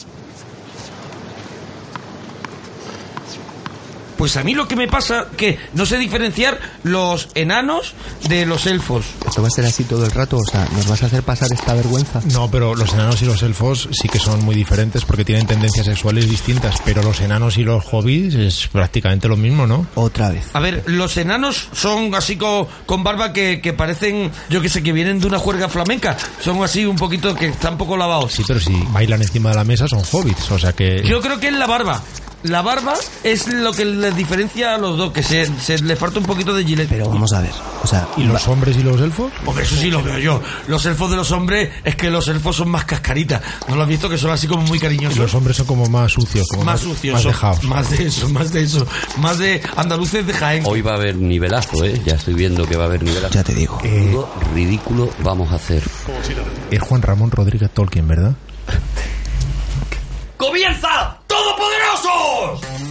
ち。Pues a mí lo que me pasa que no sé diferenciar los enanos de los elfos. ¿Esto va a ser así todo el rato? O sea, ¿nos vas a hacer pasar esta vergüenza? No, pero los enanos y los elfos sí que son muy diferentes porque tienen tendencias sexuales distintas, pero los enanos y los hobbits es prácticamente lo mismo, ¿no? Otra vez. A ver, los enanos son así co- con, barba que, que parecen, yo que sé, que vienen de una juerga flamenca. Son así un poquito que están poco lavados. Sí, pero si bailan encima de la mesa son hobbits, o sea que... Yo creo que es la barba. La barba es lo que les diferencia a los dos, que se, se le falta un poquito de gilet. Pero vamos a ver. O sea, ¿Y los hombres y los elfos? Hombre, eso sí lo veo yo. Los elfos de los hombres es que los elfos son más cascaritas. ¿No lo has visto? Que son así como muy Y cariñosos. los hombres son como más sucios, como más más, sucios. más dejados. Más de eso, más de eso. Más de andaluces de Jaén. Hoy va a haber nivelazo, ¿eh? Ya estoy viendo que va a haber nivelazo. ya te digo. Ridículo vamos a hacer. Es Juan Ramón Rodríguez Tolkien, ¿verdad? ¡Comienza! ¡Todopoderosos!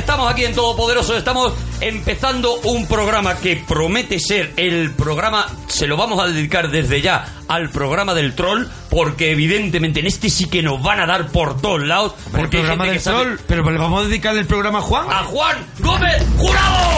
Estamos aquí en Todopoderoso, estamos empezando un programa que promete ser el programa, se lo vamos a dedicar desde ya al programa del troll, porque evidentemente en este sí que nos van a dar por todos lados. El Porque programa del sabe- troll. Pero le vamos a dedicar el programa a Juan. a Juan Gómez Jurado.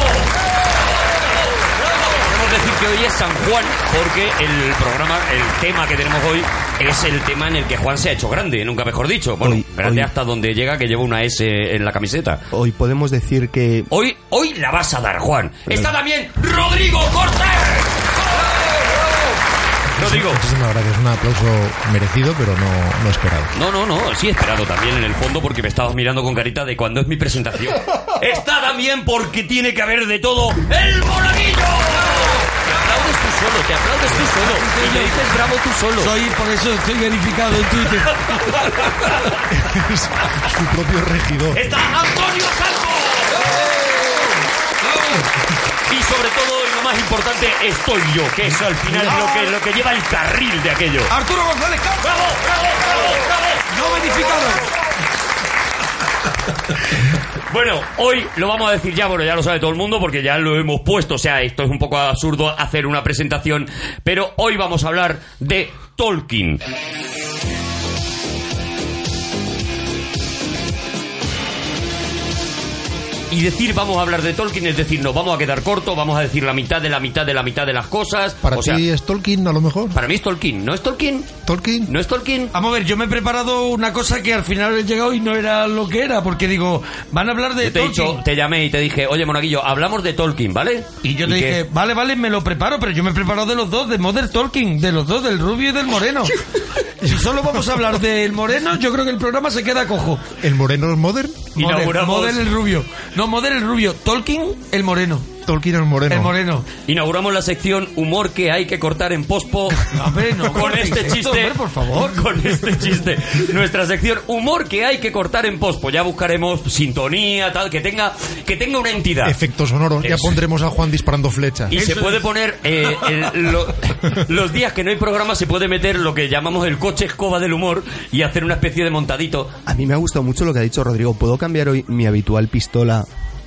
Podemos decir que hoy es San Juan porque el programa, el tema que tenemos hoy es el tema en el que Juan se ha hecho grande, nunca mejor dicho. Bueno, Hoy- grande hoy- hasta donde llega que lleva una S en la camiseta. Hoy podemos decir que... Hoy, hoy la vas a dar, Juan. Está también Rodrigo Cortés. Rodrigo. Muchísimas gracias, un aplauso merecido, pero no, no esperado. No, no, no, sí esperado también en el fondo porque me estabas mirando con carita de cuando es mi presentación. Está también porque tiene que haber de todo el monaguillo. Te aplaudes tú solo, te aplaudes tú solo. Y le dices bravo tú solo. Soy, por eso estoy verificado en Twitter. Su propio regidor. Está Antonio Calvo. Y sobre todo, y lo más importante, estoy yo, que eso al final es lo que, lo que lleva el carril de aquello. Arturo González Campos. ¡Bravo, bravo, bravo, bravo! No verificado. Bueno, hoy lo vamos a decir ya, bueno, ya lo sabe todo el mundo porque ya lo hemos puesto, o sea, esto es un poco absurdo hacer una presentación, pero hoy vamos a hablar de Tolkien. Y decir vamos a hablar de Tolkien es decir, nos vamos a quedar corto, vamos a decir la mitad de la mitad de la mitad de las cosas. Para o ti sea, es Tolkien, a lo mejor. para mí es Tolkien, ¿no es Tolkien? Tolkien. ¿No es Tolkien? Vamos a ver, yo me he preparado una cosa que al final he llegado y no era lo que era, porque digo, van a hablar de Yo te he Tolkien. dicho, te llamé y te dije, oye Monaguillo, hablamos de Tolkien, ¿vale? Y yo te dije, vale, vale, me lo preparo, pero yo me he preparado de los dos, de Modern Talking, de los dos, del rubio y del moreno. si solo vamos a hablar del moreno, yo creo que el programa se queda cojo. ¿El moreno es modern? Inauguramos- Modern el rubio. No, Modern el rubio. Tolkien el moreno. Tolkien es moreno. El moreno. Inauguramos la sección humor que hay que cortar en pospo. No, hombre, no, con este chiste. hombre, por favor. Con este chiste. Nuestra sección humor que hay que cortar en pospo. Ya buscaremos sintonía, tal, que tenga, que tenga una entidad. Efecto sonoro. Ya pondremos a Juan disparando flechas. Y se puede poner eh, el- lo- los días que no hay programa se puede meter lo que llamamos el coche escoba del humor y hacer una especie de montadito. A mí me ha gustado mucho lo que ha dicho Rodrigo. ¿Puedo cambiar hoy mi habitual pistola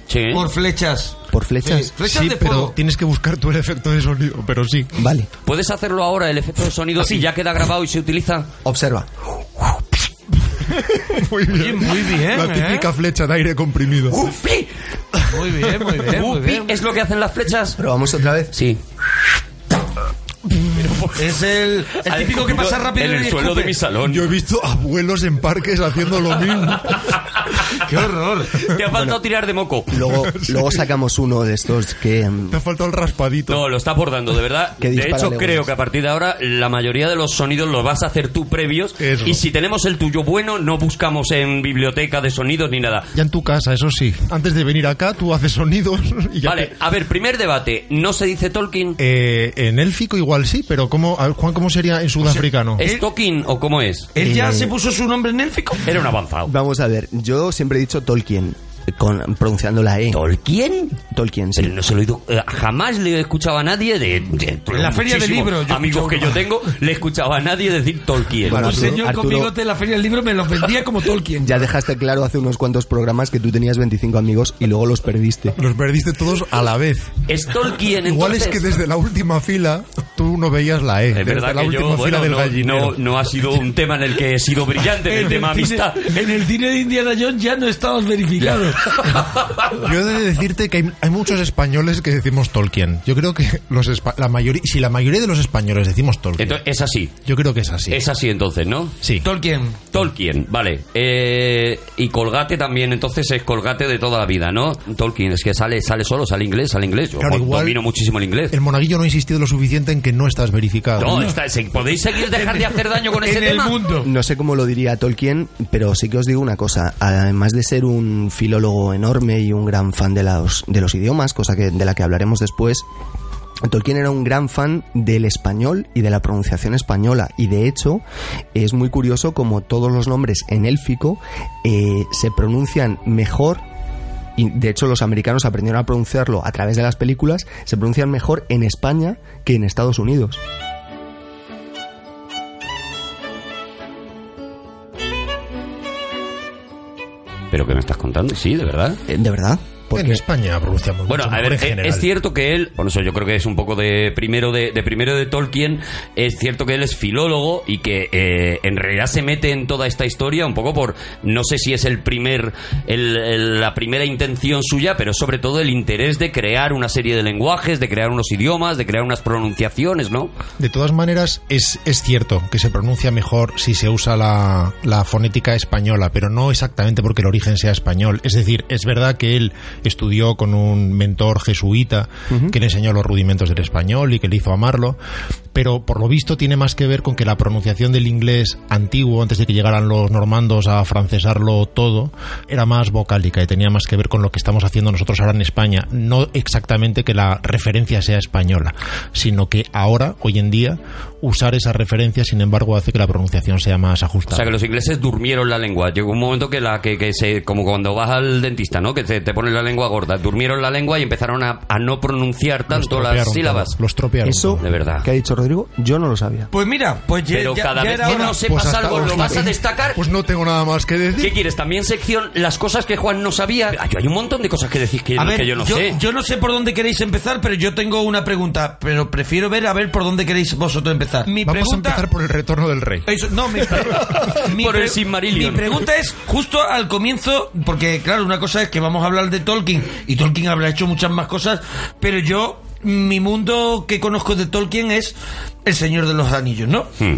Sí. Por flechas. por flechas? Sí, flechas Sí, de pero fuego. tienes que buscar tú el efecto de sonido, pero sí. Vale, Puedes hacerlo ahora el efecto de sonido si ya queda grabado y se utiliza. observa. Muy Oye, muy bien, La ¿eh? típica flecha de aire comprimido. ¡Upi! Muy bien, muy bien, muy bien. ¿Es lo que hacen las flechas? Pero vamos otra vez. Sí. Es el, el típico que pasa rápido en y el suelo escupe. de mi salón. Yo he visto abuelos en parques haciendo lo mismo. ¡Qué horror! Te ha faltado tirar de moco. Luego, luego sacamos uno de estos que... mm, Te ha faltado el raspadito. No, lo está abordando, de verdad. Que De hecho, creo que a partir de ahora la mayoría de los sonidos los vas a hacer tú previos. Eso. Y si tenemos el tuyo bueno, no buscamos en biblioteca de sonidos ni nada. Ya en tu casa, eso sí. Antes de venir acá, tú haces sonidos y ya Vale, te- a ver, primer debate. ¿No se dice Tolkien? Eh, en élfico igual sí, pero ¿cómo, a ver, Juan, ¿cómo sería en sudafricano? ¿Es Tolkien o cómo es? ¿Él ya Eh, se puso su nombre en élfico? Era un avanzado. Vamos a ver, yo siempre he dicho Tolkien, con, pronunciando la E. ¿Tolkien? Tolkien, sí. Pero no se lo he oído, eh, jamás le he escuchado a nadie de, de- En la feria del libro, yo amigos que yo tengo le he escuchado a nadie decir Tolkien Bueno, Un Arturo- señor con Arturo- bigote en la feria del libro me los vendía como Tolkien. Ya dejaste claro hace unos cuantos programas que tú tenías 25 amigos y luego los perdiste. Los perdiste todos a la vez. es Tolkien Igual es entonces? que desde la última fila tú no veías la E. es desde verdad la que última yo fila bueno, del no, gallinero. no, no ha sido un tema en el que he sido brillante en el tema cine, amistad en el cine de Indiana Jones ya no estabas verificado. Yo he de decirte que hay, hay muchos españoles que decimos Tolkien. Yo creo que los la mayoría, si la mayoría de los españoles decimos Tolkien, entonces es así yo creo que es así. es así entonces ¿no? Sí. Tolkien. Tolkien, vale. Eh, y Colgate también, entonces es Colgate de toda la vida, ¿no? Tolkien, es que sale, sale solo, sale inglés, sale inglés. Yo Claro, igual- domino muchísimo el inglés. El monaguillo no ha insistido lo suficiente en que no estás verificado. No, está- se- podéis seguir dejar de hacer daño con ese En el tema. mundo. No sé cómo lo diría Tolkien, pero sí que os digo una cosa. Además de ser un filólogo enorme y un gran fan de los, de los idiomas, cosa que, de la que hablaremos después, Tolkien era un gran fan del español y de la pronunciación española. Y de hecho, es muy curioso como todos los nombres en élfico eh, se pronuncian mejor. Y de hecho, los americanos aprendieron a pronunciarlo a través de las películas. Se pronuncian mejor en España que en Estados Unidos. Pero que me estás contando, sí, de verdad. Eh, ¿De verdad? En España pronunciamos Bueno, a ver, en eh, es cierto que él, por eso yo creo que es un poco de primero de, de primero de Tolkien, es cierto que él es filólogo y que eh, en realidad se mete en toda esta historia un poco por, no sé si es el primer, el- el- la primera intención suya, pero sobre todo el interés de crear una serie de lenguajes, de crear unos idiomas, de crear unas pronunciaciones, ¿no? De todas maneras, es, es cierto que se pronuncia mejor si se usa la, la fonética española, pero no exactamente porque el origen sea español. Es decir, es verdad que él estudió con un mentor jesuita que le enseñó los rudimentos del español y que le hizo amarlo, pero por lo visto tiene más que ver con que la pronunciación del inglés antiguo, antes de que llegaran los normandos a francesarlo todo, era más vocálica y tenía más que ver con lo que estamos haciendo nosotros ahora en España. No exactamente que la referencia sea española, sino que ahora, hoy en día, usar esa referencia, sin embargo, hace que la pronunciación sea más O ajustada. sea, que los ingleses durmieron la lengua. Llegó un momento que la que, que se como cuando vas al dentista, ¿no? Que te, te ponen la lengua gorda. Durmieron la lengua y empezaron a, a no pronunciar tanto las sílabas. todo, Los tropearon. eso todo. De verdad. que ha dicho Rodrigo, yo no lo sabía. Pues mira, pues ya, Pero ya- cada ya vez era que hora. no sepas Pues algo, lo vas a destacar. Pues no tengo nada más que decir. ¿Qué quieres? También sección las cosas que Juan no sabía. Yo hay un montón de cosas que decís que, A ver, que yo no sé. yo no sé por dónde queréis empezar, pero yo tengo una pregunta, pero prefiero ver a ver por dónde queréis vosotros empezar. Mi Vamos pregunta, a empezar por el retorno del rey. Eso- no, mi, mi Por el Silmarillion. Mi pregunta es justo al comienzo, porque claro, una cosa es que vamos a hablar de Tolkien y Tolkien habrá hecho muchas más cosas, pero yo, mi mundo que conozco de Tolkien es El Señor de los Anillos, ¿no? Hmm.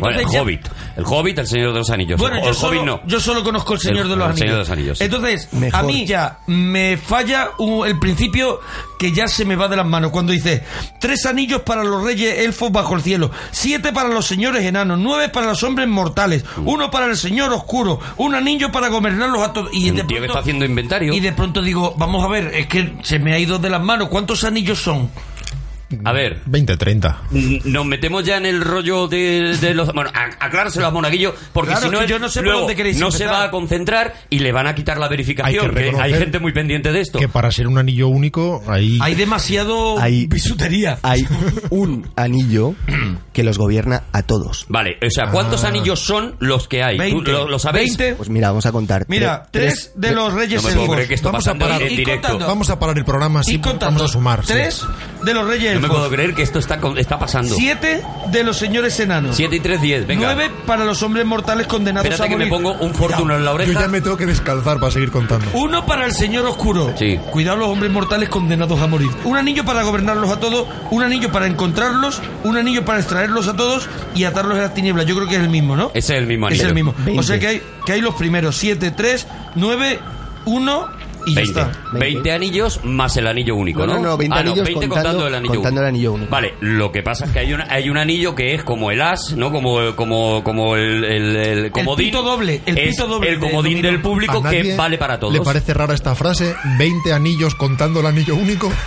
Bueno, el ya- Hobbit. El Hobbit, el Señor de los Anillos. Bueno, o yo el solo, Hobbit no. yo solo conozco el Señor El- de los el Anillos. Señor de los Anillos, sí. Entonces, a mí ya me falla un- el principio que ya se me va de las manos cuando dice tres anillos para los reyes elfos bajo el cielo, siete para los señores enanos, nueve para los hombres mortales, Mm. uno para el señor oscuro, un anillo para gobernarlos a todos. Y de tío que pronto- está haciendo inventario. Y de pronto digo, vamos a ver, es que se me ha ido de las manos. ¿Cuántos anillos son? A ver, 20, 30. n- nos metemos ya en el rollo de, de los... Bueno, aclárselo a Monaguillo, porque Claro, si no, yo no sé por luego dónde queréis no se va a concentrar y le van a quitar la verificación. Hay que que hay reconocer gente muy pendiente de esto. Que para ser un anillo único, ahí... Hay demasiado Hay- bisutería. Hay un anillo que los gobierna a todos. Vale, o sea, ¿cuántos Ah. anillos son los que hay? ¿Tú 20. lo, lo sabéis? 20. Pues mira, vamos a contar. Mira, Tre- tres de los reyes No me puedo elfos. creer que esto Vamos a parar. en directo. contando. Vamos a parar el programa así, vamos a sumar. sí. Tres de los reyes No me puedo creer que esto está, con- está pasando. Siete de los señores enanos. 7 y 3, 10, venga. Nueve para los hombres mortales condenados Espérate a que me morir. pongo un fortuno en la Yo oreja. ya me tengo que descalzar para seguir contando. Uno para el señor oscuro. Sí. Cuidado los hombres mortales condenados a morir. Un anillo para gobernarlos a todos. Un anillo para encontrarlos. Un anillo para extraerlos a todos y atarlos en las tinieblas. Yo creo que es el mismo, ¿no? Ese es el mismo Es anillo. el mismo. O sea que hay, que hay los primeros. Siete, tres, 9, 1 y ya 20. está. 20 anillos más el anillo único, ¿no? No, no, no, 20 Ah, no, anillos 20 contando- el anillo contando único. el anillo único. Vale, lo que pasa es que hay, una- hay un anillo que es como el as, ¿no? Como, como, como el, el, el comodín. pito doble, el Es pito doble El comodín dominó. del público ¿A que vale para todos. ¿Le parece rara esta frase? ¿20 anillos contando el anillo único?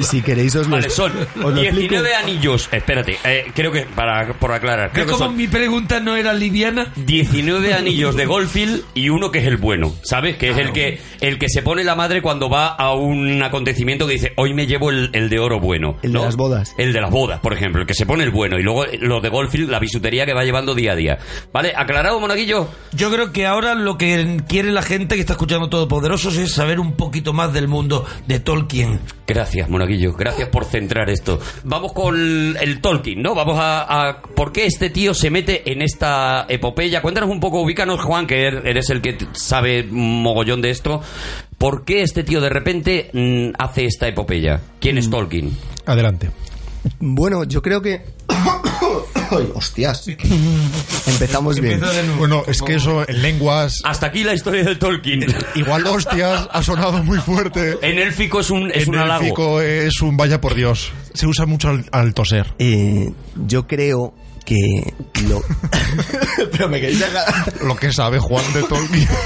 Si queréis os lo, Vale, son os lo 19 explico. anillos. Espérate, eh, creo que, para, por aclarar, creo ¿Ves que como son mi pregunta no era liviana? 19 anillos de Goldfield y uno que es el bueno, ¿sabes? Que es el que el que se pone la madre cuando va a un acontecimiento que dice, hoy me llevo el, el de oro bueno. El de las bodas. El de las bodas, por ejemplo, el que se pone el bueno. Y luego los de Goldfield, la bisutería que va llevando día a día. ¿Vale? ¿Aclarado, monaguillo? Yo creo que ahora lo que quiere la gente que está escuchando Todopoderosos es saber un poquito más del mundo de Tolkien. Gracias, monaguillo. Gracias por centrar esto. Vamos con el Tolkien, ¿no? Vamos a, a- ¿Por qué este tío se mete en esta epopeya? Cuéntanos un poco, ubícanos, Juan, que er- eres el que sabe mogollón de esto. ¿Por qué este tío de repente mm, hace esta epopeya? ¿Quién Mm. es Tolkien? Adelante. Bueno, yo creo que. Ay, hostias. Empezamos bien. Bueno, es que eso en lenguas, Hasta aquí la historia de Tolkien. igual hostias, ha sonado muy fuerte. En élfico es un, es en un halago. élfico es un vaya por Dios. Se usa mucho al, al toser. Eh, yo creo que lo. Pero me queréis dejar. Lo que sabe Juan de Tolkien.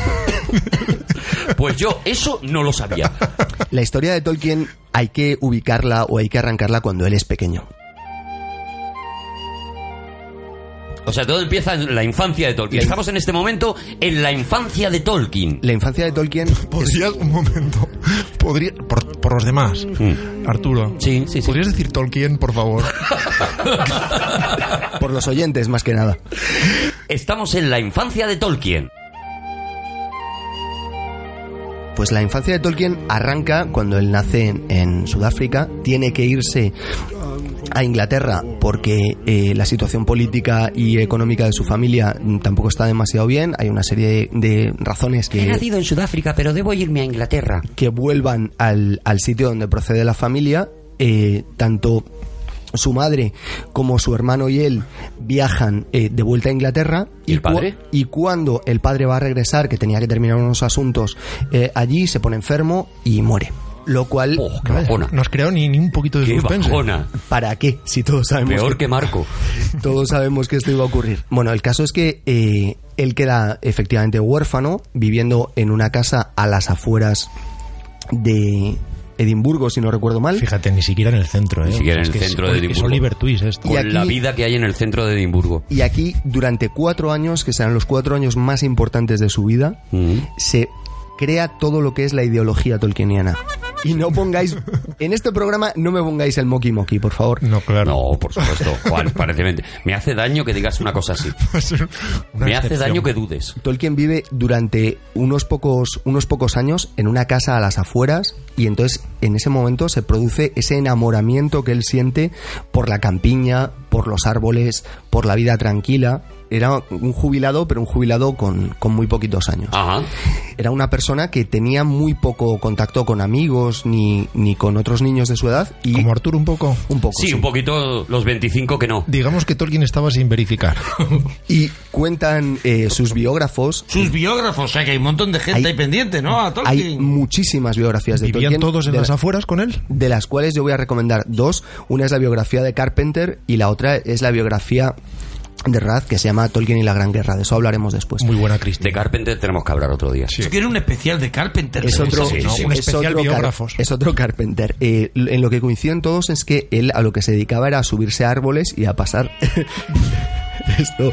Pues yo eso no lo sabía. La historia de Tolkien hay que ubicarla o hay que arrancarla cuando él es pequeño. O sea, todo empieza en la infancia de Tolkien. Estamos en este momento en la infancia de Tolkien. La infancia de Tolkien. ¿Podrías, un momento, podría, por, por los demás, Arturo, Mm. Sí, sí, sí. ¿podrías decir Tolkien, por favor? Por los oyentes, más que nada. Estamos en la infancia de Tolkien. Pues la infancia de Tolkien arranca cuando él nace en, en Sudáfrica, tiene que irse a Inglaterra porque eh, la situación política y económica de su familia mm, tampoco está demasiado bien, hay una serie de, de razones He que, nacido en Sudáfrica, pero debo irme a Inglaterra. que vuelvan al, al sitio donde procede la familia, eh, tanto su madre como su hermano y él viajan eh, de vuelta a Inglaterra. ¿Y el padre? y cuando el padre va a regresar, que tenía que terminar unos asuntos eh, allí, se pone enfermo y muere. Lo cual, Oh, qué bajona. No has creado ni, ni un poquito de Qué suspense. bajona. ¿para qué? Si todos sabemos Peor que, que Marco. todos sabemos que esto iba a ocurrir. Bueno, el caso es que eh, él queda efectivamente huérfano, viviendo en una casa a las afueras de Edimburgo, si no recuerdo mal. Fíjate, ni siquiera en el centro, ¿eh? Ni siquiera en el es centro de Oli- Es Edimburgo. Oliver Twist esto. Y Con aquí- la vida que hay en el centro de Edimburgo. Y aquí, durante cuatro años, que serán los cuatro años más importantes de su vida, Mm. se crea todo lo que es la ideología tolkieniana. Y no pongáis, en este programa, no me pongáis el Moki Moki, por favor. No, claro. No, por supuesto, Juan. Me hace daño que digas una cosa así. Una Me hace daño que dudes. Tolkien vive durante unos pocos, unos pocos años en una casa a las afueras y entonces en ese momento se produce ese enamoramiento que él siente por la campiña, por los árboles, por la vida tranquila. Era un jubilado, pero un jubilado con, con muy poquitos años. Ajá. Era una persona que tenía muy poco contacto con amigos ni, ni con otros niños de su edad y Como Arturo un poco. un poco. Sí, un poquito los 25 que no. Digamos que Tolkien estaba sin verificar. Y cuentan eh, sus biógrafos Sus biógrafos, o sea que hay un montón de gente Hay- ahí pendiente, ¿no? A Hay Tolkien. muchísimas biografías de ¿Vivían Tolkien. todos en de las la- afueras con él? de las cuales yo voy a recomendar dos. Una es la biografía de Carpenter y la otra es la biografía de Raz que se llama Tolkien y la Gran Guerra. De eso hablaremos después. Muy buena De Cristina. Carpenter tenemos que hablar otro día. Yo quiero un especial de Carpenter. Es Sí, otro, sí, sí, ¿no? sí. Un es especial otro biógrafos. es otro Carpenter. Eh, en lo que coinciden todos es que él a lo que se dedicaba era a subirse a árboles y a pasar. esto,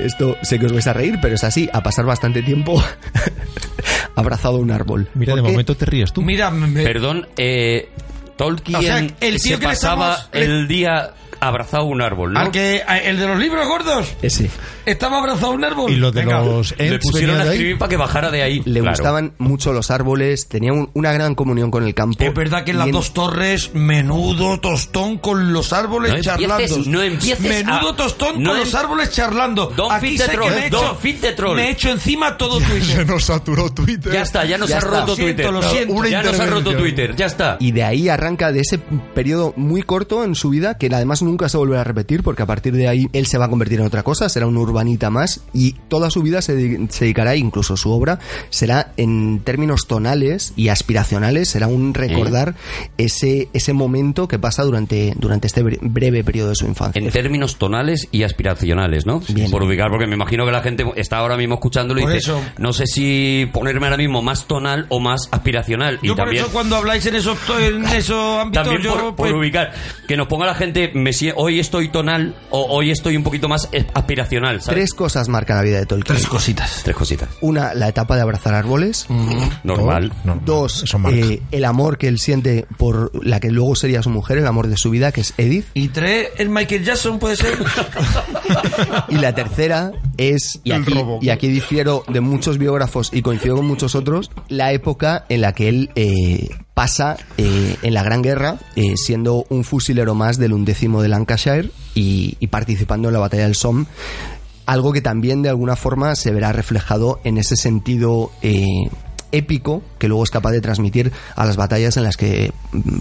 esto sé que os vais a reír, pero es así, a pasar bastante tiempo abrazado a un árbol. Mira, de momento te ríes tú. Mira, me- Perdón, eh, Tolkien O sea, el tío se que le pasaba estamos- el día abrazado a un árbol, ¿no? al que, a- el de los libros gordos Ese. estaba abrazado a un árbol. Y lo de Venga. los Le Ents pusieron a de ahí. escribir para que bajara de ahí. Le Claro. gustaban mucho los árboles, tenía un- una gran comunión con el campo. Es verdad que en las en- dos torres, menudo tostón con los árboles No empieces, charlando. no empieces Menudo a- tostón no con em- los árboles charlando. Don't Aquí feed the troll, me he don't hecho, feed the troll. me he hecho encima todo Se Twitter. nos saturó Twitter. Ya está, ya nos Ya ha está. roto Lo siento, Twitter. lo siento. Una ya nos ha roto. Twitter, ya está. Y de ahí arranca de ese periodo muy corto en su vida, que además no nunca se volverá a repetir porque a partir de ahí él se va a convertir en otra cosa, será un urbanita más y toda su vida se, de- se dedicará, incluso su obra, será en términos tonales y aspiracionales, será un recordar ese, ese momento que pasa durante, durante este bre- breve periodo de su infancia. En términos tonales y aspiracionales, ¿no? Bien. Por ubicar, porque me imagino que la gente está ahora mismo escuchándolo y Por dice, eso. no sé si ponerme ahora mismo más tonal o más aspiracional. Yo y por también, eso cuando habláis en esos, en esos ámbitos, también yo por, pues, por ubicar, que nos ponga la gente, me hoy estoy tonal o hoy estoy un poquito más aspiracional, ¿sabes? Tres cosas marcan la vida de Tolkien. tres cositas. Tres cositas. Una, la etapa de abrazar árboles. Normal. No, no, Dos, eh, el amor que él siente por la que luego sería su mujer, el amor de su vida, que es Edith. Y tres, el Michael Jackson puede ser. Y la tercera es, y aquí, y aquí difiero de muchos biógrafos y coincido con muchos otros, la época en la que él eh, pasa eh, en la Gran Guerra, eh, siendo un fusilero más del undécimo de Lancashire y, y participando en la batalla del Somme. Algo que también de alguna forma se verá reflejado en ese sentido eh, épico que luego es capaz de transmitir a las batallas en las que mm,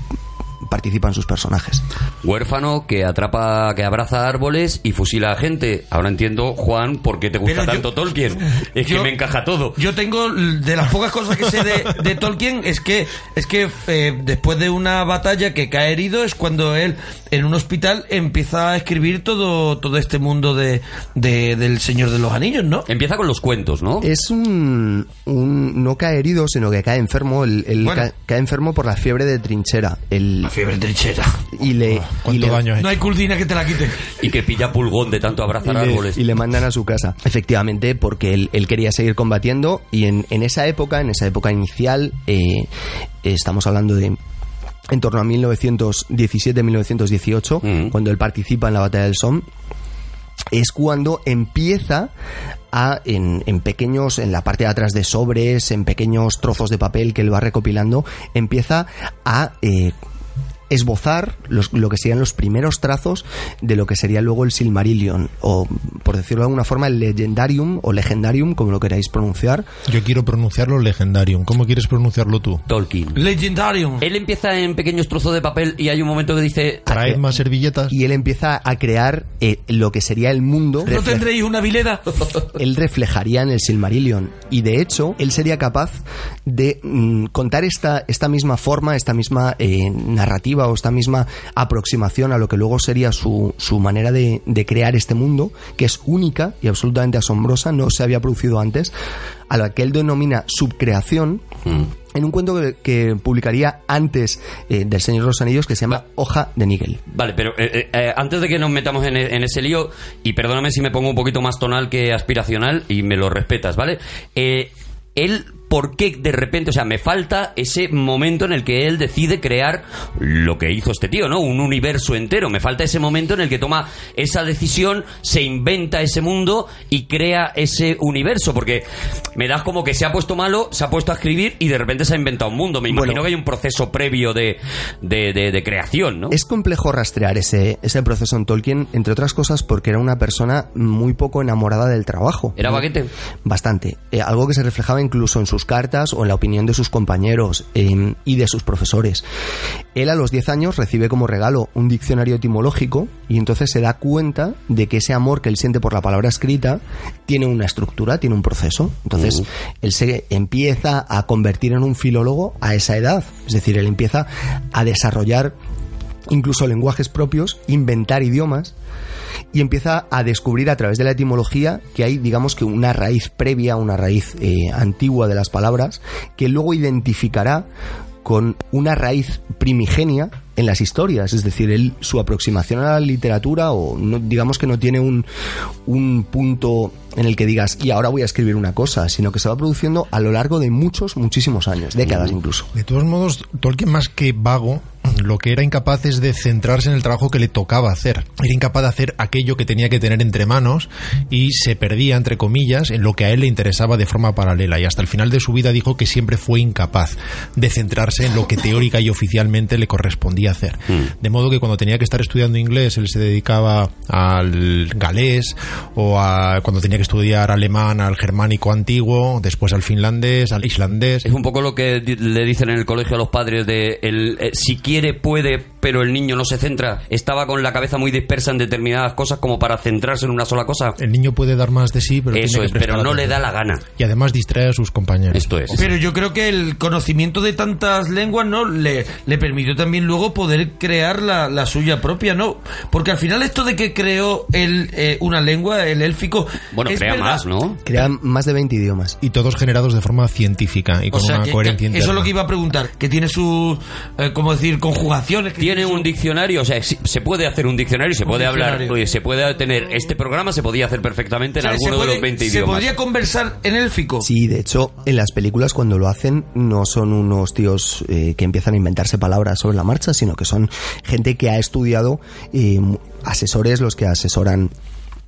participan sus personajes. Huérfano que atrapa, que abraza árboles y fusila a gente. Ahora entiendo, Juan, por qué te gusta Pero yo- tanto Tolkien. Es que me encaja todo. Yo tengo de las pocas cosas que sé de, de Tolkien es que es que eh, después de una batalla que cae herido es cuando él en un hospital empieza a escribir todo todo este mundo de, de- del Señor de los Anillos, ¿no? Empieza con los cuentos, ¿no? Es un, un- no cae herido, sino que cae enfermo. Él, él Bueno. ca- cae enfermo por la fiebre de trinchera. El, fiebre trinchera. y le, y ¿Cuánto le- daño No hay curdina que te la quite. Y que pilla pulgón de tanto y abrazar le- árboles. y le mandan a su casa. Efectivamente, porque él, él quería seguir combatiendo y en, en esa época, en esa época inicial, eh, estamos hablando de en torno a 1917-1918, Mm. cuando él participa en la batalla del Somme, es cuando empieza a, en, en pequeños, en la parte de atrás de sobres, en pequeños trozos de papel que él va recopilando, empieza a eh, esbozar los- lo que serían los primeros trazos de lo que sería luego el Silmarillion, o por decirlo de alguna forma, el Legendarium o Legendarium, como lo queráis pronunciar. Yo quiero pronunciarlo Legendarium. ¿Cómo quieres pronunciarlo tú? Tolkien. Legendarium. Él empieza en pequeños trozos de papel y hay un momento que dice... ¿Traed más servilletas? Y él empieza a crear eh, lo que sería el mundo. ¿No refle- tendréis una vileda? él reflejaría en el Silmarillion. Y de hecho, él sería capaz de mm, contar esta, esta misma forma, esta misma eh, narrativa o esta misma aproximación a lo que luego sería su, su manera de, de crear este mundo, que es única y absolutamente asombrosa, no se había producido antes, a la que él denomina subcreación. Mm. En un cuento que, que publicaría antes eh, del Señor de los Anillos que se llama Hoja de Nigel. Vale, pero eh, eh, eh, antes de que nos metamos en, e- en ese lío, y perdóname si me pongo un poquito más tonal que aspiracional, y me lo respetas, ¿vale? Él, ¿por qué de repente, o sea, me falta ese momento en el que él decide crear lo que hizo este tío, ¿no? Un universo entero. Me falta ese momento en el que toma esa decisión, se inventa ese mundo y crea ese universo, porque me das como que se ha puesto malo, se ha puesto a escribir y de repente se ha inventado un mundo. Me imagino Bueno. que hay un proceso previo de, de, de- de creación, ¿no? Es complejo rastrear ese, ese proceso en Tolkien, entre otras cosas porque era una persona muy poco enamorada del trabajo. ¿Era baguete? Bastante. Eh, algo que se reflejaba incluso en sus cartas o en la opinión de sus compañeros eh, y de sus profesores. Él a los 10 años recibe como regalo un diccionario etimológico y entonces se da cuenta de que ese amor que él siente por la palabra escrita tiene una estructura, tiene un proceso. Entonces él se empieza a convertir en un filólogo a esa edad. Es decir, él empieza a desarrollar incluso lenguajes propios, inventar idiomas y empieza a descubrir a través de la etimología que hay, digamos que una raíz previa, una raíz eh, antigua de las palabras, que luego identificará con una raíz primigenia en las historias, es decir, él, su aproximación a la literatura, o no- digamos que no tiene un, un punto en el que digas, y ahora voy a escribir una cosa, sino que se va produciendo a lo largo de muchos, muchísimos años, décadas incluso. De todos modos, Tolkien más que vago, lo que era incapaz es de centrarse en el trabajo que le tocaba hacer. Era incapaz de hacer aquello que tenía que tener entre manos y se perdía, entre comillas, en lo que a él le interesaba de forma paralela. Y hasta el final de su vida dijo que siempre fue incapaz de centrarse en lo que teórica y oficialmente le correspondía hacer. De modo que cuando tenía que estar estudiando inglés, él se dedicaba al galés o a, cuando tenía que estudiar alemán, al germánico antiguo, después al finlandés, al islandés. Es un poco lo que di- le dicen en el colegio a los padres de el, eh, si quiere puede pero el niño no se centra. Estaba con la cabeza muy dispersa en determinadas cosas como para centrarse en una sola cosa. El niño puede dar más de sí, pero Eso tiene es, que pero no le da la gana. Y además distrae a sus compañeros. Esto es. Pero yo creo que el conocimiento de tantas lenguas no le, le permitió también luego poder crear la, la suya propia, ¿no? Porque al final esto de que creó el, eh, una lengua, el élfico... Bueno, es crea verdad. más, ¿no? Crea más de 20 idiomas. Y todos generados de forma científica y O con sea, una que- coherencia que eso es lo que iba a preguntar, que tiene sus, eh, ¿cómo decir?, conjugaciones. que Tiene su- un diccionario, o sea, si- se puede hacer un diccionario, se puede hablar, diccionario. oye, se puede tener este programa, se podía hacer perfectamente o sea, en se alguno de los 20 ¿Se idiomas. podría conversar en élfico? Sí, de hecho, en las películas cuando lo hacen no son unos tíos eh, que empiezan a inventarse palabras sobre la marcha, sino que son gente que ha estudiado, eh, asesores los que asesoran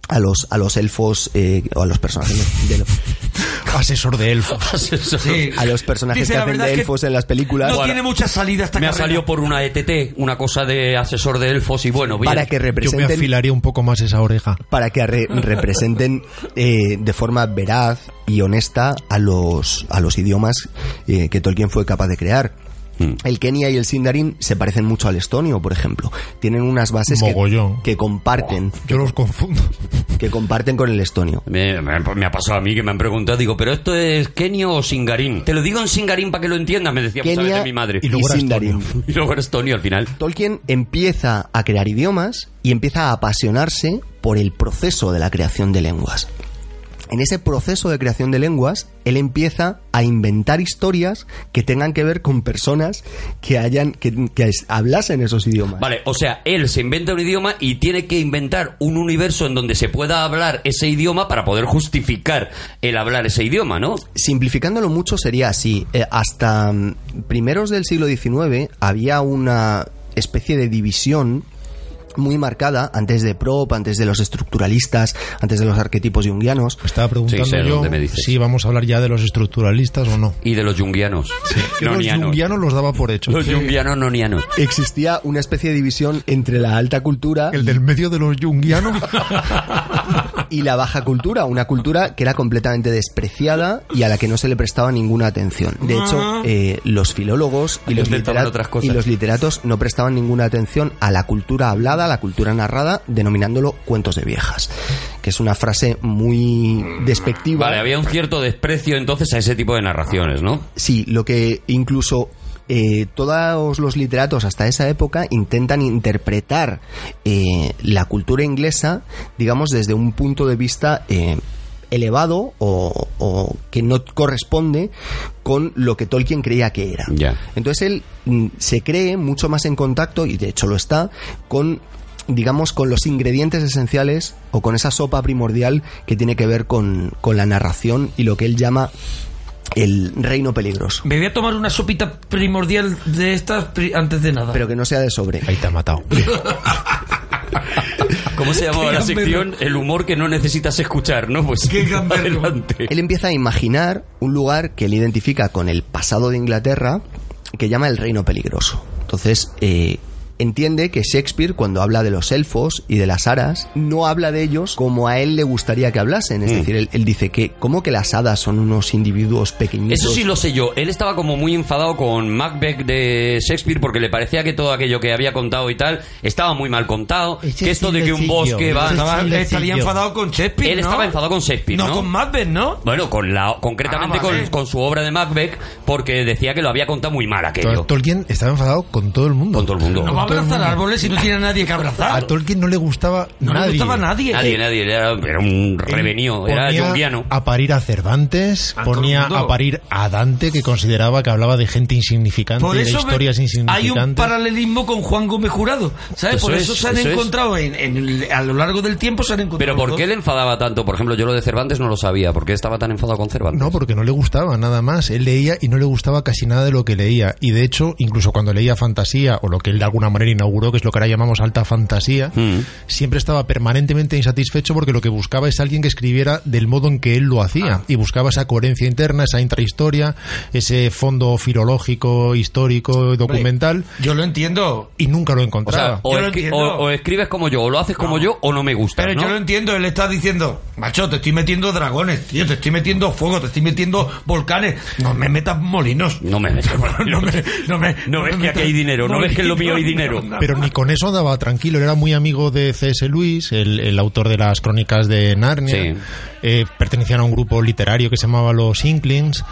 a los a los elfos eh, o a los personajes de, de- Asesor de elfos. Sí. a los personajes Dice, que hacen de elfos en las películas No tiene mucha salida esta Me ha salido por una ETT, una cosa de asesor de elfos y bueno, bien. para que Yo me representen afilaría un poco más esa oreja. para que re- representen eh, de forma veraz y honesta a los a los idiomas eh, que Tolkien fue capaz de crear. Mm. El Kenia y el Sindarin se parecen mucho al estonio, por ejemplo. Tienen unas bases que, comparten, Yo los confundo. que comparten con el estonio. Me, me- me ha pasado a mí que me han preguntado, digo, ¿pero esto es Kenio o Singarín? Te lo digo en Singarín para que lo entiendas, me decía muchas Kenia veces mi madre. y luego Sindarin. estonio. Y luego era estonio al final. Tolkien empieza a crear idiomas y empieza a apasionarse por el proceso de la creación de lenguas. En ese proceso de creación de lenguas, él empieza a inventar historias que tengan que ver con personas que hayan que, hablasen esos idiomas. Vale, o sea, él se inventa un idioma y tiene que inventar un universo en donde se pueda hablar ese idioma para poder justificar el hablar ese idioma, ¿no? Simplificándolo mucho sería así. Eh, hasta mm, primeros del siglo XIX había una especie de división muy marcada antes de Prop, antes de los estructuralistas, antes de los arquetipos junguianos. Estaba preguntando Sí, sé yo me dices. si vamos a hablar ya de los estructuralistas o no. Y de los junguianos. Los jungianos los daba por hecho. Los junguianos nonianos. Existía una especie de división entre la alta cultura El del medio de los jungianos. y la baja cultura, una cultura que era completamente despreciada y a la que no se le prestaba ninguna atención. De hecho, eh, los filólogos y los, Intentaban litera- otras cosas. y los literatos no prestaban ninguna atención a la cultura hablada, la cultura narrada, denominándolo cuentos de viejas, que es una frase muy despectiva. Vale, había un cierto desprecio entonces a ese tipo de narraciones, ¿no? Sí, lo que incluso eh, todos los literatos hasta esa época intentan interpretar eh, la cultura inglesa, digamos, desde un punto de vista eh, elevado o, o que no corresponde con lo que Tolkien creía que era. Ya. Entonces él mm, se cree mucho más en contacto, y de hecho lo está, con digamos con los ingredientes esenciales o con esa sopa primordial que tiene que ver con, con la narración y lo que él llama el reino peligroso. Me voy a tomar una sopita primordial de estas pri- antes de nada. Pero que no sea de sobre. Ahí te ha matado. ¿Cómo se llamaba la sección? El humor que no necesitas escuchar, ¿no? Pues Qué adelante. Él empieza a imaginar un lugar que él identifica con el pasado de Inglaterra que llama el reino peligroso. Entonces, eh, entiende que Shakespeare, cuando habla de los elfos y de las hadas, no habla de ellos como a él le gustaría que hablasen. Es Mm. decir, él, él dice que, ¿cómo que las hadas son unos individuos pequeñitos? Eso sí lo sé yo. Él estaba como muy enfadado con Macbeth de Shakespeare porque le parecía que todo aquello que había contado y tal estaba muy mal contado. Ese que esto de que un bosque va... Estaba- estaría enfadado con Shakespeare. Él ¿no? estaba enfadado con Shakespeare, ¿no? con Macbeth, ¿no? Bueno, con la, concretamente Ah, vale. con, con su obra de Macbeth porque decía que lo había contado muy mal aquello. Tolkien estaba enfadado con todo el mundo. Con todo el mundo. No a abrazar mundo. árboles si no tiene a nadie que A abrazar. Tolkien no le gustaba No nadie. le gustaba a nadie. Nadie, nadie. Era, era un revenido. Era Ponía junguiano. a parir a Cervantes, A el ponía a parir a Dante, que consideraba que hablaba de gente insignificante, Por de historias hay insignificantes. un paralelismo con Juan Gómez Jurado. ¿Sabes? Eso Por es, eso se han eso es. encontrado en, a lo largo del tiempo se han encontrado. Pero ¿por qué le enfadaba tanto? Por ejemplo, yo lo de Cervantes no lo sabía. ¿Por qué estaba tan enfadado con Cervantes? No, porque no le gustaba nada más. Él leía y no le gustaba casi nada de lo que leía. Y de hecho, incluso cuando leía fantasía, o lo que él de alguna manera inauguró, que es lo que ahora llamamos alta fantasía, Mm. siempre estaba permanentemente insatisfecho porque lo que buscaba es alguien que escribiera del modo en que él lo hacía. Y buscaba esa coherencia interna, esa intrahistoria, ese fondo filológico, histórico, documental. Yo lo entiendo. Y nunca lo O encontraba. sea, o, Yo lo escri- o- o escribes como yo, o lo haces como yo, o no me gusta. Pero ¿no? yo lo entiendo, él está diciendo, macho, te estoy metiendo dragones, tío, te estoy metiendo fuego, te estoy metiendo volcanes, no me metas molinos. No me metas no me, no me, No ves me que aquí hay dinero, no ves que en lo mío hay molinos, dinero. Pero ni con eso andaba tranquilo. Era muy amigo de C.S. Lewis, el, el autor de las crónicas de Narnia. Sí. Eh, pertenecían a un grupo literario que se llamaba Los Inklings.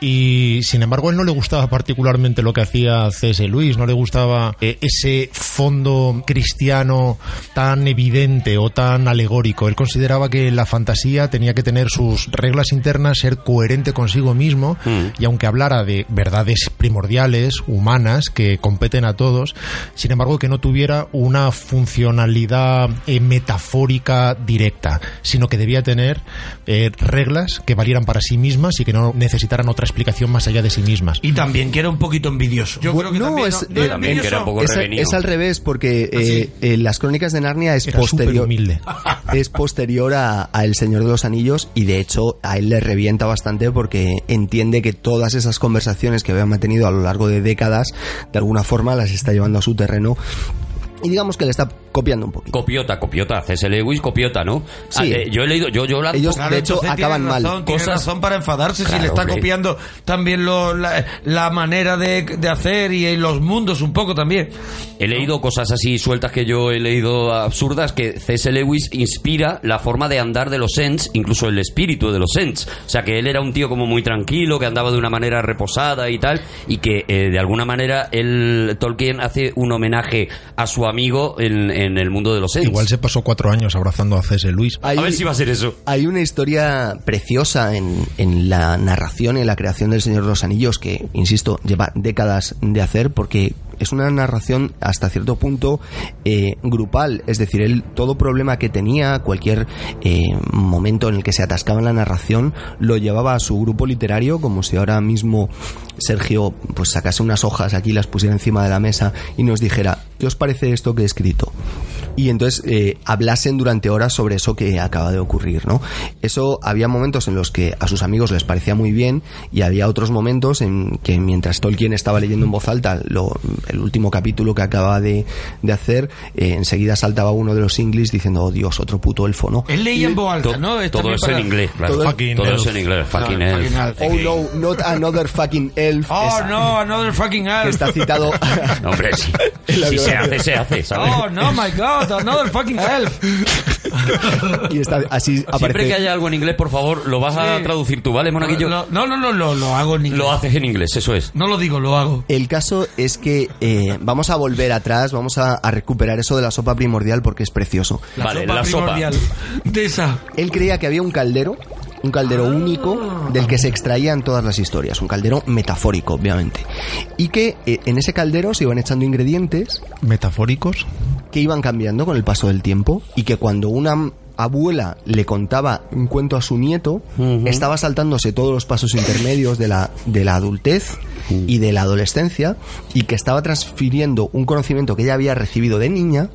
Y sin embargo, a él no le gustaba particularmente lo que hacía C.S. Lewis, no le gustaba eh, ese fondo cristiano tan evidente o tan alegórico. Él consideraba que la fantasía tenía que tener sus reglas internas, ser coherente consigo mismo, Mm. y aunque hablara de verdades primordiales, humanas, que competen a todos, sin embargo, que no tuviera una funcionalidad eh, metafórica directa, sino que debía tener eh, reglas que valieran para sí mismas y que no necesitaran otra explicación más allá de sí mismas. Y también que era un poquito envidioso. Yo creo que no, también, es, ¿no? ¿No eh, era También que era un envidioso? poco es, revenido. es al revés porque eh, eh, las crónicas de Narnia es Era posterior es posterior a, a El Señor de los Anillos y de hecho a él le revienta bastante porque entiende que todas esas conversaciones que habían mantenido a lo largo de décadas de alguna forma las está llevando a su terreno y digamos que le está copiando un poquito. Copiota, copiota, C.S. Lewis, copiota, ¿no? Sí. Ah, eh, yo he leído, yo, yo la- Ellos- Claro, de hecho, acaban mal. tiene Cosas- razón para enfadarse si le está hombre. copiando también lo- la, la manera de, de hacer y los mundos un poco también. He leído cosas así sueltas que yo he leído absurdas que C.S. Lewis inspira la forma de andar de los Ents, incluso el espíritu de los Ents. O sea, que él era un tío como muy tranquilo, que andaba de una manera reposada y tal, y que eh, de alguna manera él, Tolkien hace un homenaje a su amigo en, en el mundo de los Ents. Igual se pasó cuatro años abrazando a C.S. Lewis. Hay- A ver si va a ser eso. Hay una historia preciosa en, en la narración y en la creación del Señor de los Anillos que, insisto, lleva décadas de hacer porque es una narración hasta cierto punto eh, grupal. Es decir, él todo problema que tenía, cualquier eh, momento en el que se atascaba en la narración, lo llevaba a su grupo literario como si ahora mismo Sergio pues sacase unas hojas aquí, las pusiera encima de la mesa y nos dijera, ¿qué os parece esto que he escrito? Y entonces eh, hablasen durante horas sobre eso que acaba de ocurrir, ¿no? Eso había momentos en los que a sus amigos les parecía muy bien y había otros momentos en que mientras Tolkien estaba leyendo en voz alta lo- el último capítulo que acaba de, de hacer, eh, enseguida saltaba uno de los inglis diciendo, oh Dios, otro puto elfo, ¿no? Él leía en voz alta, To- ¿no? Es todo eso para- en inglés, claro. Todo- Fucking Todo elf. eso en inglés. Fucking No, elf. Oh no, not another fucking elf. Oh, Es- no, another fucking elf. que está citado No, hombre, sí. La Si se hace, se hace, ¿sabes? Oh, no, my God, another fucking elf. y está así Siempre aparece que haya algo en inglés, por favor, lo vas a Sí. traducir tú, ¿vale, Monaguillo? Lo- No, no, no, lo, lo hago en inglés. Lo haces en inglés, eso es. No lo digo, lo hago. El caso es que eh, vamos a volver atrás, vamos a, a recuperar eso de la sopa primordial porque es precioso. Vale, la sopa. primordial De esa. Él creía que había un caldero, un caldero único del que se extraían todas las historias, un caldero metafórico, obviamente. Y que eh, en ese caldero se iban echando ingredientes Metafóricos. Que iban cambiando con el paso del tiempo y que cuando una abuela le contaba un cuento a su nieto, estaba saltándose todos los pasos intermedios de la, de la adultez y de la adolescencia y que estaba transfiriendo un conocimiento que ella había recibido de niña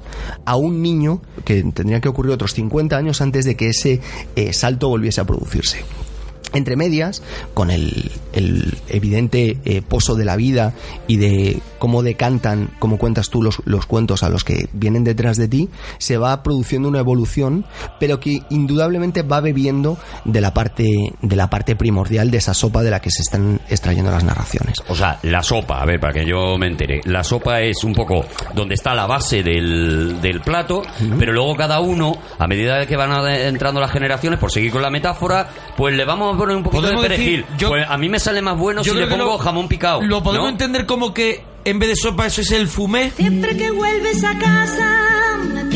a un niño que tendría que ocurrir otros 50 años antes de que ese eh, salto volviese a producirse. Entre medias, con el, el evidente eh, pozo de la vida y de cómo decantan, como cuentas tú los, los cuentos a los que vienen detrás de ti, se va produciendo una evolución, pero que indudablemente va bebiendo de la parte, de la parte primordial de esa sopa de la que se están extrayendo las narraciones. O sea, la sopa, a ver, para que yo me entere. La sopa es un poco donde está la base del, del plato, pero luego cada uno, a medida que van entrando las generaciones, por seguir con la metáfora, pues le vamos a poner un poquito de perejil. decir, yo- pues a mí me sale más bueno si Yo le creo que pongo lo- jamón picado. Lo podemos ¿no? entender como que en vez de sopa eso es el fumé. Siempre que vuelves a casa,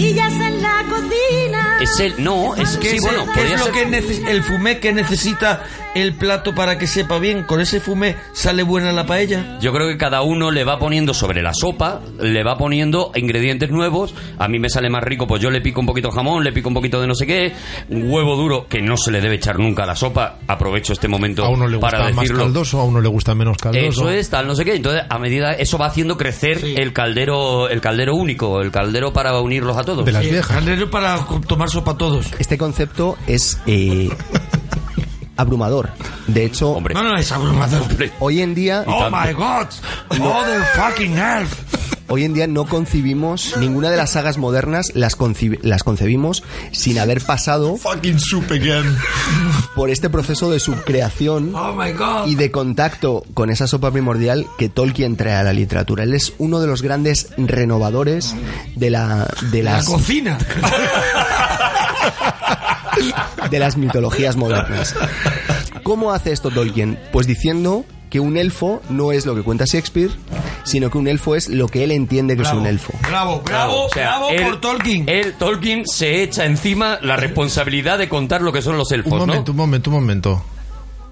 en la cocina. Es el, no, es ¿Qué sí, es, bueno, qué es lo ser- que el fumé que necesita el plato para que sepa bien? ¿Con ese fumé sale buena la paella? Yo creo que cada uno le va poniendo sobre la sopa, le va poniendo ingredientes nuevos. A mí me sale más rico, pues yo le pico un poquito de jamón, le pico un poquito de no sé qué, un huevo duro que no se le debe echar nunca a la sopa. Aprovecho este momento A uno le gusta para más decirlo. caldoso, a uno le gusta menos caldoso. Eso es, tal, no sé qué. Entonces, a medida, eso va haciendo crecer el caldero, el caldero único, el caldero para unirlos a todos. De las Sí, viejas. caldero para tomar sopa todos. Este concepto es eh, abrumador. De hecho, Hombre, No, no, es abrumador. hombre. hoy en día Oh my god, mother fucking elf. Hoy en día no concibimos ninguna de las sagas modernas las, conci- las concebimos sin haber pasado Fucking soup again. por este proceso de subcreación Oh my god. y de contacto con esa sopa primordial que Tolkien trae a la literatura. Él es uno de los grandes renovadores de la de la las cocina. de las mitologías modernas. ¿Cómo hace esto Tolkien? Pues diciendo que un elfo no es lo que cuenta Shakespeare, sino que un elfo es lo que él entiende que es un elfo. Bravo, bravo, O sea, bravo él- por Tolkien. Él, Tolkien, se echa encima la responsabilidad de contar lo que son los elfos, Un ¿no? momento, un momento, un momento.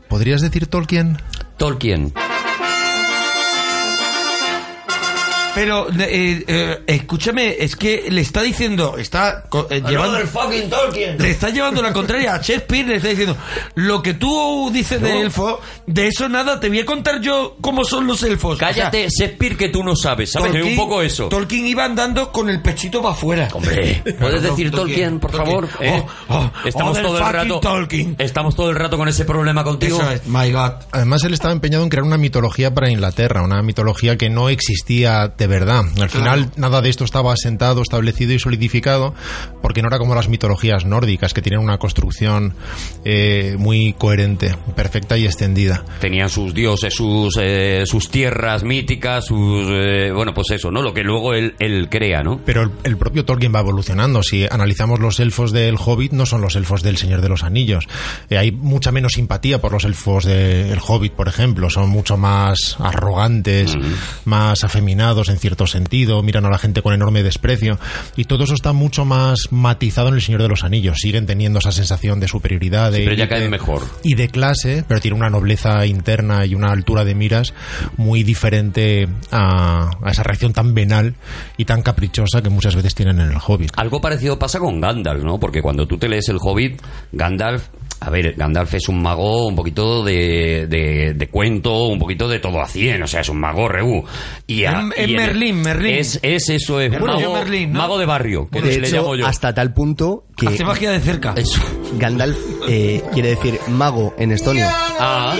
¿Podrías decir Tolkien? Tolkien. Pero, eh, eh, escúchame, es que le está diciendo, está eh, llevando... fucking Tolkien. Le está llevando la contraria a Shakespeare, le está diciendo, lo que tú dices de elfo, de eso nada, te voy a contar yo cómo son los elfos. Cállate, Shakespeare, que tú no sabes, ¿sabes? Es un poco eso. Tolkien iba andando con el pechito para afuera. Hombre, ¿puedes decir Tolkien, por Tolkien. favor? ¿Eh? Oh, oh, estamos oh, todo el rato. Tolkien. Estamos todo el rato con ese problema contigo. Eso es, my god. Además, él estaba empeñado en crear una mitología para Inglaterra, una mitología que no existía de verdad. Al final, nada de esto estaba asentado, establecido y solidificado, porque no era como las mitologías nórdicas, que tienen una construcción eh, muy coherente, perfecta y extendida. Tenían sus dioses, sus, eh, sus tierras míticas, sus. eh, bueno, pues eso, ¿no? Lo que luego él, él crea, ¿no? Pero el, el propio Tolkien va evolucionando. Si analizamos los elfos del Hobbit, no son los elfos del Señor de los Anillos. Eh, hay mucha menos simpatía por los elfos del Hobbit, por ejemplo. Son mucho más arrogantes, más afeminados en cierto sentido, miran a la gente con enorme desprecio. Y todo eso está mucho más matizado en el Señor de los Anillos. Siguen teniendo esa sensación de superioridad, de pero ya caen mejor. y de clase, pero tiene una nobleza interna y una altura de miras muy diferente a, a esa reacción tan venal y tan caprichosa que muchas veces tienen en el Hobbit. Algo parecido pasa con Gandalf, ¿no? Porque cuando tú te lees el Hobbit, Gandalf. A ver, Gandalf es un mago un poquito de, de, de cuento, un poquito de todo a cien, o sea, es un mago reú. Y a- y en- Merlín, Merlín. Es, es eso, es El mago, Merlín, ¿no? mago de barrio, que De le hecho, llamo yo. hasta tal punto que Hace magia de cerca. Eso. Gandalf eh, quiere decir mago en estonio. Ah.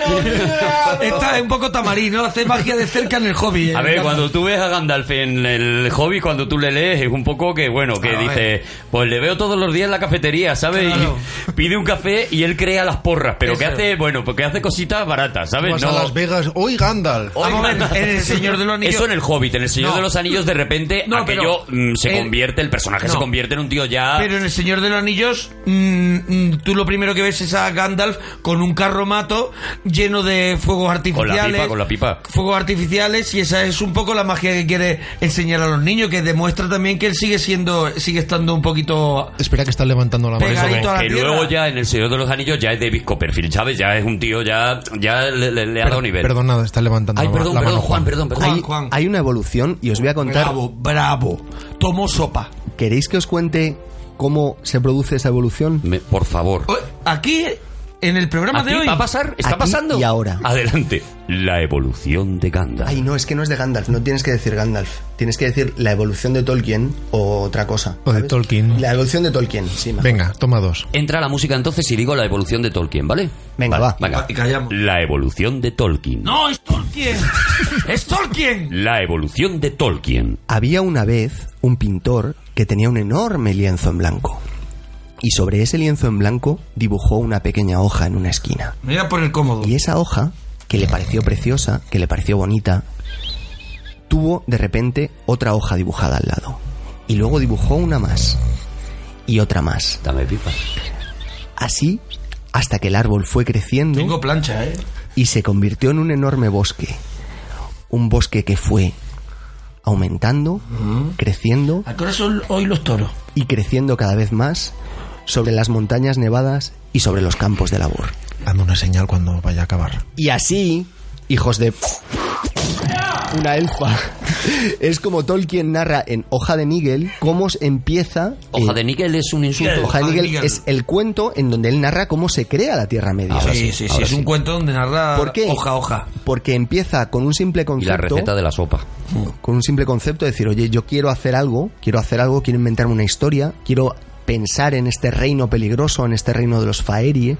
Está un poco tamarín, ¿no? Hace magia de cerca en el hobby. ¿eh? A ver, cuando tú ves a Gandalf en el hobby, cuando tú le lees, es un poco que, bueno, que dice, pues le veo todos los días en la cafetería, ¿sabes? Claro. Y pide un café y él crea las porras, pero que hace, bueno, porque hace cositas baratas, ¿sabes? Vas a Las Vegas, hoy Gandalf. En El Señor de los Anillos- Eso en el Hobbit, en el Señor No. de los Anillos, de repente, No, aquello pero- mm, se el- convierte, el personaje se No. convierte en un tío ya. Pero en El Señor de los Anillos, mm, mm, tú lo primero que ves es a Gandalf con un carromato lleno de fuegos con artificiales. la pipa, con la pipa. Fuegos artificiales y esa es un poco la magia que quiere enseñar a los niños, que demuestra también que él sigue siendo, sigue estando un poquito... Espera que está levantando la mano. Pegadito a la Que luego ya en el Señor de los Anillos ya es David Copperfield, ¿sabes? Ya es un tío, ya, ya le, le- le ha dado nivel. Perdón, nada, está levantando Ay, la, perdón, la perdón, mano Juan, perdón, perdón. Hay, Juan. hay una evolución y os voy a contar. Bravo, bravo. Tomó sopa. ¿Queréis que os cuente cómo se produce esa evolución? Me- por favor. Aquí, en el programa ¿Aquí de hoy... va a pasar? ¿Está Aquí pasando? y ahora. Adelante. La evolución de Gandalf. Ay, no, es que no es de Gandalf, no tienes que decir Gandalf. Tienes que decir la evolución de Tolkien o otra cosa. O de. Tolkien. La evolución de Tolkien, sí. mejor. Venga, toma dos. Entra la música entonces y digo la evolución de Tolkien, ¿vale? Venga, Vale, va. Venga. Y callamos. La evolución de Tolkien. No, es Tolkien. es Tolkien. La evolución de Tolkien. Había una vez un pintor que tenía un enorme lienzo en blanco. Y sobre ese lienzo en blanco dibujó una pequeña hoja en una esquina. Mira por el cómodo. Y esa hoja, que le pareció preciosa, que le pareció bonita, tuvo de repente otra hoja dibujada al lado. Y luego dibujó una más. Y otra más. Dame pipa. Así hasta que el árbol fue creciendo Tengo plancha, ¿eh? y se convirtió en un enorme bosque. Un bosque que fue aumentando, creciendo ¿A qué hora son hoy los toros? y creciendo cada vez más sobre las montañas nevadas y sobre los campos de labor. Dame una señal cuando vaya a acabar. Y así, hijos de... Una elfa. Es como Tolkien narra en Hoja de Nigel cómo se empieza... Hoja eh, de níquel es un insulto. Hoja de Hoja de Nigel Nigel. es el cuento en donde él narra cómo se crea la Tierra Media. Ahora sí, sí, sí, ahora es un cuento donde narra ¿Por qué? hoja hoja. Porque empieza con un simple Y concepto... la receta de la sopa. con un simple concepto de decir, oye, yo quiero hacer algo, quiero hacer algo, quiero inventarme una historia, quiero pensar en este reino peligroso, en este reino de los Faerie,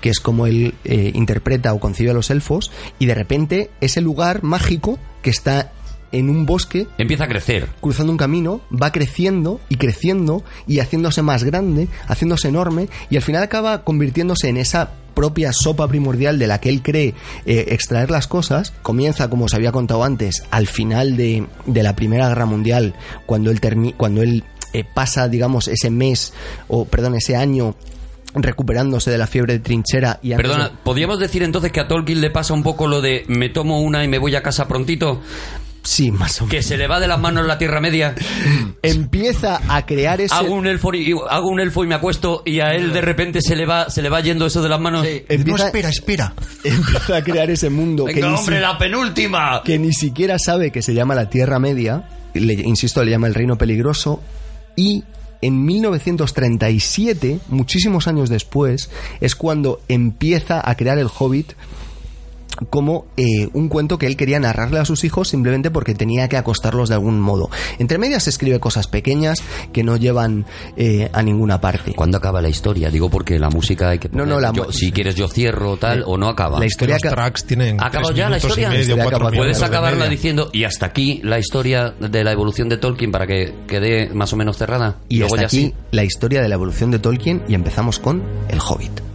que es como él eh, interpreta o concibe a los elfos, y de repente ese lugar mágico que está en un bosque Empieza a crecer. cruzando un camino, va creciendo y creciendo y haciéndose más grande, haciéndose enorme y al final acaba convirtiéndose en esa propia sopa primordial de la que él cree eh, extraer las cosas. Comienza, como os había contado antes, al final de, de la Primera Guerra Mundial, cuando él, cuando él eh, pasa, digamos, ese mes, o perdón, ese año recuperándose de la fiebre de trinchera y Perdona, de- ¿podríamos decir entonces que a Tolkien le pasa un poco lo de me tomo una y me voy a casa prontito? Sí, más o menos. Que se le va de las manos la Tierra Media. Empieza a crear ese... Hago un elfo y, hago un elfo y me acuesto y a él de repente se le va, se le va yendo eso de las manos. Empieza- No, espera, espera. empieza a crear ese mundo que Venga, ni, hombre, si- la penúltima. que ni siquiera sabe que se llama la Tierra Media, le, insisto, le llama el Reino Peligroso, y en 1937, muchísimos años después, es cuando empieza a crear el Hobbit como eh, un cuento que él quería narrarle a sus hijos simplemente porque tenía que acostarlos de algún modo. Entre medias escribe cosas pequeñas que no llevan eh, a ninguna parte. ¿Cuándo acaba la historia? Digo porque la música hay que No, poner. no, la Yo- si quieres yo cierro tal o no acaba. La historia los tracks tienen ¿Ha acabado tres ya la historia? medio, La historia cuatro acaba. minutos Puedes de acabarla diciendo y hasta aquí la historia de la evolución de Tolkien para que quede más o menos cerrada. Y luego hasta ya aquí sí. la historia de la evolución de Tolkien y empezamos con El Hobbit.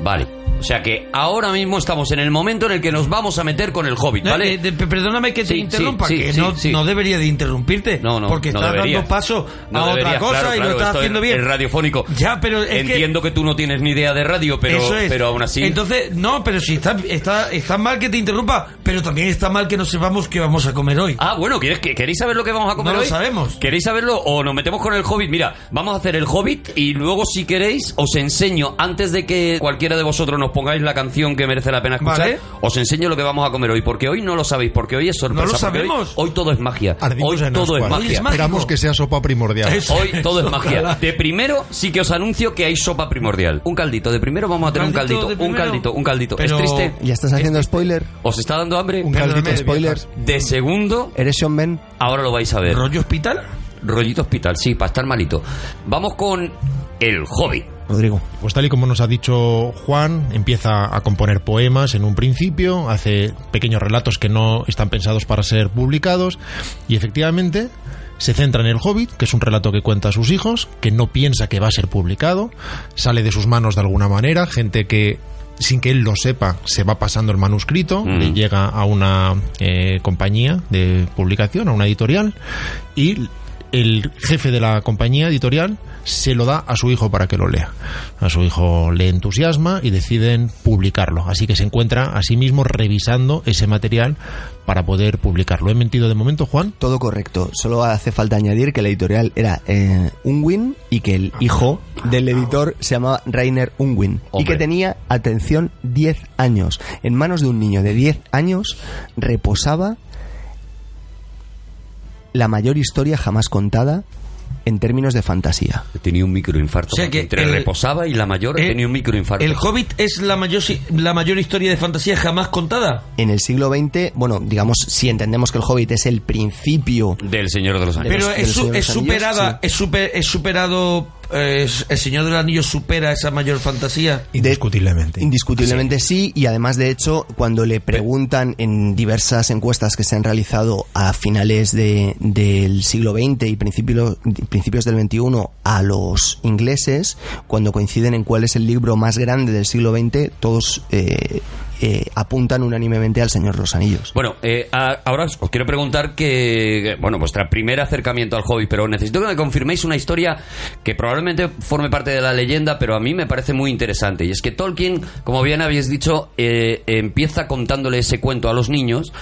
Vale. O sea que ahora mismo estamos en el momento en el que nos vamos a meter con el Hobbit, No, ¿vale? eh, de- perdóname que te Sí, interrumpa, sí, que sí, no, debería de interrumpirte. No, no, porque estás dando paso a otra deberías, cosa claro, y claro, lo estás haciendo bien. es radiofónico. Ya, pero es Entiendo que... tú no tienes ni idea de radio, pero, Eso es. pero aún así... Entonces, no, pero si está, está, está mal que te interrumpa, pero también está mal que no sepamos qué vamos a comer hoy. Ah, bueno, ¿quieres que, ¿queréis saber lo que vamos a comer No lo hoy? sabemos. ¿Queréis saberlo o nos metemos con el Hobbit? Mira, vamos a hacer el Hobbit y luego, si queréis, os enseño, antes de que cualquiera de vosotros nos pongáis la canción que merece la pena escuchar, Vale. os enseño lo que vamos a comer hoy, porque hoy no lo sabéis, porque hoy es sorpresa. No lo hoy- sabemos. Hoy, todo es magia. Ardimos Hoy todo es magia. Esperamos que sea sopa primordial. Hoy todo es magia. De primero sí que os anuncio que hay sopa primordial. Un caldito. De primero vamos a tener un ¿Caldito Un caldito, un caldito. Pero- ¿Es triste? ¿Ya estás haciendo spoiler? ¿Os está dando hambre? Un Perdóname, caldito spoiler. spoiler. De segundo, ¿Eres Sean Ben? ahora lo vais a ver. ¿Rollo hospital? Rollito hospital, sí, para estar malito. Vamos con el Hobbit. Rodrigo. Pues tal y como nos ha dicho Juan, empieza a componer poemas en un principio, hace pequeños relatos que no están pensados para ser publicados y efectivamente se centra en el Hobbit, que es un relato que cuenta a sus hijos, que no piensa que va a ser publicado, sale de sus manos de alguna manera, gente que sin que él lo sepa, se va pasando el manuscrito, Mm. le llega a una eh, compañía de publicación, a una editorial, y el jefe de la compañía editorial se lo da a su hijo para que lo lea. A su hijo le entusiasma y deciden publicarlo. Así que se encuentra a sí mismo revisando ese material para poder publicarlo. ¿He mentido de momento, Juan? Todo correcto. Solo hace falta añadir que la editorial era eh, Unwin y que el hijo del editor se llamaba Rainer Unwin. Y que tenía, atención, 10 años. En manos de un niño de 10 años reposaba la mayor historia jamás contada en términos de fantasía. Tenía un microinfarto. O sea que Entre el- reposaba y la mayor el- tenía un microinfarto. ¿El Hobbit es la mayor, la mayor historia de fantasía jamás contada? En el siglo XX, bueno, digamos, si entendemos que el Hobbit es el principio Del Señor de los Anillos. Pero es, superada, sí. es, super- es superado, eh, el Señor del Anillo supera esa mayor fantasía. Indiscutiblemente. Indiscutiblemente sí. y además de hecho cuando le preguntan en diversas encuestas que se han realizado a finales de- del siglo XX y principio- principios del XXI a los ingleses, cuando coinciden en cuál es el libro más grande del siglo XX, todos eh, eh, apuntan unánimemente al Señor de los Anillos. Bueno, eh, ahora os quiero preguntar que, bueno, vuestra primer acercamiento al hobby, pero necesito que me confirméis una historia que probablemente forme parte de la leyenda, pero a mí me parece muy interesante. Y es que Tolkien, como bien habéis dicho, eh, empieza contándole ese cuento a los niños,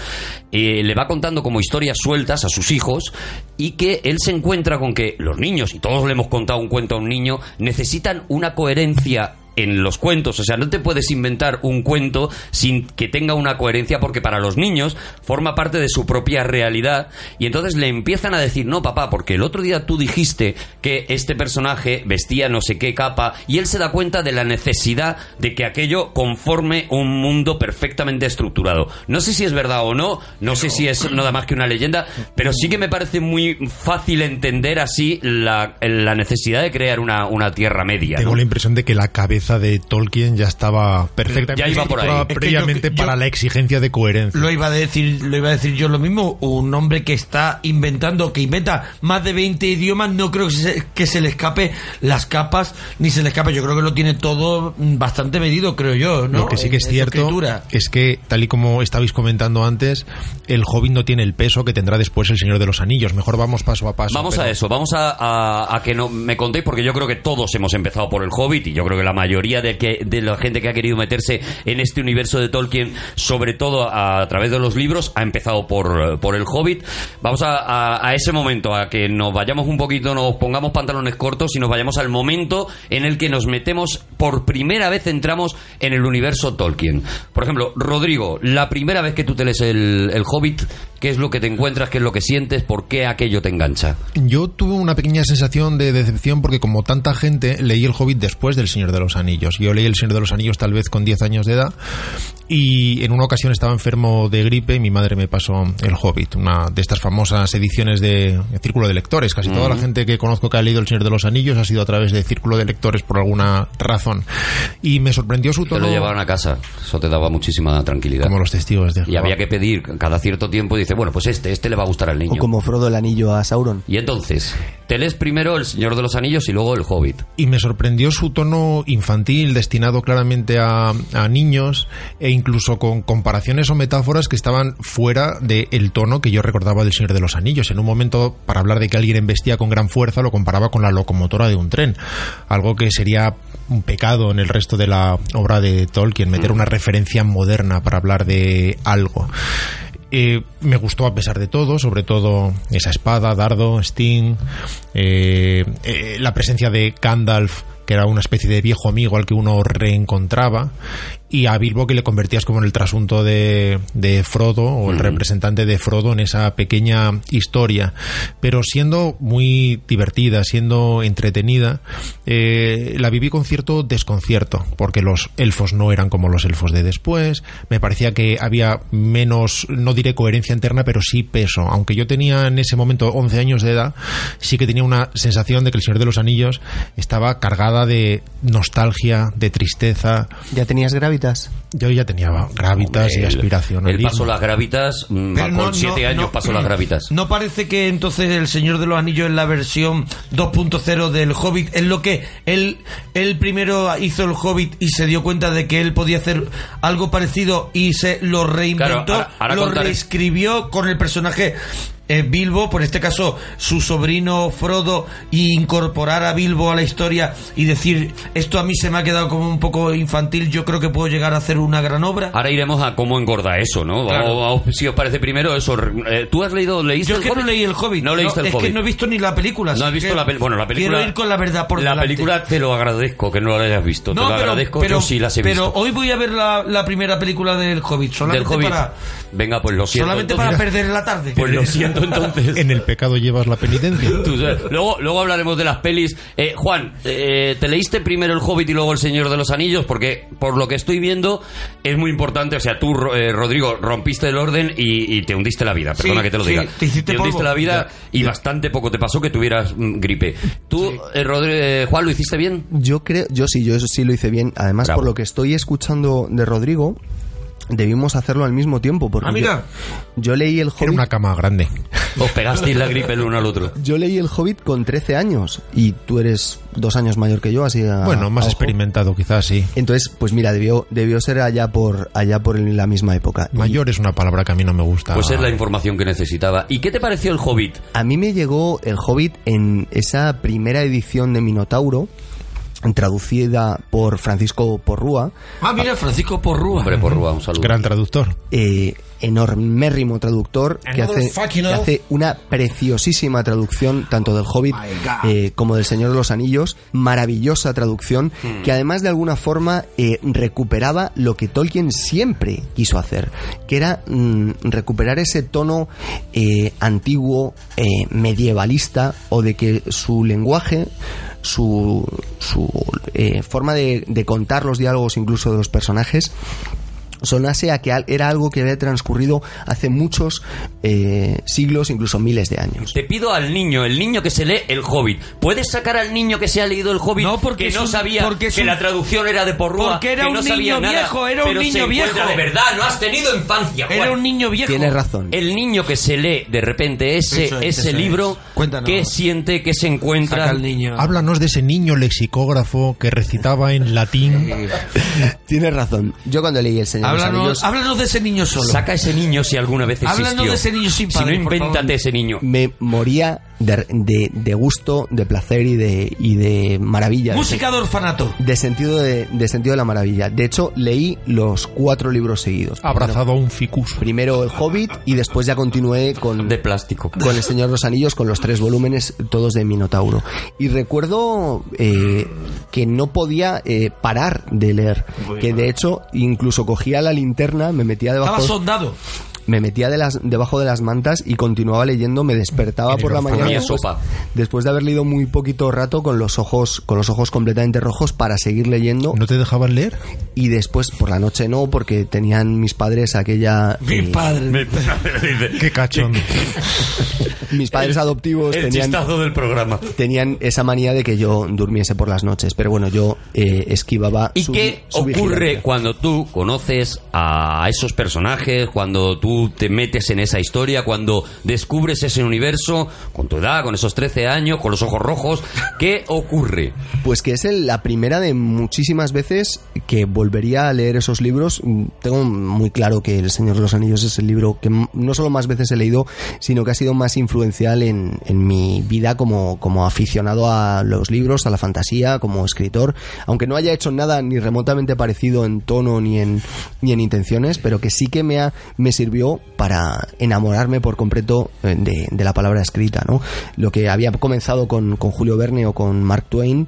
le va contando como historias sueltas a sus hijos, y que él se encuentra con que los niños, y todos le hemos contado un cuento a un niño, necesitan una coherencia en los cuentos. O sea, no te puedes inventar un cuento sin que tenga una coherencia porque para los niños forma parte de su propia realidad y entonces le empiezan a decir, no papá, porque el otro día tú dijiste que este personaje vestía no sé qué capa y él se da cuenta de la necesidad de que aquello conforme un mundo perfectamente estructurado. No sé si es verdad o no, no sé si es nada más que una leyenda, pero sí que me parece muy fácil entender así la, la necesidad de crear una, una Tierra Media. Tengo ¿no? la impresión de que la cabeza cabeza de Tolkien ya estaba perfectamente Ya iba por ahí. estructurada Es que previamente yo- yo- para la exigencia de coherencia. Lo iba a decir, lo iba a decir yo lo mismo. Un hombre que está inventando, que inventa más de 20 idiomas, no creo que se, que se le escape las capas, ni se le escape. Yo creo que lo tiene todo mm, bastante medido, creo yo, ¿no? Lo que sí que es cierto es que, tal y como estabais comentando antes, el Hobbit no tiene el peso que tendrá después el Señor de los Anillos. Mejor vamos paso a paso. Vamos pero- a eso, vamos a, a- a que no me contéis, porque yo creo que todos hemos empezado por el Hobbit y yo creo que la mayoría de, que, de la gente que ha querido meterse en este universo de Tolkien, sobre todo a, través de los libros, ha empezado por, por el Hobbit. Vamos a, a- a ese momento, a que nos vayamos un poquito, nos pongamos pantalones cortos y nos vayamos al momento en el que nos metemos, por primera vez entramos en el universo Tolkien. Por ejemplo, Rodrigo, la primera vez que tú te lees el, el Hobbit, ¿qué es lo que te encuentras? ¿Qué es lo que sientes? ¿Por qué aquello te engancha? Yo tuve una pequeña sensación de decepción porque como tanta gente leí el Hobbit después del Señor de los Anillos. Yo leí el Señor de los Anillos tal vez con 10 años de edad y en una ocasión estaba enfermo de gripe y mi madre me pasó el Hobbit, una de estas famosas ediciones de Círculo de Lectores. Casi toda la gente que conozco que ha leído el Señor de los Anillos ha sido a través de Círculo de Lectores por alguna razón. Y me sorprendió su Te tono lo llevaban a casa. Eso te daba muchísima tranquilidad. como los testigos de Y había que pedir cada cierto tiempo y dice, bueno, pues este, este le va a gustar al O niño. como Frodo el anillo a Sauron. Y entonces, te lees primero El Señor de los Anillos y luego El Hobbit. y me sorprendió su tono infantil destinado claramente a, a niños e incluso con comparaciones o metáforas que estaban fuera del tono que yo recordaba del Señor de los Anillos. En un momento, para hablar de que alguien embestía con gran fuerza, lo comparaba con la locomotora de un tren, algo que sería un pecado en el resto de la obra de Tolkien, meter una referencia moderna para hablar de algo. Eh, me gustó a pesar de todo, sobre todo esa espada, dardo, Sting, eh, eh, la presencia de Gandalf, que era una especie de viejo amigo al que uno reencontraba, y a Bilbo que le convertías como en el trasunto de, de Frodo, o el representante de Frodo en esa pequeña historia, pero siendo muy divertida, siendo entretenida, eh, la viví con cierto desconcierto, porque los elfos no eran como los elfos de después, me parecía que había menos, no diré coherencia interna, pero sí peso, aunque yo tenía en ese momento 11 años de edad, sí que tenía una sensación de que el Señor de los Anillos estaba cargada de nostalgia, de tristeza, ¿Ya tenías gravitas? yo ya tenía gravitas y aspiración. Él pasó las gravitas, mm, con no- siete no- años no- pasó las gravitas. ¿No parece que entonces El Señor de los Anillos es la versión 2.0 del Hobbit? Es lo que él, él primero hizo el Hobbit y se dio cuenta de que él podía hacer algo parecido y se lo reinventó, Claro, ahora- ahora lo contaré. reescribió con el personaje eh, Bilbo, por este caso su sobrino Frodo, y incorporar a Bilbo a la historia y decir, esto a mí se me ha quedado como un poco infantil, yo creo que puedo llegar a hacer una gran obra. Ahora iremos a cómo engorda eso, ¿no? Claro. Vamos- vamos, si os parece primero eso. eh, ¿Tú has leído, leíste Yo es el que no Hobbit? leí el Hobbit. No leíste el es Hobbit. que no he visto ni la película. No has visto la película. Bueno, la película. Quiero ir con la verdad por La delante. película te lo agradezco que no la hayas visto. te lo agradezco. Yo sí las he pero visto. hoy voy a ver la, la primera película del Hobbit. Del Solamente Hobbit. para, Venga, pues lo siento. solamente entonces. para perder la tarde. Pues lo siento entonces. En el pecado llevas la penitencia. Tú sabes. luego, luego hablaremos de las pelis. Eh, Juan, eh, ¿te leíste primero El Hobbit y luego El Señor de los Anillos? Porque por lo que estoy viendo es muy importante. O sea, tú, eh, Rodrigo, rompiste el orden y, y te hundiste la vida. Perdona Sí, que te lo sí, diga. te hiciste hundiste polvo. la vida y bastante poco te pasó que tuvieras mm, gripe. ¿Tú, eh, Rodri- eh, Juan, lo hiciste bien? Yo creo, yo sí, yo eso sí lo hice bien. Además, Bravo. por lo que estoy escuchando de Rodrigo, debimos hacerlo al mismo tiempo. Porque Ah, mira. Yo, yo leí el Era Hobbit. una cama grande. Os pegasteis la gripe el uno al otro. Yo leí el Hobbit con 13 años y tú eres dos años mayor que yo, así a- Bueno, más a experimentado quizás, sí. Entonces, pues mira, debió, debió ser allá por allá por la misma época. Y Mayor es una palabra que a mí no me gusta. Pues es la información que necesitaba. ¿Y qué te pareció el Hobbit? a mí me llegó el Hobbit en esa primera edición de Minotauro, traducida por Francisco Porrúa, Ah, mira, Francisco Porrúa. Hombre, por Rúa, un saludo. Gran traductor. eh, enormérrimo traductor que hace, que hace una preciosísima traducción tanto del Hobbit eh, como del Señor de los Anillos, maravillosa traducción que además de alguna forma eh, recuperaba lo que Tolkien siempre quiso hacer, que era mm, recuperar ese tono eh, antiguo, medievalista o de que su lenguaje su, su forma de, de contar los diálogos incluso de los personajes sonase a que al- era algo que había transcurrido hace muchos eh, siglos, incluso miles de años. Te pido al niño, el niño que se lee El Hobbit. ¿Puedes sacar al niño que se ha leído El Hobbit No, porque que no un- sabía porque que un- la traducción era de porrúa? Porque era que no un sabía niño nada, viejo, era un pero niño viejo. de verdad, no has tenido infancia, Juan. Era un niño viejo. Tienes razón. El niño que se lee de repente ese, Eso es, ese eso libro, es. Cuéntanos. ¿qué siente, qué se encuentra? Saca al niño. Háblanos de ese niño lexicógrafo que recitaba en latín. Tienes razón. Yo cuando leí El Señor Háblanos, háblanos de ese niño solo. Saca ese niño si alguna vez existió. Háblanos de ese niño sin Si padre, no, por invéntate ese niño. me moría de, de- de gusto, de placer y de, y de maravilla. Música de orfanato. De sentido de, de sentido de la maravilla. De hecho, leí los cuatro libros seguidos. Abrazado a un ficus. Primero El Hobbit y después ya continué con, De plástico. con El Señor de los Anillos, con los tres volúmenes, todos de Minotauro. Y recuerdo eh, que no podía eh, parar de leer. Que de hecho, incluso cogía la linterna, me metía debajo, Estaba sondado. Me metía de las, debajo de las mantas y continuaba leyendo, me despertaba por la mañana después, sopa. después de haber leído muy poquito rato con los ojos con los ojos completamente rojos para seguir leyendo ¿No te dejaban leer? y después por la noche no porque tenían mis padres aquella Mi eh, padre. Qué cachón. mis padres adoptivos El tenían chistazo del programa. tenían esa manía de que yo durmiese por las noches pero bueno yo eh, esquivaba ¿Y su- qué su ocurre vigilancia. cuando tú conoces a esos personajes, cuando tú te metes en esa historia, cuando descubres ese universo, con tu edad, con esos 13 años, con los ojos rojos? ¿Qué ocurre? Pues que es la primera de muchísimas veces que volvería a leer esos libros. Mm, Tengo muy claro que El Señor de los Anillos es el libro que no solo más veces he leído, sino que ha sido más influencial en, mi vida como, como aficionado a los libros, a la fantasía, como escritor. Aunque no haya hecho nada ni remotamente parecido en tono ni en, ni en intenciones, pero que sí que me, ha, me sirvió para enamorarme por completo eh, de, la palabra escrita. ¿no? Lo que había comenzado con Julio Verne o con Mark Twain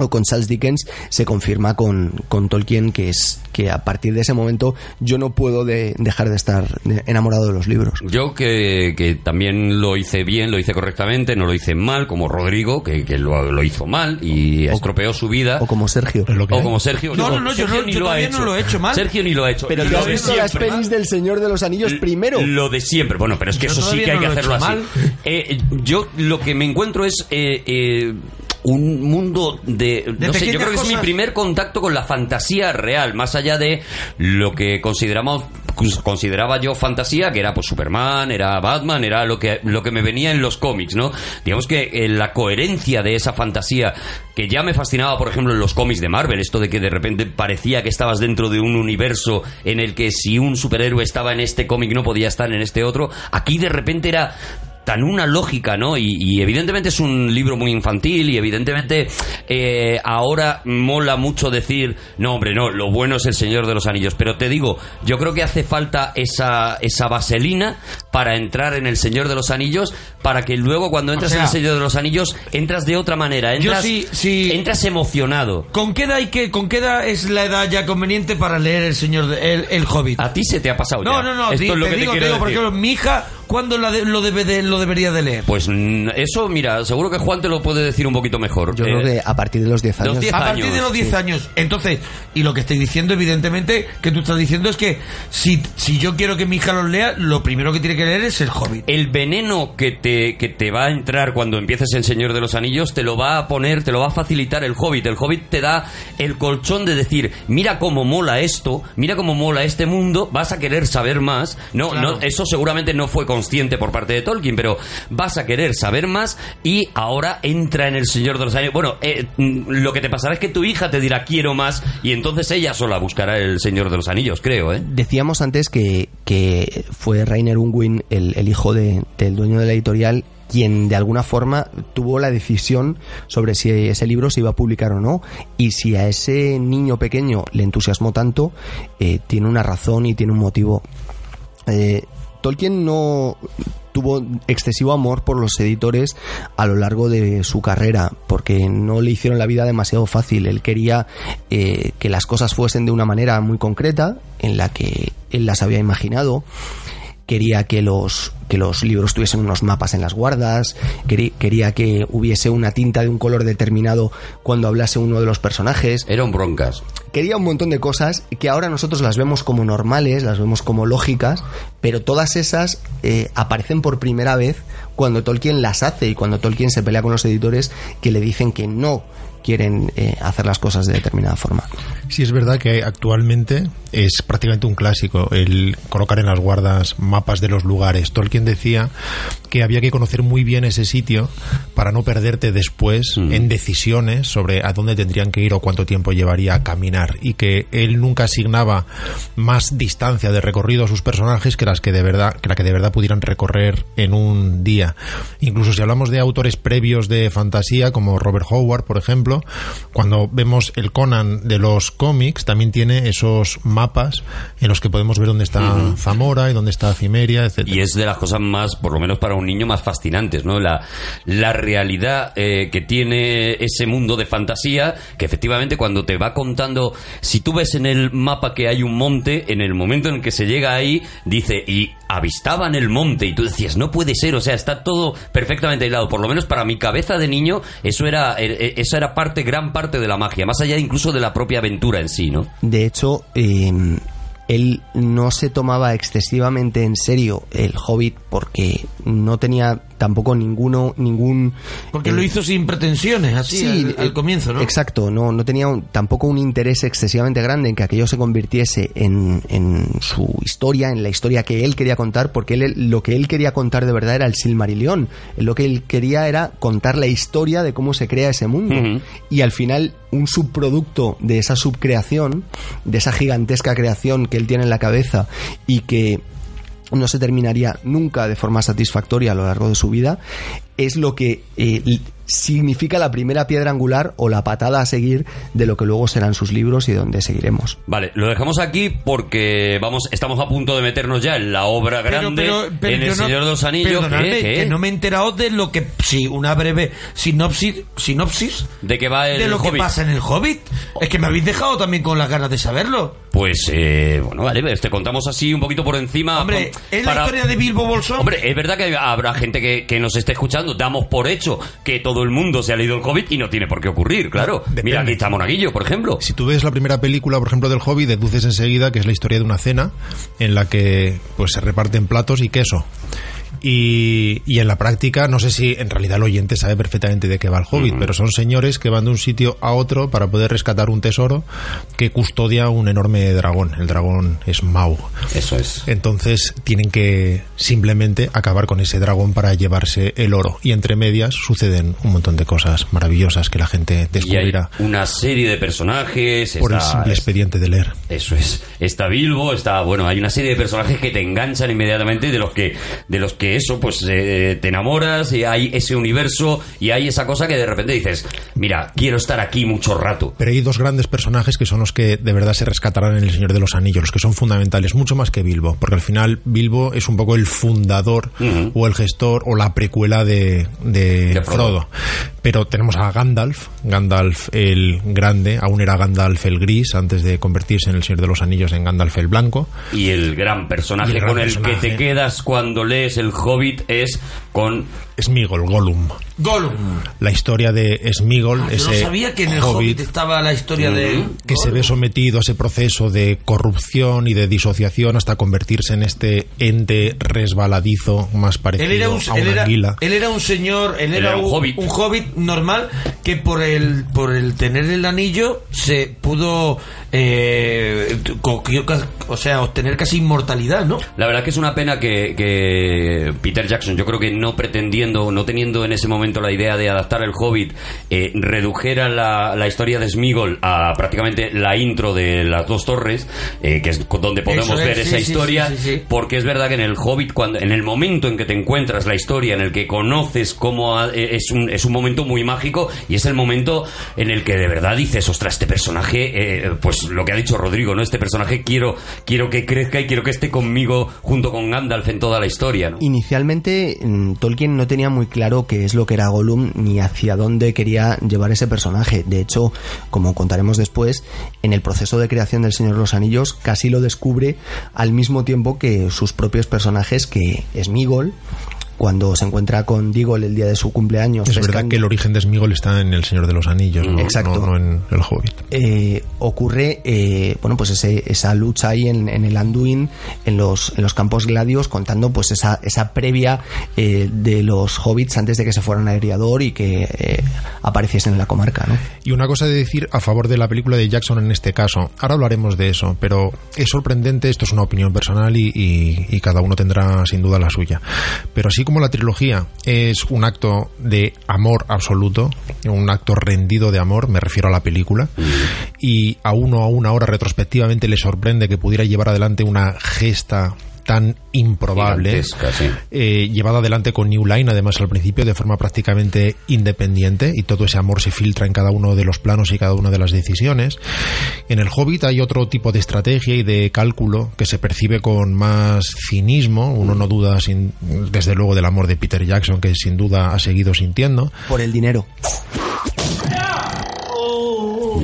o con Charles Dickens se confirma con, con Tolkien que es que a partir de ese momento yo no puedo de- dejar de estar enamorado de los libros Yo que, que también lo hice bien, lo hice correctamente, no lo hice mal, como Rodrigo, que, que lo, lo hizo mal y estropeó su vida. o como Sergio Es lo que O hay. como Sergio. No, no, no, yo no- yo lo ha todavía hecho. no lo he hecho mal. Sergio ni lo ha hecho. pero Lo tú has visto las pelis del Señor de los Anillos primero Lo de siempre. Bueno, pero es que Yo eso sí que hay no que he hacerlo así. mal. Eh, yo lo que me encuentro es eh, eh, un mundo de... no sé, yo creo que es mi primer contacto con la fantasía real, más allá de lo que consideramos consideraba yo fantasía, que era pues Superman, era Batman, era lo que, lo que me venía en los cómics, ¿no? Digamos que eh, la coherencia de esa fantasía, que ya me fascinaba, por ejemplo, en los cómics de Marvel, esto de que de repente parecía que estabas dentro de un universo en el que si un superhéroe estaba en este cómic no podía estar en este otro, aquí de repente era tan una lógica, ¿no? Y, y evidentemente es un libro muy infantil y evidentemente eh, ahora mola mucho decir, no hombre, no, lo bueno es el Señor de los Anillos, pero te digo, yo creo que hace falta esa, esa vaselina para entrar en el Señor de los Anillos, para que luego cuando entras sea, en el Señor de los Anillos, entras de otra manera, yo entras, sí- sí- entras emocionado. ¿Con qué edad hay que, con qué edad es la edad ya conveniente para leer el señor de- el, el Hobbit? A ti se te ha pasado No, ya. no, no, Esto di- es lo te que digo, te te quiero digo, por decir. ejemplo, mi hija, ¿cuándo la de- lo, debe de- lo debería de leer? Pues mm, eso, mira, seguro que Juan te lo puede decir un poquito mejor. yo Eh, creo que a partir de los 10 años los 10 a partir de los 10 sí. años. Entonces, y lo que estoy diciendo, evidentemente, que tú estás diciendo es que si, si yo quiero que mi hija los lea, lo primero que tiene que leer es el Hobbit. el veneno que te, que te va a entrar cuando empieces El Señor de los Anillos te lo va a poner, te lo va a facilitar el Hobbit. El Hobbit te da el colchón de decir, mira cómo mola esto, mira cómo mola este mundo, vas a querer saber más. No, Claro. no, eso seguramente no fue consciente por parte de Tolkien, pero vas a querer saber más y ahora entra en El Señor de los Anillos. Bueno, eh, mm, lo que te pasará es que tu hija te dirá quiero más y entonces ella sola buscará El Señor de los Anillos, creo, ¿eh? Decíamos antes que, que fue Rainer Unwin, el, hijo de- del dueño de la editorial, quien de alguna forma tuvo la decisión sobre si ese libro se iba a publicar o no. Y si a ese niño pequeño le entusiasmó tanto, eh, tiene una razón y tiene un motivo. Eh, Tolkien no tuvo excesivo amor por los editores a lo largo de su carrera, porque no le hicieron la vida demasiado fácil. Él quería eh, que las cosas fuesen de una manera muy concreta, en la que él las había imaginado. Quería que los, que los libros tuviesen unos mapas en las guardas, querí- quería que hubiese una tinta de un color determinado cuando hablase uno de los personajes, Era un broncas. quería un montón de cosas que ahora nosotros las vemos como normales, las vemos como lógicas, pero todas esas eh, aparecen por primera vez cuando Tolkien las hace y cuando Tolkien se pelea con los editores que le dicen que no quieren eh, hacer las cosas de determinada forma. Sí, es verdad que actualmente es prácticamente un clásico el colocar en las guardas mapas de los lugares. Tolkien decía que había que conocer muy bien ese sitio para no perderte después en decisiones sobre a dónde tendrían que ir o cuánto tiempo llevaría a caminar y que él nunca asignaba más distancia de recorrido a sus personajes que las que de verdad que la que de verdad pudieran recorrer en un día. Incluso si hablamos de autores previos de fantasía como Robert Howard, por ejemplo, cuando vemos el Conan de los cómics, también tiene esos mapas en los que podemos ver dónde está Zamora y dónde está Cimeria, etc. Y es de las cosas más, por lo menos para un niño, más fascinantes, ¿no? La, la realidad eh, que tiene ese mundo de fantasía, que efectivamente cuando te va contando, si tú ves en el mapa que hay un monte, en el momento en que se llega ahí, dice, y avistaban el monte, y tú decías, no puede ser, o sea, está todo perfectamente aislado. Por lo menos para mi cabeza de niño, eso era, eh, eso era parte, gran parte de la magia, más allá incluso de la propia aventura en sí, ¿no? De hecho, eh, él no se tomaba excesivamente en serio el Hobbit porque no tenía tampoco ninguno ningún Porque eh, lo hizo sin pretensiones, así, al, al eh, comienzo, ¿no? Exacto, no, no tenía un- tampoco un interés excesivamente grande en que aquello se convirtiese en, en su historia, en la historia que él quería contar, porque él, lo que él quería contar de verdad era el Silmarillion. Lo que él quería era contar la historia de cómo se crea ese mundo. Y al final, un subproducto de esa subcreación, de esa gigantesca creación que él tiene en la cabeza y que no se terminaría nunca de forma satisfactoria a lo largo de su vida, es lo que eh, significa la primera piedra angular o la patada a seguir de lo que luego serán sus libros y donde seguiremos. Vale, lo dejamos aquí porque vamos, estamos a punto de meternos ya en la obra grande, en El yo no- Señor de los Anillos. perdonadme, ¿Qué? ¿Qué? que no me he enterado de lo que... Sí, una breve sinopsis, sinopsis ¿De qué va el de lo que pasa en el Hobbit. Es que me habéis dejado también con las ganas de saberlo. Pues, eh, bueno, vale, pues te contamos así un poquito por encima. Hombre, con- es la historia de Bilbo Bolsón. Hombre, es verdad que habrá gente que, que nos esté escuchando. Damos por hecho que todo el mundo se ha leído el Hobbit y no tiene por qué ocurrir, claro. Depende. Mira, aquí está Monaguillo, por ejemplo. Si tú ves la primera película, por ejemplo, del Hobbit, deduces enseguida que es la historia de una cena en la que pues se reparten platos y queso. Y, y en la práctica, no sé si en realidad el oyente sabe perfectamente de qué va el Hobbit, pero son señores que van de un sitio a otro para poder rescatar un tesoro que custodia un enorme dragón. El dragón es Mau. Eso es. Entonces tienen que simplemente acabar con ese dragón para llevarse el oro. Y entre medias suceden un montón de cosas maravillosas que la gente Y hay descubrirá una serie de personajes. por el simple expediente de leer. Eso es. Está Bilbo, está, bueno, hay una serie de personajes que te enganchan inmediatamente de los que, de los que eso, pues eh, te enamoras y hay ese universo y hay esa cosa que de repente dices, mira, quiero estar aquí mucho rato. Pero hay dos grandes personajes que son los que de verdad se rescatarán en El Señor de los Anillos, los que son fundamentales, mucho más que Bilbo, porque al final Bilbo es un poco el fundador o el gestor o la precuela de, de De Frodo. Frodo. Pero tenemos a Gandalf, Gandalf el grande, aún era Gandalf el gris antes de convertirse en El Señor de los Anillos en Gandalf el blanco. Y el gran personaje Y el gran con el que te quedas cuando lees el Hobbit es con Smigol, Gollum. Gollum. La historia de Smigol, Ah, Yo no sabía que en el Hobbit, estaba la historia de él. que se ve sometido a ese proceso de corrupción y de disociación hasta convertirse en este ente resbaladizo más parecido Él era, un, a él, una era, anguila. él era un señor, él, Él era, era un un, hobbit. un hobbit normal que por el por el tener el anillo se pudo eh, o sea obtener casi inmortalidad, ¿no? La verdad que es una pena que, que Peter Jackson, yo creo que no pretendiendo, no teniendo en ese momento la idea de adaptar el Hobbit, eh, redujera la, la historia de Smigol a prácticamente la intro de las dos torres, eh, que es donde podemos es, ver sí, esa sí, historia, sí, sí, sí. porque es verdad que en el Hobbit, cuando, en el momento en que te encuentras la historia, en el que conoces cómo ha- eh, es, un, es un momento muy mágico y es el momento en el que de verdad dices, ostras, este personaje, eh, pues lo que ha dicho Rodrigo, ¿no? Este personaje quiero, quiero que crezca y quiero que esté conmigo junto con Gandalf en toda la historia, ¿no? Inicialmente mm, Tolkien no tenía muy claro qué es lo que era Gollum ni hacia dónde quería llevar ese personaje. De hecho, como contaremos después, en el proceso de creación del Señor de los Anillos casi lo descubre al mismo tiempo que sus propios personajes que Smigol cuando se encuentra con Diggle el día de su cumpleaños. Es verdad que el origen de Smigol está en El Señor de los Anillos, no, Exacto. no- no en El Hobbit. eh, ocurre eh, bueno pues ese- esa lucha ahí en, en el Anduin en los en los campos gladios contando pues esa esa previa eh, de los hobbits antes de que se fueran a Eriador y que eh, apareciesen en la comarca ¿no? Y una cosa de decir a favor de la película de Jackson en este caso, ahora hablaremos de eso, pero es sorprendente, esto es una opinión personal y, y- y cada uno tendrá sin duda la suya. Pero así como la trilogía es un acto de amor absoluto, un acto rendido de amor, me refiero a la película, y a uno a una hora retrospectivamente le sorprende que pudiera llevar adelante una gesta tan improbable, sí. eh, llevada adelante con New Line, además al principio de forma prácticamente independiente, y todo ese amor se filtra en cada uno de los planos y cada una de las decisiones. En el Hobbit hay otro tipo de estrategia y de cálculo que se percibe con más cinismo. Uno no duda, sin, desde luego, del amor de Peter Jackson, que sin duda ha seguido sintiendo. por el dinero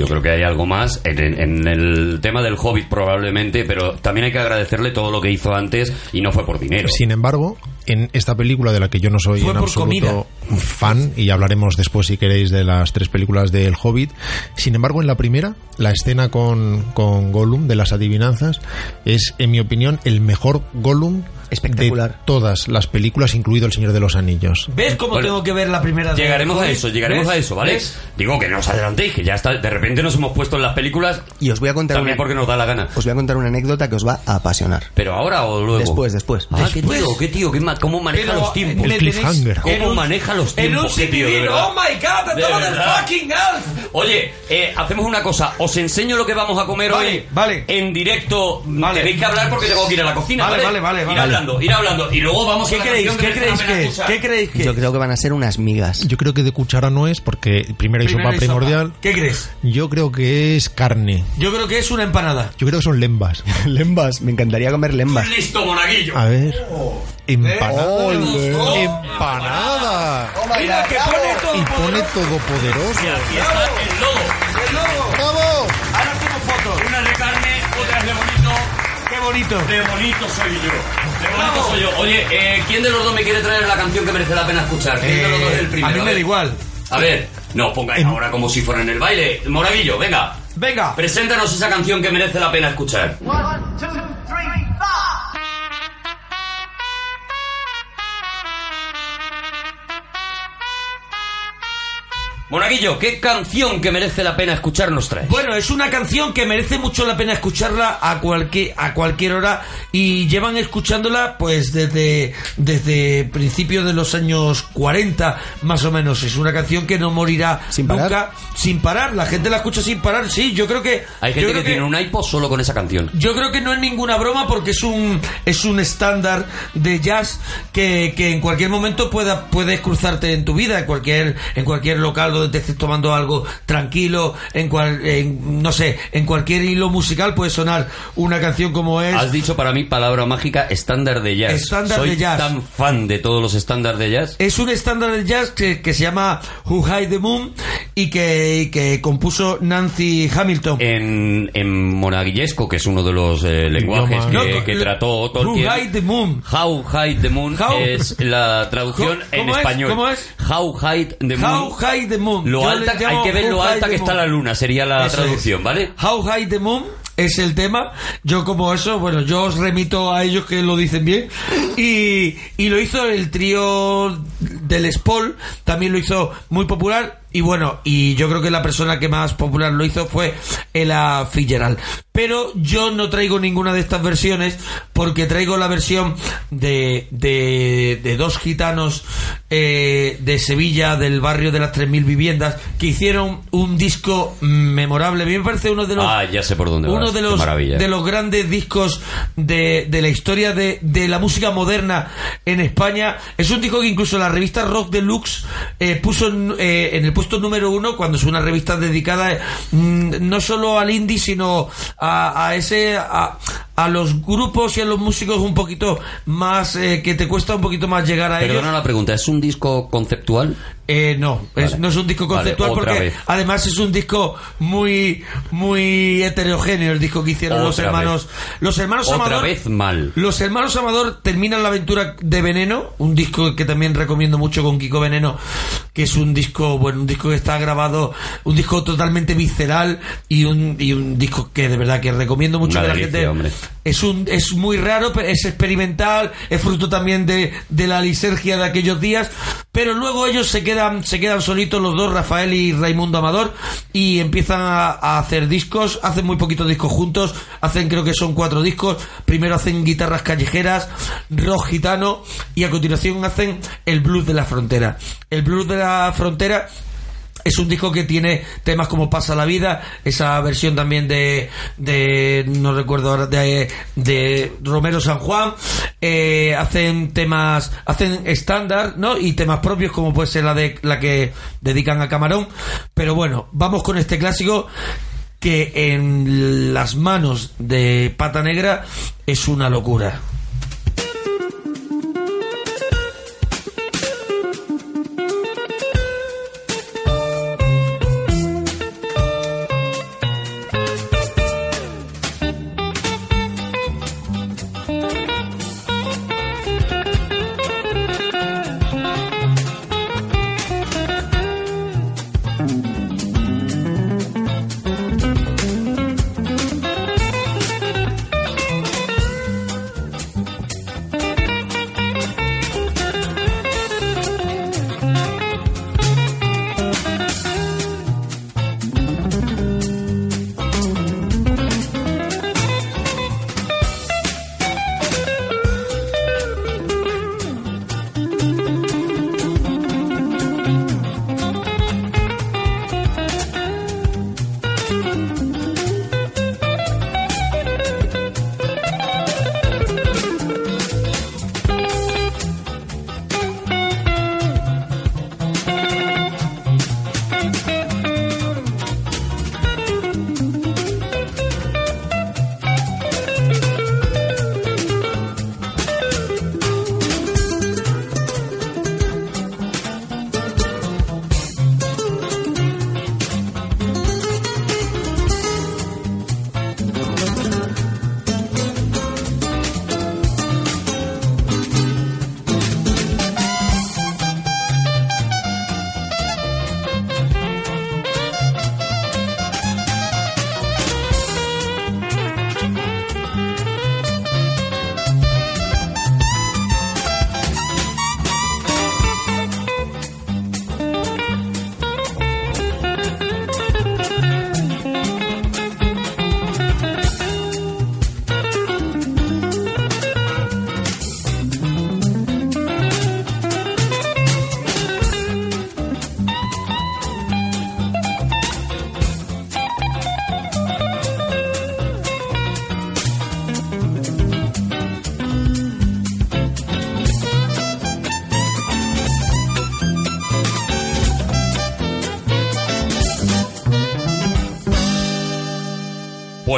Yo creo que hay algo más en, el tema del Hobbit probablemente, pero también hay que agradecerle todo lo que hizo antes y no fue por dinero. Sin embargo, en esta película de la que yo no soy Fue en absoluto fan, y hablaremos después si queréis de las tres películas del Hobbit, sin embargo en la primera, la escena con, con Gollum de las adivinanzas es, en mi opinión, el mejor Gollum Espectacular. de todas las películas, incluido El Señor de los Anillos. ¿Ves cómo Bueno, tengo que ver la primera de Llegaremos a eso, llegaremos ¿Ves? a eso, ¿vale? ¿Ves? Digo que no os adelantéis, que ya está, de repente nos hemos puesto en las películas y os voy a contar también una, porque nos da la gana. os voy a contar una anécdota que os va a apasionar Pero ahora o luego. después después Ah, qué Después. tío, qué tío, qué ma- cómo maneja Pero los tiempos. El cliffhanger. ¿Cómo en un- maneja los En un tiempos? De CTV, verdad. oh my god, De todo del verdad. fucking elf. Oye, eh, hacemos una cosa. Os enseño lo que vamos a comer Vale, hoy. vale. En directo. Vale. Tenéis que hablar porque tengo que ir a la cocina. Vale, Vale, vale, vale, Ir vale. hablando, ir hablando. Y luego vamos ¿Qué a creéis? ¿Qué que creéis que es? ¿Qué creéis que yo creo que van a ser unas migas Yo creo que de cuchara no es, porque primero hay Primero sopa hay sopa. primordial. ¿Qué crees? Yo creo que es carne. Yo creo que es una empanada. Yo creo que son lembas. lembas me encantaría comer lembas Listo, monaguillo. A ver. Empanada. ¡Ole! Empanada. Mira, que pone todo Y pone todopoderoso. Y aquí está el logo. el logo. ¡Bravo! Ahora hacemos fotos. Una de carne, otra de bonito. Qué bonito. De bonito soy yo. De bonito soy yo. Oye, eh, ¿quién de los dos me quiere traer la canción que merece la pena escuchar? ¿Quién de los dos es el Eh, primero? a mí me da igual. A ver, no pongáis ahora como si fuera en el baile. Moraguillo, venga. Venga. Preséntanos esa canción que merece la pena escuchar. Monaguillo, ¿qué canción que merece la pena escuchar nos traes? Bueno, es una canción que merece mucho la pena escucharla a cualquier, a cualquier hora y llevan escuchándola pues desde, desde principios de los años 40 más o menos. Es una canción que no morirá ¿Sin parar? nunca sin parar. La gente la escucha sin parar, sí, yo creo que... Hay gente creo que, tiene un iPod solo con esa canción. Yo creo que no es ninguna broma porque es un es un estándar de jazz que, que en cualquier momento pueda, puedes cruzarte en tu vida, en cualquier en cualquier local te estés tomando algo tranquilo, en cual en, no sé, en cualquier hilo musical puede sonar una canción como es Has dicho para mí palabra mágica estándar de jazz. Estándar Soy de jazz. tan fan de todos los estándares de jazz. es un estándar de jazz que, que se llama Who Hide the Moon y que, y que compuso Nancy Hamilton. En, en monaguillesco, que es uno de los eh, lenguajes Idioma. que, No, que trató Tolkien. Who Hide the Moon. How Hide the Moon How- es la traducción ¿Cómo- en es? español. ¿Cómo es? How Hide the Moon. How High the Moon. Lo alta, hay que ver lo alta que está la luna, sería la Eso traducción, es. ¿vale? How High the Moon es el tema. Yo como eso, bueno, yo os remito a ellos que lo dicen bien. Y, y lo hizo el trío del Spol, también lo hizo muy popular. Y bueno, y yo creo que la persona que más popular lo hizo fue Ella Fitzgerald. Pero yo no traigo ninguna de estas versiones porque traigo la versión de, de, de dos gitanos eh, de Sevilla, del barrio de las 3.000 viviendas, que hicieron un disco memorable. A mí me parece uno de los... Ah, ya sé por dónde uno vas. de los, de los grandes discos de, de la historia de, de la música moderna en España. Es un disco que incluso la revista Rock Deluxe eh, puso en, eh, en el puesto número uno cuando es una revista dedicada mm, no solo al indie, sino a, a ese... A, a los grupos y a los músicos un poquito más eh, que te cuesta un poquito más llegar a ellos Perdona la pregunta, ¿es un disco conceptual? eh, no, es- no es un disco conceptual porque vez. además es un disco muy muy heterogéneo el disco que hicieron los hermanos los hermanos Otra Amador vez mal. los hermanos Amador terminan la aventura de Veneno, un disco que también recomiendo mucho con Kiko Veneno, que es un disco, bueno, un disco que está grabado, un disco totalmente visceral y un, y un disco que de verdad que recomiendo mucho Una que la gente hombre. Es un es muy raro, es experimental, es fruto también de, de la lisergia de aquellos días, pero luego ellos se quedan se quedan solitos los dos, Rafael y Raimundo Amador, y empiezan a, a hacer discos, hacen muy poquitos discos juntos, hacen creo que son cuatro discos, primero hacen guitarras callejeras, rock gitano, y a continuación hacen el blues de la frontera. El blues de la frontera es un disco que tiene temas como Pasa la vida, esa versión también de, de no recuerdo ahora, de, Romero San Juan, eh, hacen temas, hacen estándar, ¿no? Y temas propios como puede ser la de la que dedican a Camarón. Pero bueno, vamos con este clásico que en las manos de Pata Negra es una locura.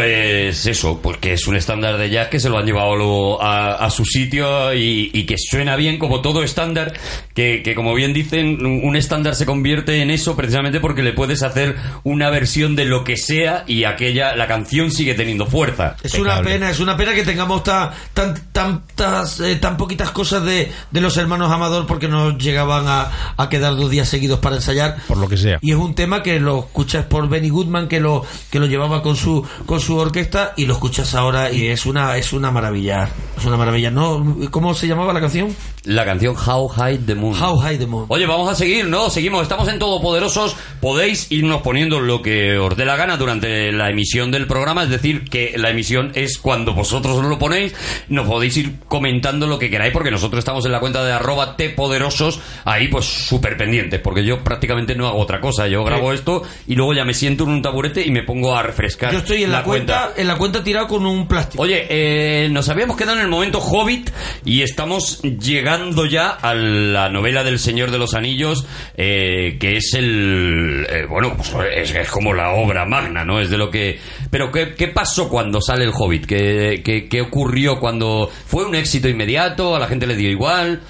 Pues eso, pues que es un estándar de jazz que se lo han llevado a, a su sitio y que suena bien como todo estándar, que, que como bien dicen, un estándar se convierte en eso precisamente porque le puedes hacer una versión de lo que sea y aquella, la canción sigue teniendo fuerza. Es una pena, es una pena que tengamos ta- tan, tantas, eh, tan poquitas cosas de, de los hermanos Amador porque nos llegaban a, a quedar dos días seguidos para ensayar. Por lo que sea. Y es un tema que lo escuchas por Benny Goodman que lo que lo llevaba con su con su orquesta orquesta y lo escuchas ahora y es una es una maravilla. Es una maravilla. ¿No? ¿Cómo se llamaba la canción? La canción How High the Moon. How High the Moon. Oye, vamos a seguir, ¿no? Seguimos, estamos en Todopoderosos. Podéis irnos poniendo lo que os dé la gana durante la emisión del programa, es decir, que la emisión es cuando vosotros os lo ponéis. Nos podéis ir comentando lo que queráis, porque nosotros estamos en la cuenta de arroba tpoderosos, ahí pues súper pendientes, porque yo prácticamente no hago otra cosa. Yo grabo esto y luego ya me siento en un taburete y me pongo a refrescar. Yo estoy en la, cuenta, en la cuenta tirado con un plástico. Oye, eh, nos habíamos quedado en el momento Hobbit y estamos llegando ya a la novela del Señor de los Anillos, eh, que es el. eh, bueno, pues es, como la obra magna, ¿no? Es de lo que. Pero, ¿qué, qué pasó cuando sale el Hobbit? ¿Qué, qué, qué ocurrió cuando. ¿Fue un éxito inmediato? ¿A la gente le dio igual?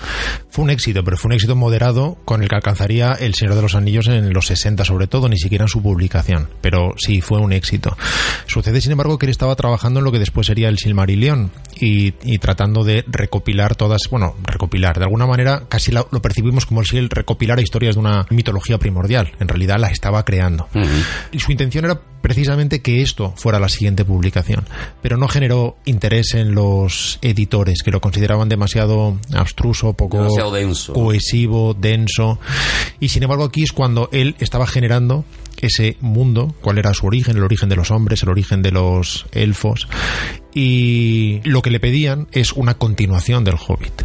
Fue un éxito, pero fue un éxito moderado con el que alcanzaría El Señor de los Anillos en los 60 sobre todo, ni siquiera en su publicación. Pero sí, fue un éxito. Sucede, sin embargo, que él estaba trabajando en lo que después sería el Silmarillion y, y tratando de recopilar todas, bueno, recopilar, de alguna manera casi lo percibimos como si él recopilara historias de una mitología primordial. En realidad las estaba creando. Y su intención era precisamente que esto fuera la siguiente publicación, pero no generó interés en los editores que lo consideraban demasiado abstruso, poco Demasiado denso. cohesivo, denso. Y sin embargo aquí es cuando él estaba generando ese mundo, cuál era su origen, el origen de los hombres, el origen de los elfos. Y lo que le pedían es una continuación del Hobbit.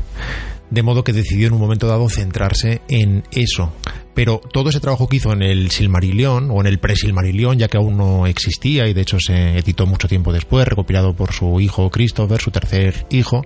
De modo que decidió en un momento dado centrarse en eso. Pero todo ese trabajo que hizo en el Silmarillion o en el pre-Silmarillion, ya que aún no existía y de hecho se editó mucho tiempo después, recopilado por su hijo Christopher, su tercer hijo,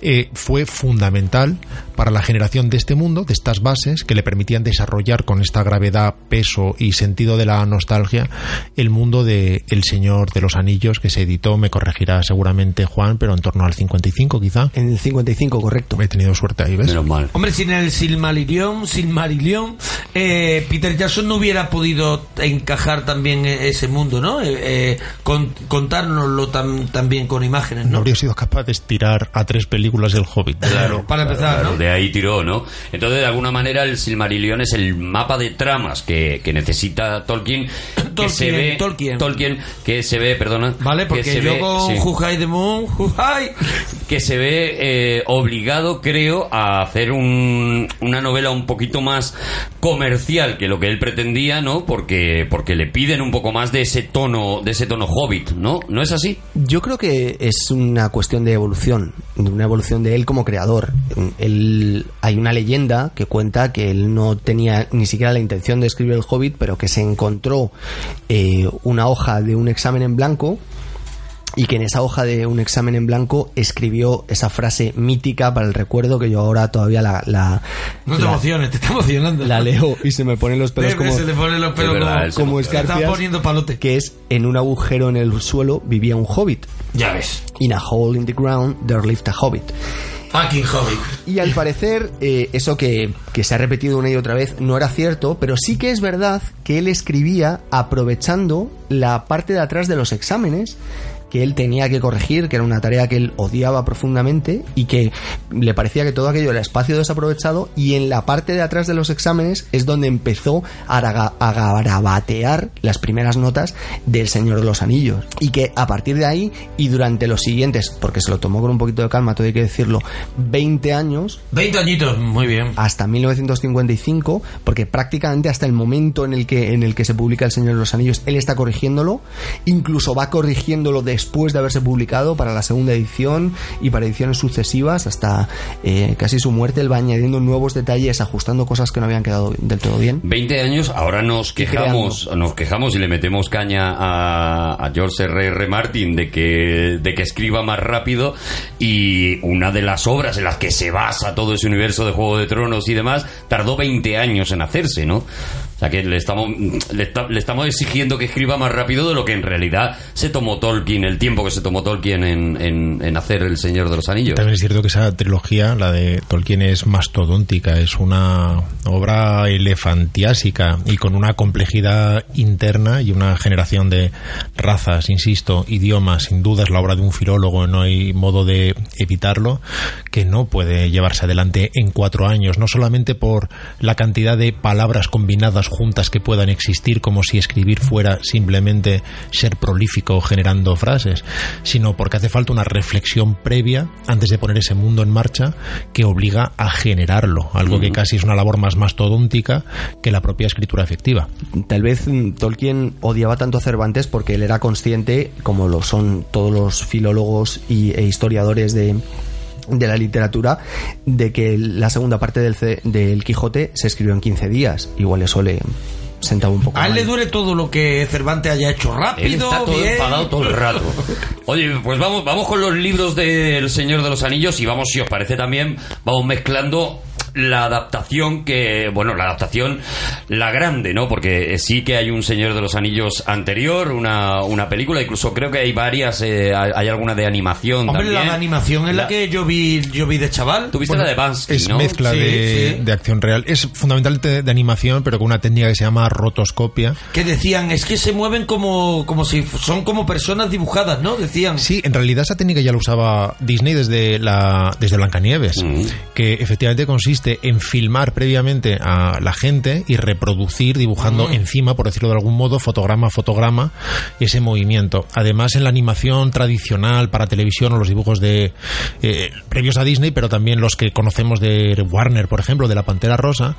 eh, fue fundamental para la generación de este mundo, de estas bases que le permitían desarrollar con esta gravedad, peso y sentido de la nostalgia el mundo de El Señor de los Anillos que se editó, me corregirá seguramente Juan, pero en torno al 55 quizá. En el 55, correcto. He tenido suerte ahí, ¿ves? Menos mal. Hombre, sin el Silmarillion, Silmarillion, eh, Peter Jackson no hubiera podido encajar también e- ese mundo, ¿no? Eh, eh, con- contárnoslo tam- también con imágenes, No ¿no? habría sido capaz de estirar a tres películas del Hobbit. Claro, Para empezar, claro, ¿no? De ahí tiró, ¿no? Entonces, de alguna manera, el Silmarillion es el mapa de tramas que, que necesita Tolkien. que Tolkien, se ve, Tolkien. que se ve, perdona. Vale, que porque se yo ve- con sí, Who the Moon, Who que se ve eh, obligado, creo, a hacer un- una novela un poquito más comercial que lo que él pretendía, ¿no? Porque, porque le piden un poco más de ese tono, de ese tono hobbit, ¿no? ¿No es así? Yo creo que es una cuestión de evolución, de una evolución de él como creador. Él, hay una leyenda que cuenta que él no tenía ni siquiera la intención de escribir el Hobbit, pero que se encontró eh, una hoja de un examen en blanco y que en esa hoja de un examen en blanco escribió esa frase mítica para el recuerdo que yo ahora todavía la, la, no te la- emociones, te está emocionando. la leo y se me ponen los pelos como, se le ponen los pelos Es verdad, como, como escarpias, poniendo palote. que es en un agujero en el suelo vivía un hobbit. Ya ves. In a hole in the ground there lived a hobbit. Fucking Hobbit. Y al parecer, eh, eso que, que se ha repetido una y otra vez no era cierto, pero sí que es verdad que él escribía aprovechando la parte de atrás de los exámenes que él tenía que corregir, que era una tarea que él odiaba profundamente y que le parecía que todo aquello era espacio desaprovechado y en la parte de atrás de los exámenes es donde empezó a, garabatear las primeras notas del Señor de los Anillos y que a partir de ahí y durante los siguientes, porque se lo tomó con un poquito de calma, todo hay que decirlo, 20 años 20 añitos, muy bien. hasta 1955, porque prácticamente hasta el momento en el que en el que se publica El Señor de los Anillos, él está corrigiéndolo, incluso va corrigiéndolo después de haberse publicado para la segunda edición y para ediciones sucesivas hasta eh, casi su muerte, él va añadiendo nuevos detalles, ajustando cosas que no habían quedado del todo bien. 20 años, ahora nos quejamos, nos quejamos y le metemos caña a, a George R. R. Martin de que, de que escriba más rápido y una de las obras en las que se basa todo ese universo de Juego de Tronos y demás tardó 20 años en hacerse, ¿no? Sea que le estamos, le, esta- le estamos exigiendo que escriba más rápido de lo que en realidad se tomó Tolkien, el tiempo que se tomó Tolkien en, en, en hacer El Señor de los Anillos. También es cierto que esa trilogía, la de Tolkien, es mastodóntica, es una obra elefantiásica y con una complejidad interna y una generación de razas, insisto, idiomas, sin duda es la obra de un filólogo, no hay modo de evitarlo, que no puede llevarse adelante en cuatro años, no solamente por la cantidad de palabras combinadas juntas que puedan existir, como si escribir fuera simplemente ser prolífico generando frases, sino porque hace falta una reflexión previa antes de poner ese mundo en marcha que obliga a generarlo, algo que casi es una labor más mastodóntica que la propia escritura efectiva. Tal vez mm, Tolkien odiaba tanto a Cervantes porque él era consciente, como lo son todos los filólogos y, e historiadores de, de la literatura, de que la segunda parte del, ce- del Quijote se escribió en 15 días. Igual eso le sentaba un poco A él mal. le duele todo lo que Cervantes haya hecho Él rápido, está todo bien. enfadado todo el rato. Oye, pues vamos, vamos con los libros del Señor de los Anillos y vamos, si os parece también, vamos mezclando la adaptación que, bueno, la adaptación, la grande, ¿no? Porque sí que hay un Señor de los Anillos anterior, una, una película, incluso creo que hay varias, eh, hay alguna de animación Hombre, también. la de animación es la, La- que yo vi, yo vi de chaval. Tuviste la de Bansky, Es ¿no? mezcla Sí, de, sí. de acción real. Es fundamentalmente de, de animación, pero con una técnica que se llama rotoscopia. Que decían, es que se mueven como, como si son como personas dibujadas, ¿no? Decían. Sí, en realidad esa técnica ya la usaba Disney desde la desde Blancanieves, Mm. que efectivamente consiste en filmar previamente a la gente y reproducir dibujando encima, por decirlo de algún modo, fotograma a fotograma ese movimiento. Además, en la animación tradicional para televisión o los dibujos de eh, previos a Disney, pero también los que conocemos de Warner, por ejemplo, de la Pantera Rosa,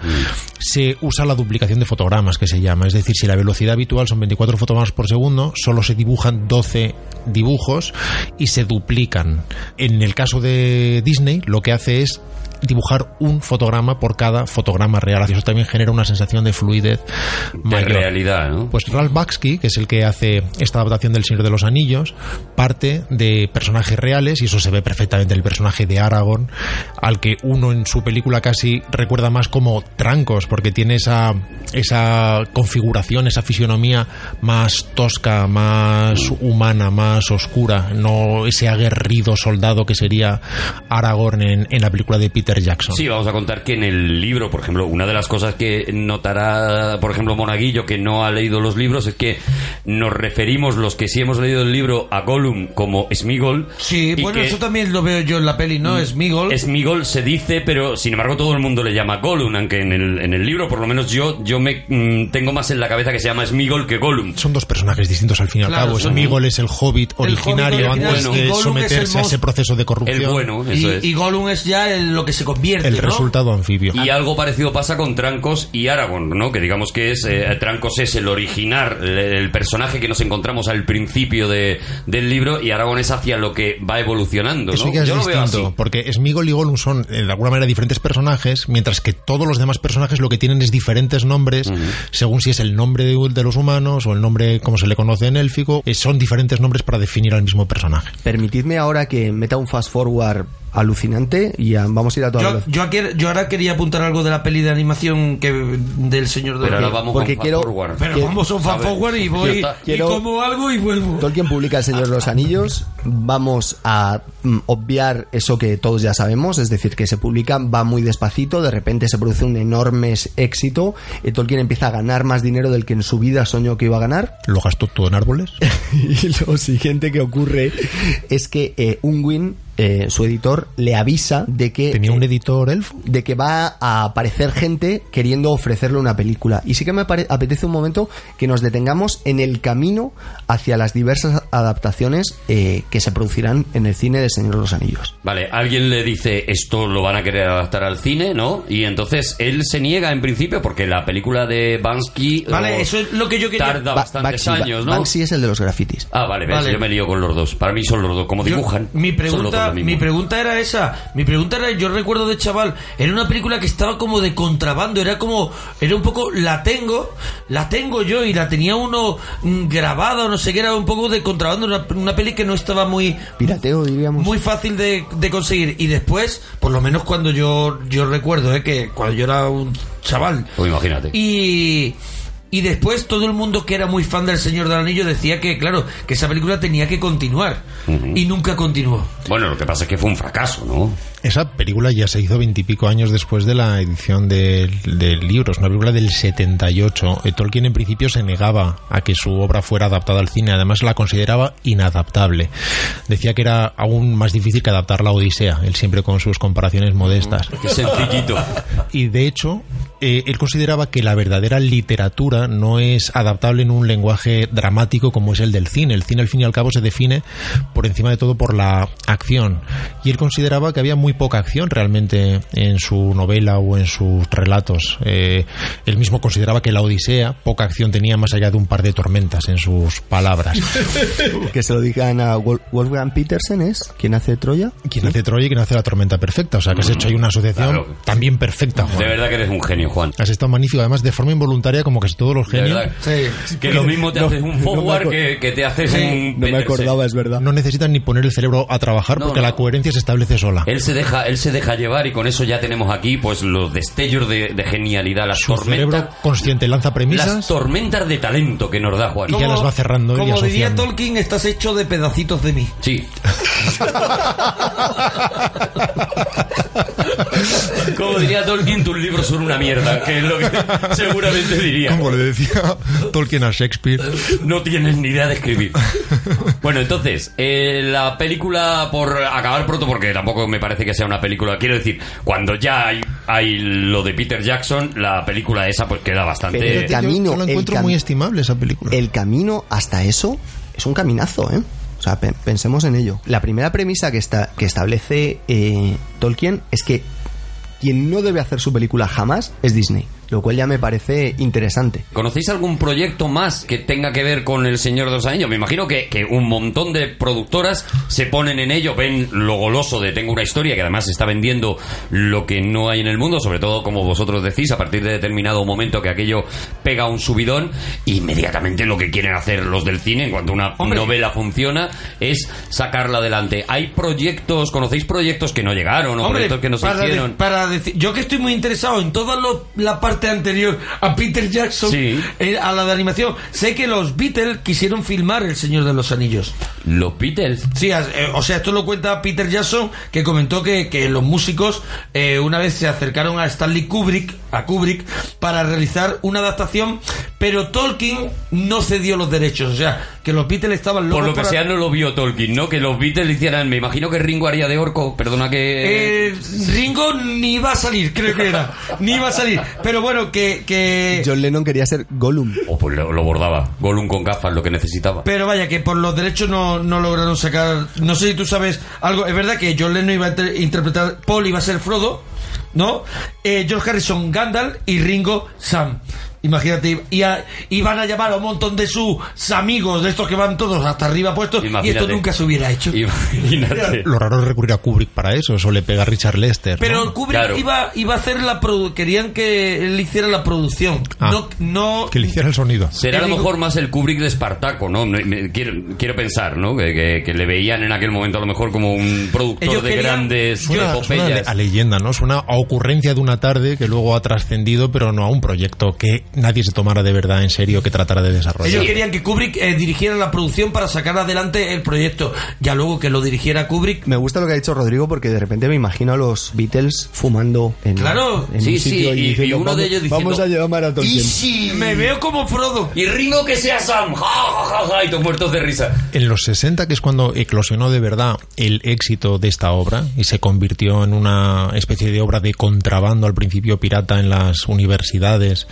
se usa la duplicación de fotogramas, que se llama. Es decir, si la velocidad habitual son 24 fotogramas por segundo, solo se dibujan 12 dibujos y se duplican. En el caso de Disney, lo que hace es dibujar un fotograma por cada fotograma real. Así eso también genera una sensación de fluidez De mayor. realidad, ¿no? Pues Ralph Bakshi, que es el que hace esta adaptación del Señor de los Anillos, parte de personajes reales, y eso se ve perfectamente en el personaje de Aragorn, al que uno en su película casi recuerda más como trancos, porque tiene esa, esa configuración, esa fisionomía más tosca, más humana, más oscura, no ese aguerrido soldado que sería Aragorn en, en la película de Peter Jackson. Sí, vamos a contar que en el libro, por ejemplo, una de las cosas que notará, por ejemplo, Monaguillo, que no ha leído los libros, es que nos referimos, los que sí hemos leído el libro, a Gollum como Smigol. Sí, y bueno, eso también lo veo yo en la peli, ¿no? Es Migol. Smigol se dice, pero sin embargo todo el mundo le llama Gollum, aunque en el, en el libro, por lo menos yo, yo me mm, tengo más en la cabeza que se llama Smigol que Gollum. son dos personajes distintos al fin y al Claro, cabo. Smigol es el hobbit El originario hobbit antes de someterse a ese proceso de corrupción. El bueno, eso y, es. y Gollum es ya el- lo que se convierte, El ¿no? resultado anfibio. Y algo parecido pasa con Trancos y Aragorn, ¿no? Que digamos que es eh, Trancos es el original, el, el personaje que nos encontramos al principio de, del libro y Aragorn es hacia lo que va evolucionando, ¿no? Eso ya es Yo lo veo distinto, así. porque Smigol y Gollum son eh, de alguna manera diferentes personajes, mientras que todos los demás personajes lo que tienen es diferentes nombres, según si es el nombre de, de los humanos o el nombre como se le conoce en élfico, eh, son diferentes nombres para definir al mismo personaje. Permitidme ahora que meta un fast forward alucinante y ya vamos a ir a toda Yo, yo, aquí- yo ahora quería apuntar algo de la peli de animación que del Señor de Pero ahora los vamos porque con quiero- Forward. Pero Quiero- vamos a fan forward y Ya voy está. Quiero- y como algo y vuelvo. Tolkien publica El Señor de los Anillos. Vamos a mm, obviar eso que todos ya sabemos, es decir, que se publica, va muy despacito, de repente se produce un enorme éxito. eh, Tolkien empieza a ganar más dinero del que en su vida soñó que iba a ganar. Lo gastó todo en árboles. y lo siguiente que ocurre es que eh, Unwin, eh, su editor, le avisa de que Tenía un editor elfo. de que va a aparecer gente queriendo ofrecerle una película. Y sí que me apetece un momento que nos detengamos en el camino hacia las diversas adaptaciones eh, que se producirán en el cine de Señor de los Anillos. Vale, alguien le dice esto lo van a querer adaptar al cine, ¿no? Y entonces él se niega en principio porque la película de Bansky Vale, oh, eso es lo que yo quería. tarda Ba- bastantes Banksy, años, ¿no? Banksy es el de los grafitis. Ah, vale, ves, Vale. yo me lío con los dos. Para mí son los dos, como Yo- dibujan. mi dos pregunta, mi pregunta era esa. Mi pregunta era, yo recuerdo de chaval, era una película que estaba como de contrabando, era como, era un poco, la tengo, la tengo yo y la tenía uno mm, grabada o no sé qué, era un poco de contrabando, una, una peli que no estaba muy, Pirateo, diríamos. muy fácil de, de conseguir. Y después, por lo menos cuando yo, yo recuerdo, eh, que cuando yo era un chaval, Pues imagínate. y, y después todo el mundo que era muy fan del Señor del Anillo decía que, claro, que esa película tenía que continuar. Y nunca continuó. Bueno, lo que pasa es que fue un fracaso, ¿no? Esa película ya se hizo veintipico años después de la edición del, del libro. Es una película del 78. Eh, Tolkien en principio se negaba a que su obra fuera adaptada al cine. Además la consideraba inadaptable. Decía que era aún más difícil que adaptar la Odisea. Él siempre con sus comparaciones modestas. Qué sencillito. Y de hecho, eh, él consideraba que la verdadera literatura no es adaptable en un lenguaje dramático como es el del cine. El cine al fin y al cabo se define por encima de todo por la acción. Y él consideraba que había muy poca acción realmente en su novela o en sus relatos. Eh, él mismo consideraba que la Odisea poca acción tenía más allá de un par de tormentas en sus palabras. Que se lo digan a Wol- Wolfgang Petersen, ¿es? ¿Quién hace Troya? quien hace Troya y quien hace la tormenta perfecta. O sea, que has hecho ahí una asociación Claro. también perfecta, Juan. De verdad que eres un genio, Juan. Has estado magnífico, además de forma involuntaria, como casi todos los genios. Sí. Que lo mismo te No, haces un no forward acuer- que, que te haces un. No me acordaba, es verdad. No necesitan ni poner el cerebro a trabajar No, porque no. la coherencia se establece sola. Él se deja, él se deja llevar y con eso ya tenemos aquí pues los destellos de, de genialidad, las Su tormentas, consciente lanza las premisas tormentas de talento que nos da Juan. y ya las va cerrando y Como diría. Tolkien, estás hecho de pedacitos de mí. Sí. Como diría Tolkien, tus libros son una mierda, que es lo que seguramente diría. Como le decía Tolkien a Shakespeare. No tienes ni idea de escribir. Bueno, entonces, eh, la película, por acabar pronto, porque tampoco me parece que sea una película, quiero decir, cuando ya hay, hay lo de Peter Jackson, la película esa pues queda bastante... Pero el camino, Yo, yo la el encuentro cam- muy estimable esa película. El camino hasta eso es un caminazo, ¿eh? O sea, pe- pensemos en ello. La primera premisa que, está, que establece eh, Tolkien es que quien no debe hacer su película jamás es Disney, lo cual ya me parece interesante. ¿Conocéis algún proyecto más que tenga que ver con El Señor de los Anillos? Me imagino que, que un montón de productoras se ponen en ello, ven lo goloso de Tengo una historia, que además está vendiendo lo que no hay en el mundo, sobre todo como vosotros decís, a partir de determinado momento que aquello pega un subidón, inmediatamente lo que quieren hacer los del cine, en cuanto una Hombre. novela funciona, es sacarla adelante. ¿Hay proyectos, conocéis proyectos que no llegaron o Hombre, proyectos que no se para, de- hicieron? para decir, yo que estoy muy interesado en toda lo- la parte anterior a Peter Jackson, Sí. eh, a la de animación, sé que los Beatles quisieron filmar El Señor de los Anillos. Los Beatles. Sí, eh, o sea, esto lo cuenta Peter Jackson, que comentó que, que los músicos eh, una vez se acercaron a Stanley Kubrick, a Kubrick, para realizar una adaptación, pero Tolkien no cedió los derechos, o sea, que los Beatles estaban locos Por lo que para- sea, no lo vio Tolkien, ¿no? Que los Beatles hicieran. Me imagino que Ringo haría de orco. Perdona que. Eh, Ringo ni iba a salir, creo que era. Ni iba a salir. Pero bueno, que. que John Lennon quería ser Gollum. O pues lo, lo bordaba. Gollum con gafas, lo que necesitaba. pero vaya, que por los derechos no, no lograron sacar. No sé si tú sabes algo. Es verdad que John Lennon iba a inter- interpretar. Paul iba a ser Frodo, ¿no? Eh, George Harrison Gandalf y Ringo Sam. Imagínate, y a- iban a llamar a un montón de sus amigos, de estos que van todos hasta arriba puestos, y esto nunca se hubiera hecho. Imagínate. Lo raro es recurrir a Kubrick para eso, eso le pega a Richard Lester. Pero ¿no? Kubrick Claro. iba, iba a hacer la produ querían que él hiciera la producción. Ah. no, no Que le hiciera el sonido. Será a lo mejor más el Kubrick de Espartaco, ¿no? Me- me- quiero, quiero pensar, ¿no? Que, que- que le veían en aquel momento a lo mejor como un productor Ellos de querían- grandes Suena, suena a leyenda, ¿no? Suena a ocurrencia de una tarde que luego ha trascendido, pero no a un proyecto que nadie se tomara de verdad en serio, que tratara de desarrollar. Ellos querían que Kubrick eh, dirigiera la producción para sacar adelante el proyecto. Ya luego que lo dirigiera Kubrick. Me gusta lo que ha dicho Rodrigo porque de repente me imagino a los Beatles fumando en, Claro. en Sí, un sitio sí, y- diciendo, y uno vamos, de ellos diciendo, Vamos a llevar a Tolkien. ¿Y si? Me veo como Frodo. Y Ringo que sea Sam. Ja, ja, ja, ja, y todos muertos de risa. En los 60, que es cuando eclosionó de verdad el éxito de esta obra y se convirtió en una especie de obra de contrabando al principio pirata en las universidades,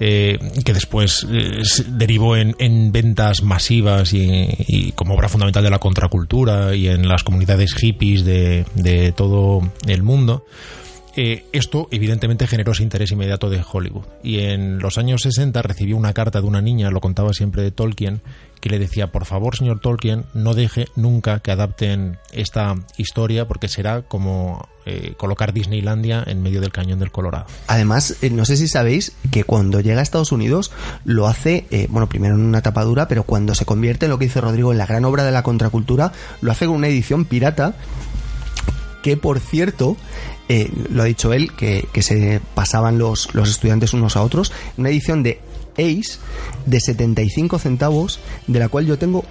eh, que después eh, derivó en, en ventas masivas y, y como obra fundamental de la contracultura y en las comunidades hippies de, de todo el mundo. Eh, esto evidentemente generó ese interés inmediato de Hollywood. Y en los años 60 recibió una carta de una niña, lo contaba siempre de Tolkien, que le decía, por favor, señor Tolkien, no deje nunca que adapten esta historia porque será como eh, colocar Disneylandia en medio del cañón del Colorado. Además, eh, no sé si sabéis que cuando llega a Estados Unidos lo hace, bueno, primero en una tapadura, pero cuando se convierte en lo que dice Rodrigo en la gran obra de la contracultura, lo hace con una edición pirata que por cierto, eh, lo ha dicho él, que, que se pasaban los, los estudiantes unos a otros, una edición de Ace de 75 centavos, de la cual yo tengo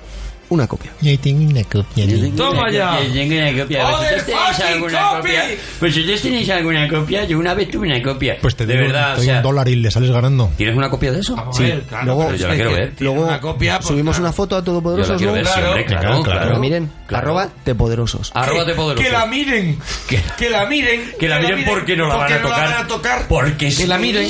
una copia. Yo tengo una copia. de- Toma ya. Yo tengo una copia. ¡Joder, ¿Vosotros tenéis fucking alguna copy! copia? ¿Vosotros tenéis alguna copia? Yo una vez tuve una copia. Pues te de doy, verdad, te o sea, un dólar y le sales ganando. ¿Tienes una copia de eso? Vamos Sí, a ver, claro, luego- pero Yo la quiero que ver. Luego una copia, pues, subimos claro. una foto a Yo la Todopoderosos, quiero ver, sí, Claro, claro, claro, miren, Claro. arroba Tepoderosos. Arroba de poderoso. Que la miren. Que, la miren. Que la miren porque no la van a tocar. Porque Que es la miren.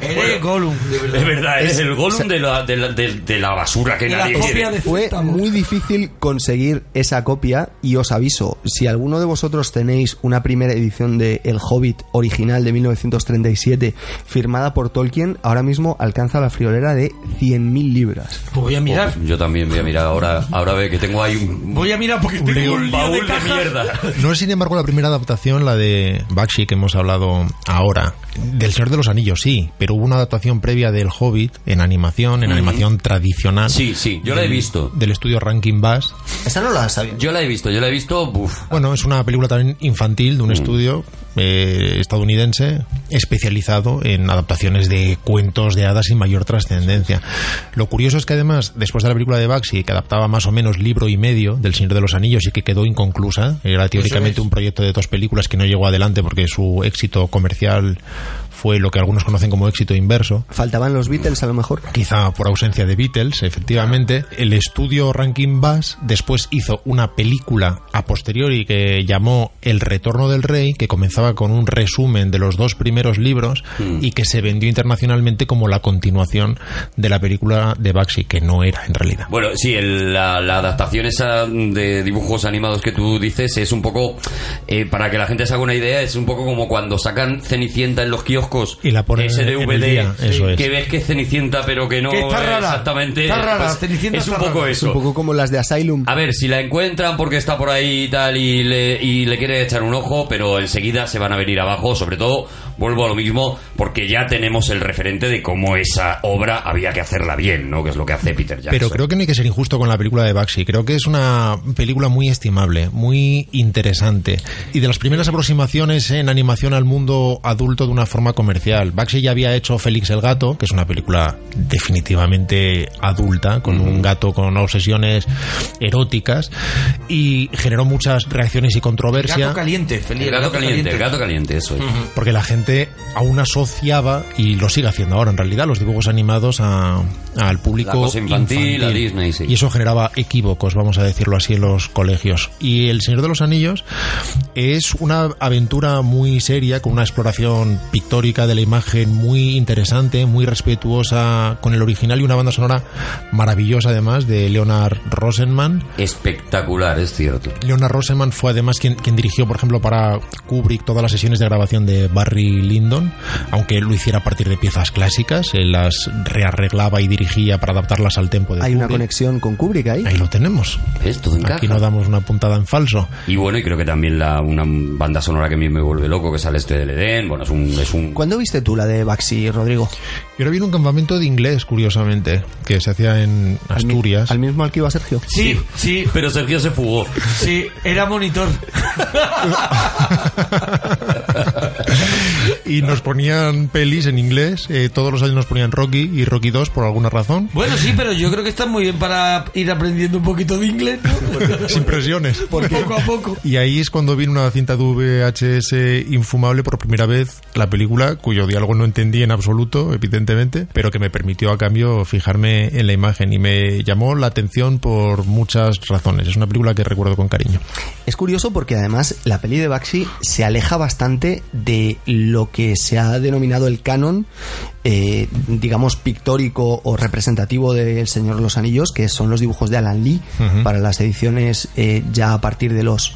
Eres Gollum, de verdad. De verdad, es el Gollum de la, de la, de- de la basura que nadie copia quiere. de Fue muy difícil conseguir esa copia y os aviso, si alguno de vosotros tenéis una primera edición de El Hobbit original de 1937 firmada por Tolkien, ahora mismo alcanza la friolera de 100.000 libras. Pues voy a mirar. Yo también voy a mirar ahora. Ahora ve que tengo ahí un, Voy a mirar porque tengo un lío baúl de mierda. No es, sin embargo, la primera adaptación, la de Bakshi, que hemos hablado ahora. Del Señor de los Anillos, sí, pero hubo una adaptación previa del Hobbit en animación, en animación tradicional. Sí, sí, yo la he visto. Del estudio Rankin Bass. Esa no la sabía. Yo la he visto, yo la he visto. Uf. Bueno, es una película también infantil de un estudio eh, estadounidense especializado en adaptaciones de cuentos de hadas sin mayor trascendencia. Lo curioso es que además, después de la película de Baxi, que adaptaba más o menos libro y medio del Señor de los Anillos y que quedó inconclusa, era teóricamente un proyecto de dos películas que no llegó adelante porque su éxito comercial fue lo que algunos conocen como éxito inverso. Faltaban los Beatles a lo mejor. Quizá por ausencia de Beatles, efectivamente. El estudio Rankin Bass después hizo una película a posteriori que llamó El Retorno del Rey, que comenzaba con un resumen de los dos primeros libros y que se vendió internacionalmente como la continuación de la película de Baxi, que no era en realidad. Bueno, sí, el- la, la adaptación esa de dibujos animados que tú dices es un poco, eh, para que la gente se haga una idea, es un poco como cuando sacan Cenicienta en los kioscos Y la ponen ese en el DVD día, eso es. que ves que es Cenicienta pero que no Que está es rara, exactamente está rara, pues, Cenicienta es un poco rara. eso Un poco como las de Asylum. a ver, si la encuentran porque está por ahí y tal y le, y le quiere echar un ojo, pero enseguida se van a venir abajo. Sobre todo, vuelvo a lo mismo, porque ya tenemos el referente de cómo esa obra había que hacerla bien, ¿no? Que es lo que hace Peter Jackson. Pero creo que no hay que ser injusto con la película de Baxi. Creo que es una película muy estimable, muy interesante. Y de las primeras aproximaciones en animación al mundo adulto de una forma comercial. Baxi ya había hecho Félix el Gato, que es una película definitivamente adulta, con un gato con obsesiones eróticas. Y generó muchas reacciones y controversia. Gato caliente, feliz. El gato caliente, el gato caliente, eso es. Porque la gente aún asociaba, y lo sigue haciendo ahora en realidad, los dibujos animados a- al público La cosa infantil, a Disney, sí. Y eso generaba equívocos, vamos a decirlo así, en los colegios. Y El Señor de los Anillos es una aventura muy seria, con una exploración pictórica de la imagen muy interesante, muy respetuosa con el original y una banda sonora maravillosa además de Leonard Rosenman. Espectacular, es cierto. Leonard Rosenman fue además quien, quien dirigió, por ejemplo, para Kubrick todas las sesiones de grabación de Barry Lyndon, aunque él lo hiciera a partir de piezas clásicas, él las rearreglaba y dirigía para adaptarlas al tempo de Hay una Kubrick. conexión con Kubrick ahí. Ahí lo tenemos. ¿Ves? Todo encaja. Aquí no damos una puntada en falso. Y bueno, y creo que también la, una banda sonora que a mí me vuelve loco, que sale este del Edén. Bueno, es un... Es un ¿Cuándo viste tú la de Baxi, Rodrigo? Y ahora viene un campamento de inglés, curiosamente, que se hacía en Al mi- Asturias. Al mismo al que iba Sergio. Sí, sí, Pero Sergio se fugó. sí, era monitor. y nos ponían pelis en inglés. eh, todos los años nos ponían Rocky y Rocky 2 por alguna razón. Bueno, sí, pero yo creo que está muy bien para ir aprendiendo un poquito de inglés, ¿no? Sin presiones. Poco a poco. Y ahí es cuando vino una cinta de VHS infumable por primera vez la película, cuyo diálogo no entendí en absoluto, evidentemente, pero que me permitió a cambio fijarme en la imagen y me llamó la atención por muchas razones. Es una película que recuerdo con cariño. Es curioso porque además la peli de Baxi se aleja bastante de lo que se ha denominado el canon, eh, digamos, pictórico o representativo del Señor de los Anillos, que son los dibujos de Alan Lee para las ediciones eh, ya a partir de los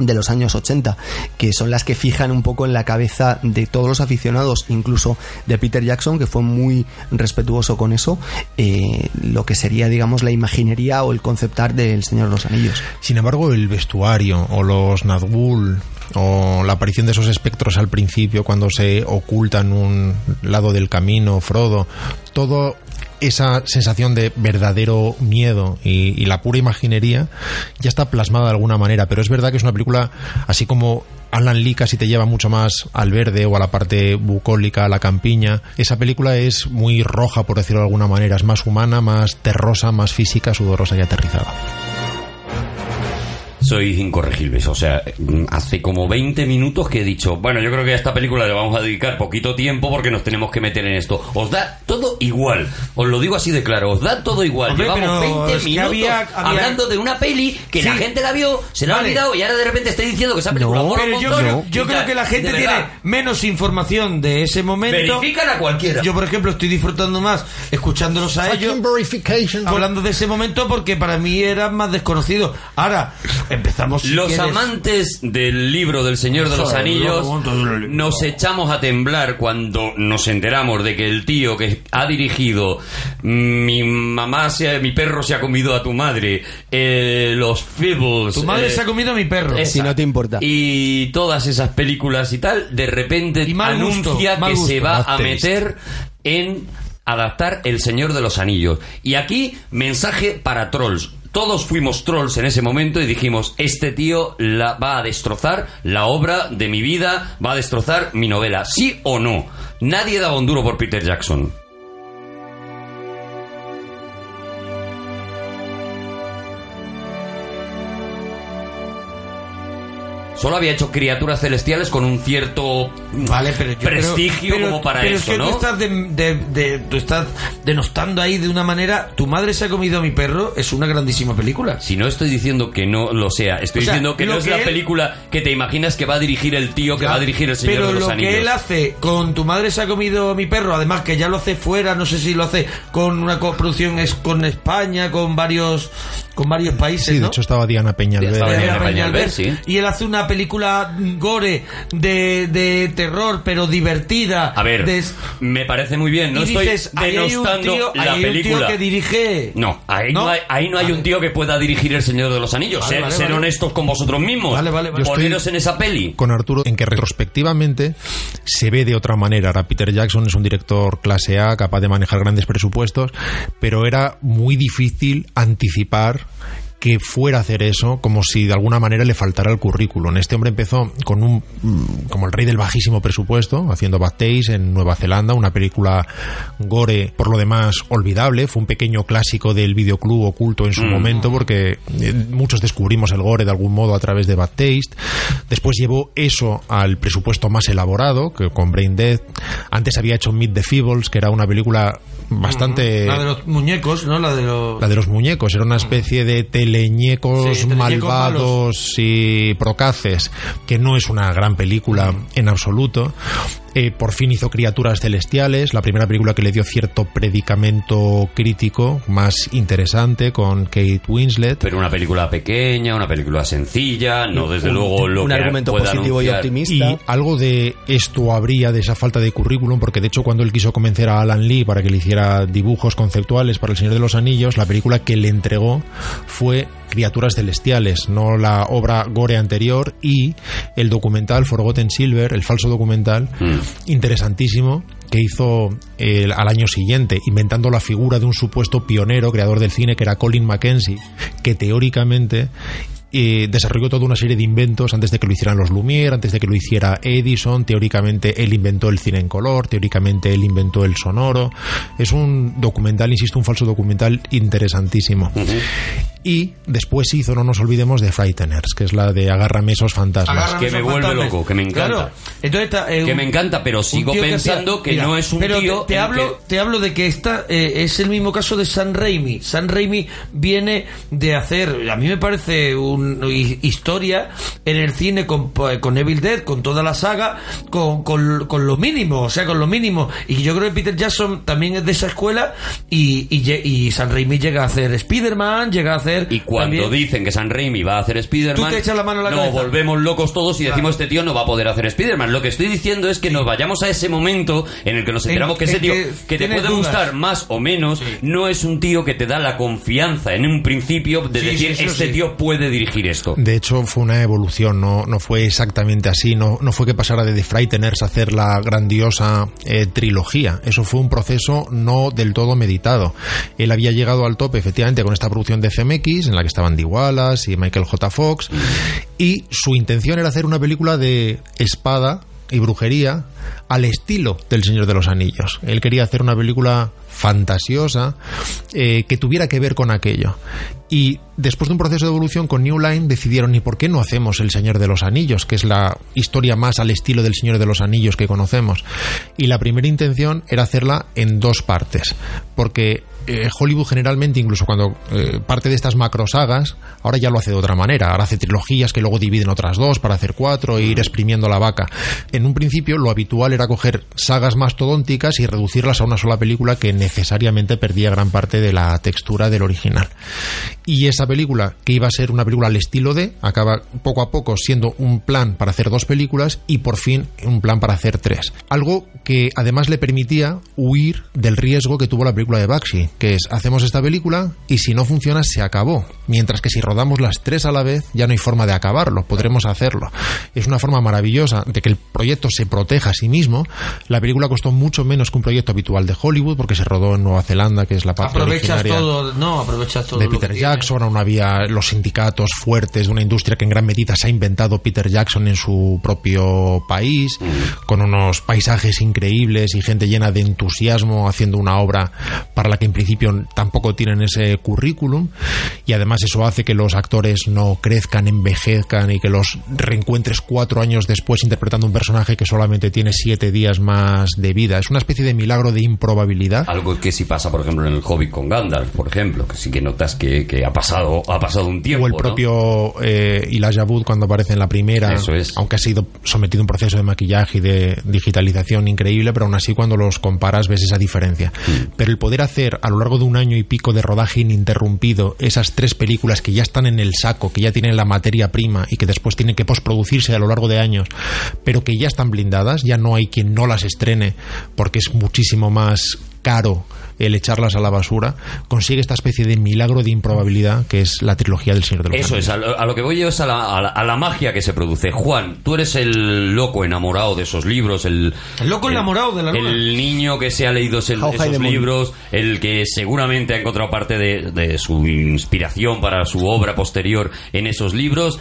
de los años 80, que son las que fijan un poco en la cabeza de todos los aficionados, incluso de Peter Jackson, que fue muy respetuoso con eso, eh, lo que sería, digamos, la imaginería o el conceptar del Señor de los Anillos. Sin embargo, el vestuario o los Nazgûl o la aparición de esos espectros al principio cuando se oculta en un lado del camino, Frodo, todo esa sensación de verdadero miedo y, la pura imaginería ya está plasmada de alguna manera, pero es verdad que es una película así como Alan Lee casi te lleva mucho más al verde o a la parte bucólica, a la campiña. Esa película es muy roja, por decirlo de alguna manera, es más humana, más terrosa, más física, sudorosa y aterrizada. Sois incorregibles, o sea, mm, hace como 20 minutos que he dicho, bueno, yo creo que a esta película le vamos a dedicar poquito tiempo porque nos tenemos que meter en esto. Os da todo igual, os lo digo así de claro, os da todo igual. Hombre, Llevamos pero 20 es que minutos había- había- hablando de una peli que la gente la vio, se la ha olvidado y ahora de repente estoy diciendo que esa película un Pero yo, montón creo, yo creo que la gente tiene menos información de ese momento. Verifican a cualquiera. Yo, por ejemplo, estoy disfrutando más escuchándolos a ellos. Hablando de ese momento porque para mí eran más desconocidos. Ahora, empezamos. si Los quieres. amantes del libro del Señor de los Anillos nos echamos a temblar cuando nos enteramos de que el tío que ha dirigido Mi mamá se ha- mi perro se ha comido a tu madre, eh, Los Feebles. Tu madre eh, se ha comido a mi perro. esa. Si no te importa. Y todas esas películas y tal, de repente Y mal gusto, anuncia mal que gusto. se va a meter en adaptar El Señor de los Anillos. Y aquí, mensaje para trolls. Todos fuimos trolls en ese momento y dijimos, este tío la va a destrozar la obra de mi vida, va a destrozar mi novela, sí o no. Nadie daba un duro por Peter Jackson. Solo había hecho criaturas celestiales con un cierto Vale, pero yo prestigio creo- pero- como para pero eso, es que ¿no? Tú estás, de, de- de- tú estás denostando ahí de una manera. Tu madre se ha comido a mi perro es una grandísima película. Si no estoy diciendo que no lo sea, estoy O sea, diciendo que no es que la él- película que te imaginas que va a dirigir el tío que Ya, va a dirigir el Señor pero de los lo Anillos. que él hace con tu madre se ha comido a mi perro, además que ya lo hace fuera, no sé si lo hace con una coproducción es con España, con varios con varios países, Sí, de ¿no? hecho estaba Diana Peñalver. Estaba Diana Diana Peñalver, Peñalver, sí. Y él hace una película gore de, de terror, pero divertida. A ver, de- me parece muy bien, no y estoy dices, ahí hay un denostando tío, la ahí hay un tío película. que dirige. No, ahí no, hay, ahí no hay un tío que pueda dirigir El Señor de los Anillos. Vale, ser vale, ser vale. honestos con vosotros mismos. Vale, vale, Poneros en esa peli. con Arturo en que retrospectivamente se ve de otra manera. Ahora Peter Jackson es un director clase A, capaz de manejar grandes presupuestos, pero era muy difícil anticipar que fuera a hacer eso como si de alguna manera le faltara el currículum. Este hombre empezó con un mm, como el rey del bajísimo presupuesto, haciendo Bad Taste en Nueva Zelanda, una película gore por lo demás olvidable, fue un pequeño clásico del videoclub oculto en su momento porque eh, muchos descubrimos el gore de algún modo a través de Bad Taste. Después llevó eso al presupuesto más elaborado, que con Brain Dead. Antes había hecho Meet the Feebles, que era una película bastante La de los muñecos, ¿no? La de los. la de los muñecos, era una especie de teleñecos Sí, malvados y procaces, que no es una gran película en absoluto. Eh, por fin hizo Criaturas Celestiales, la primera película que le dio cierto predicamento crítico más interesante con Kate Winslet. Pero una película pequeña, una película sencilla, no desde Un- luego lo un que argumento pueda positivo y optimista. Y algo de esto habría, de esa falta de currículum, porque de hecho cuando él quiso convencer a Alan Lee para que le hiciera dibujos conceptuales para El Señor de los Anillos, la película que le entregó fue Criaturas Celestiales, no la obra gore anterior y el documental Forgotten Silver, el falso documental, interesantísimo, que hizo el- al año siguiente, inventando la figura de un supuesto pionero, creador del cine, que era Colin Mackenzie, que teóricamente eh, desarrolló toda una serie de inventos antes de que lo hicieran los Lumière, antes de que lo hiciera Edison. Teóricamente él inventó el cine en color, teóricamente él inventó el sonoro. Es un documental, insisto, un falso documental interesantísimo. Y después hizo, no nos olvidemos, de Frighteners, que es la de Agárrame esos fantasmas. Agárrame que me vuelve fantasmas. loco, que me encanta. Claro. Entonces está, eh, Que un- me encanta, pero un sigo tío pensando hacía- que Mira, no es un pero tío Te, hablo, que- te hablo de que esta eh, es el mismo caso de San Raimi. San Raimi viene de hacer, a mí me parece una historia en el cine con, con Evil Dead, con toda la saga, con, con, con lo mínimo, o sea, con lo mínimo. Y yo creo que Peter Jackson también es de esa escuela y, y, y San Raimi llega a hacer Spider-Man, llega a hacer... Y cuando también- dicen que San Raimi va a hacer Spider-Man, Tú te echas la mano a la nos cabeza. volvemos locos todos y decimos este tío no va a poder hacer Spider-Man. Lo que estoy diciendo es que nos vayamos a ese momento en el que nos En- enteramos que ese en tío, que que te puede dudas. gustar más o menos, no es un tío que te da la confianza en un principio de Sí, decir este sí. tío puede dirigir esto. De hecho, fue una evolución, no, no fue exactamente así, no, no fue que pasara de The Frighteners a hacer la grandiosa eh, trilogía. Eso fue un proceso no del todo meditado. Él había llegado al tope, efectivamente, con esta producción de CMX, En la que estaban Dee Wallace y Michael J. Fox, y su intención era hacer una película de espada y brujería al estilo del Señor de los Anillos. Él quería hacer una película fantasiosa eh, que tuviera que ver con aquello. Y después de un proceso de evolución con New Line decidieron, ¿y por qué no hacemos El Señor de los Anillos? Que es la historia más al estilo del Señor de los Anillos que conocemos. Y la primera intención era hacerla en dos partes. Porque eh, Hollywood generalmente, incluso cuando eh, parte de estas macrosagas, ahora ya lo hace de otra manera. Ahora hace trilogías que luego dividen otras dos para hacer cuatro e ir exprimiendo la vaca. En un principio, lo habitual era coger sagas mastodónticas y reducirlas a una sola película que necesariamente perdía gran parte de la textura del original. Y esa película, que iba a ser una película al estilo de, acaba poco a poco siendo un plan para hacer dos películas y por fin un plan para hacer tres. Algo que además le permitía huir del riesgo que tuvo la película de Que es hacemos esta película y si no funciona se acabó. Mientras que si rodamos las tres a la vez ya no hay forma de acabarlo, podremos hacerlo. Es una forma maravillosa de que el proyecto se proteja a sí mismo. La película costó mucho menos que un proyecto habitual de Hollywood porque se rodó en Nueva Zelanda, que es la parte Aprovechas todo, no, aprovechas todo de Peter. Jackson, aún había los sindicatos fuertes de una industria que en gran medida se ha inventado Peter Jackson en su propio país, con unos paisajes increíbles y gente llena de entusiasmo haciendo una obra para la que principio tampoco tienen ese currículum y además eso hace que los actores no crezcan, envejezcan y que los reencuentres cuatro años después interpretando un personaje que solamente tiene siete días más de vida. Es una especie de milagro de improbabilidad. Algo que sí pasa, por ejemplo, en el Hobbit con Gandalf, por ejemplo, que sí que notas que, que ha pasado ha pasado un tiempo. o el ¿no? propio eh, Elijah Wood cuando aparece en la primera, Eso es. aunque ha sido sometido a un proceso de maquillaje y de digitalización increíble, pero aún así cuando los comparas ves esa diferencia. Mm. Pero el poder hacer a lo largo de un año y pico de rodaje ininterrumpido esas tres películas que ya están en el saco, que ya tienen la materia prima y que después tienen que postproducirse a lo largo de años, pero que ya están blindadas, ya no hay quien no las estrene porque es muchísimo más caro el echarlas a la basura, consigue esta especie de milagro de improbabilidad que es la trilogía del Señor de los Eso Anillos. es, a lo, que voy yo es a la, a la- a la magia que se produce. Juan, tú eres el loco enamorado de esos libros, el... El loco enamorado de la luna. El niño que se ha leído ese- esos libros, el que seguramente ha encontrado parte de, de su inspiración para su obra posterior en esos libros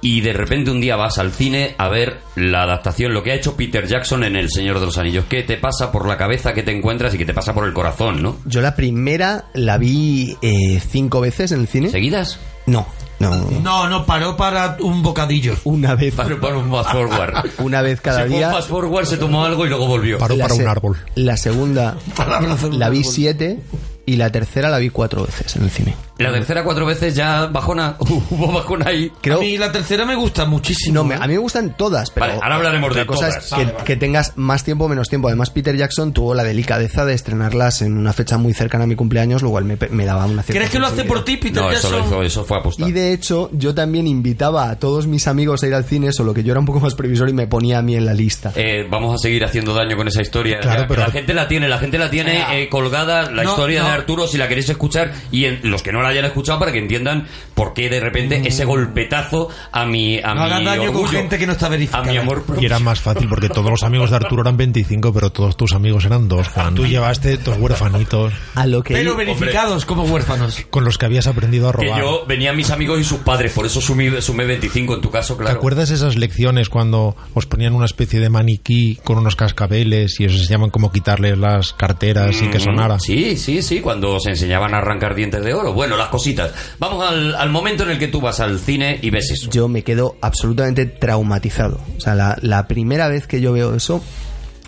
y de repente un día vas al cine a ver la adaptación, lo que ha hecho Peter Jackson en El Señor de los Anillos. ¿Qué te pasa por la cabeza, qué te encuentras y qué te pasa por el corazón, no? Yo la primera la vi eh, cinco veces en el cine. ¿Seguidas? No, no. No, no, paró para un bocadillo. Una vez. Para, para un fast forward. Una vez cada se fue día. un fast forward, se tomó algo y luego volvió. Paró La para un árbol. La segunda Para la vi árbol. siete y la tercera la vi cuatro veces en el cine. La tercera cuatro veces ya bajona. Hubo bajona ahí. Creo, A mí la tercera me gusta muchísimo. no, me- ¿eh? a mí me gustan todas, pero Vale, ahora hablaremos de cosa todas. es que, Vale, vale. que tengas más tiempo o menos tiempo. Además, Peter Jackson tuvo la delicadeza de estrenarlas en una fecha muy cercana a mi cumpleaños, lo cual me, me daba una cierta ¿Crees que lo hace por ti, Peter No, eso, lo Jackson? hizo, eso fue apostar. Y de hecho, yo también invitaba a todos mis amigos a ir al cine, solo que yo era un poco más previsor y me ponía a mí en la lista. Eh, vamos a seguir haciendo daño con esa historia. Claro, La- pero- la gente la tiene, la gente la tiene eh, colgada, la No, historia no. de Arturo, si la queréis escuchar, y en- los que no la hayan escuchado para que entiendan por qué de repente ese golpetazo a mi a Mm. No mi hagas daño con orgullo, gente que no está verificada. A mi amor propio. Y era más fácil porque todos los amigos de Arturo eran 25, pero todos tus amigos eran dos, Juan. Tú llevaste dos huerfanitos A lo que Pero verificados como huérfanos. con los que habías aprendido a Que robar. yo venían mis amigos y sus padres, por eso sumí, sumé 25 en tu caso, ¿Te claro. acuerdas esas lecciones cuando os ponían una especie de maniquí con unos cascabeles y os enseñaban cómo quitarles las carteras y que sonara? Sí, sí, sí, cuando se enseñaban a arrancar dientes de oro. Bueno, las cositas. Vamos al, momento en el que tú vas al cine y ves eso. yo me quedo absolutamente traumatizado. O sea, la primera vez que yo veo eso,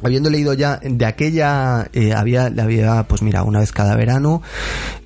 habiendo leído ya de aquella, eh, había, la había, pues mira, una vez cada verano,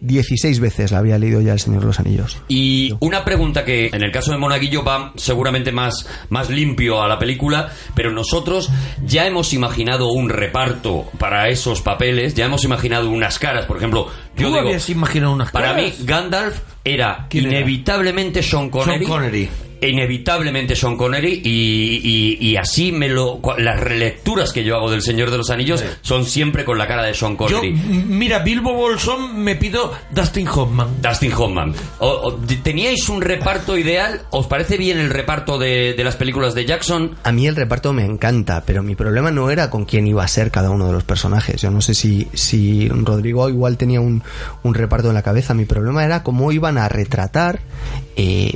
16 veces la había leído ya El Señor de los Anillos. Y una pregunta que en el caso de Monaguillo va seguramente más, más limpio a la película, pero nosotros ya hemos imaginado un reparto para esos papeles, ya hemos imaginado unas caras, por ejemplo, yo ¿Tú digo, habías imaginado unas para mí? Gandalf era ¿Quién era? inevitablemente Sean Connery. Sean Connery. Inevitablemente Sean Connery y, y- y así me lo las relecturas que yo hago del Señor de los Anillos son siempre con la cara de Sean Connery. mira, Bilbo Bolsón me pido Dustin Hoffman. Dustin Hoffman. O- o- ¿Teníais un reparto ideal? ¿Os parece bien el reparto de, de las películas de Jackson? A mí el reparto me encanta, pero mi problema no era con quién iba a ser cada uno de los personajes. Yo no sé si, si Rodrigo igual tenía un, un reparto en la cabeza. Mi problema era cómo iban a retratar eh,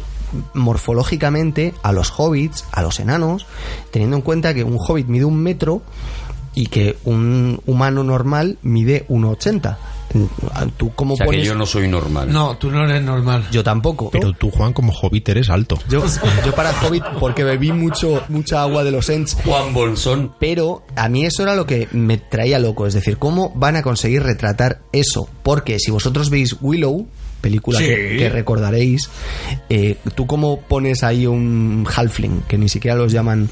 morfológicamente a los hobbits, a los enanos, teniendo en cuenta que un hobbit mide un metro y que un humano normal mide 1,80. ¿Tú cómo O sea que pones...? yo no soy normal. No, tú no eres normal. Yo tampoco. Pero tú, Juan, como hobbit eres alto. Yo, yo para Hobbit, porque bebí mucho, mucha agua de los Ents, Juan Bolsón. pero a mí eso era lo que me traía loco. Es decir, ¿cómo van a conseguir retratar eso? Porque si vosotros veis Willow, película Sí. que, que recordaréis, eh, ¿tú cómo pones ahí un halfling? Que ni siquiera los llaman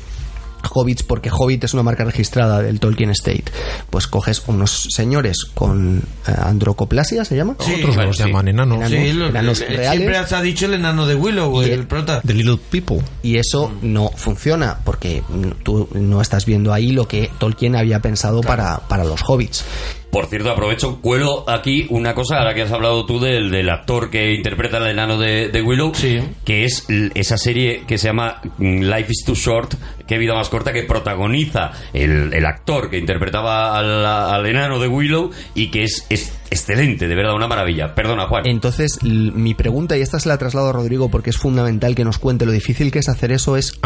hobbits porque hobbit es una marca registrada del Tolkien Estate. Pues coges unos señores con eh, androcoplasia, ¿se llama? Sí, Otros bueno, los sí. llaman enanos. Enanos. Sí, lo- enanos reales. siempre se ha dicho el enano de Willow, Y el el- prota. The Little People. Y eso no funciona porque tú no estás viendo ahí lo que Tolkien había pensado para, para los hobbits. Por cierto, aprovecho, cuelo aquí una cosa, ahora que has hablado tú del, del actor que interpreta al enano de, de Willow, Sí. que es esa serie que se llama mm, Life is Too Short, que vida más corta, que protagoniza el, el actor que interpretaba al, al enano de Willow y que es, es excelente, de verdad, una maravilla. Perdona, Juan. Entonces, mi pregunta, y esta se la traslado a Rodrigo porque es fundamental que nos cuente lo difícil que es hacer eso, es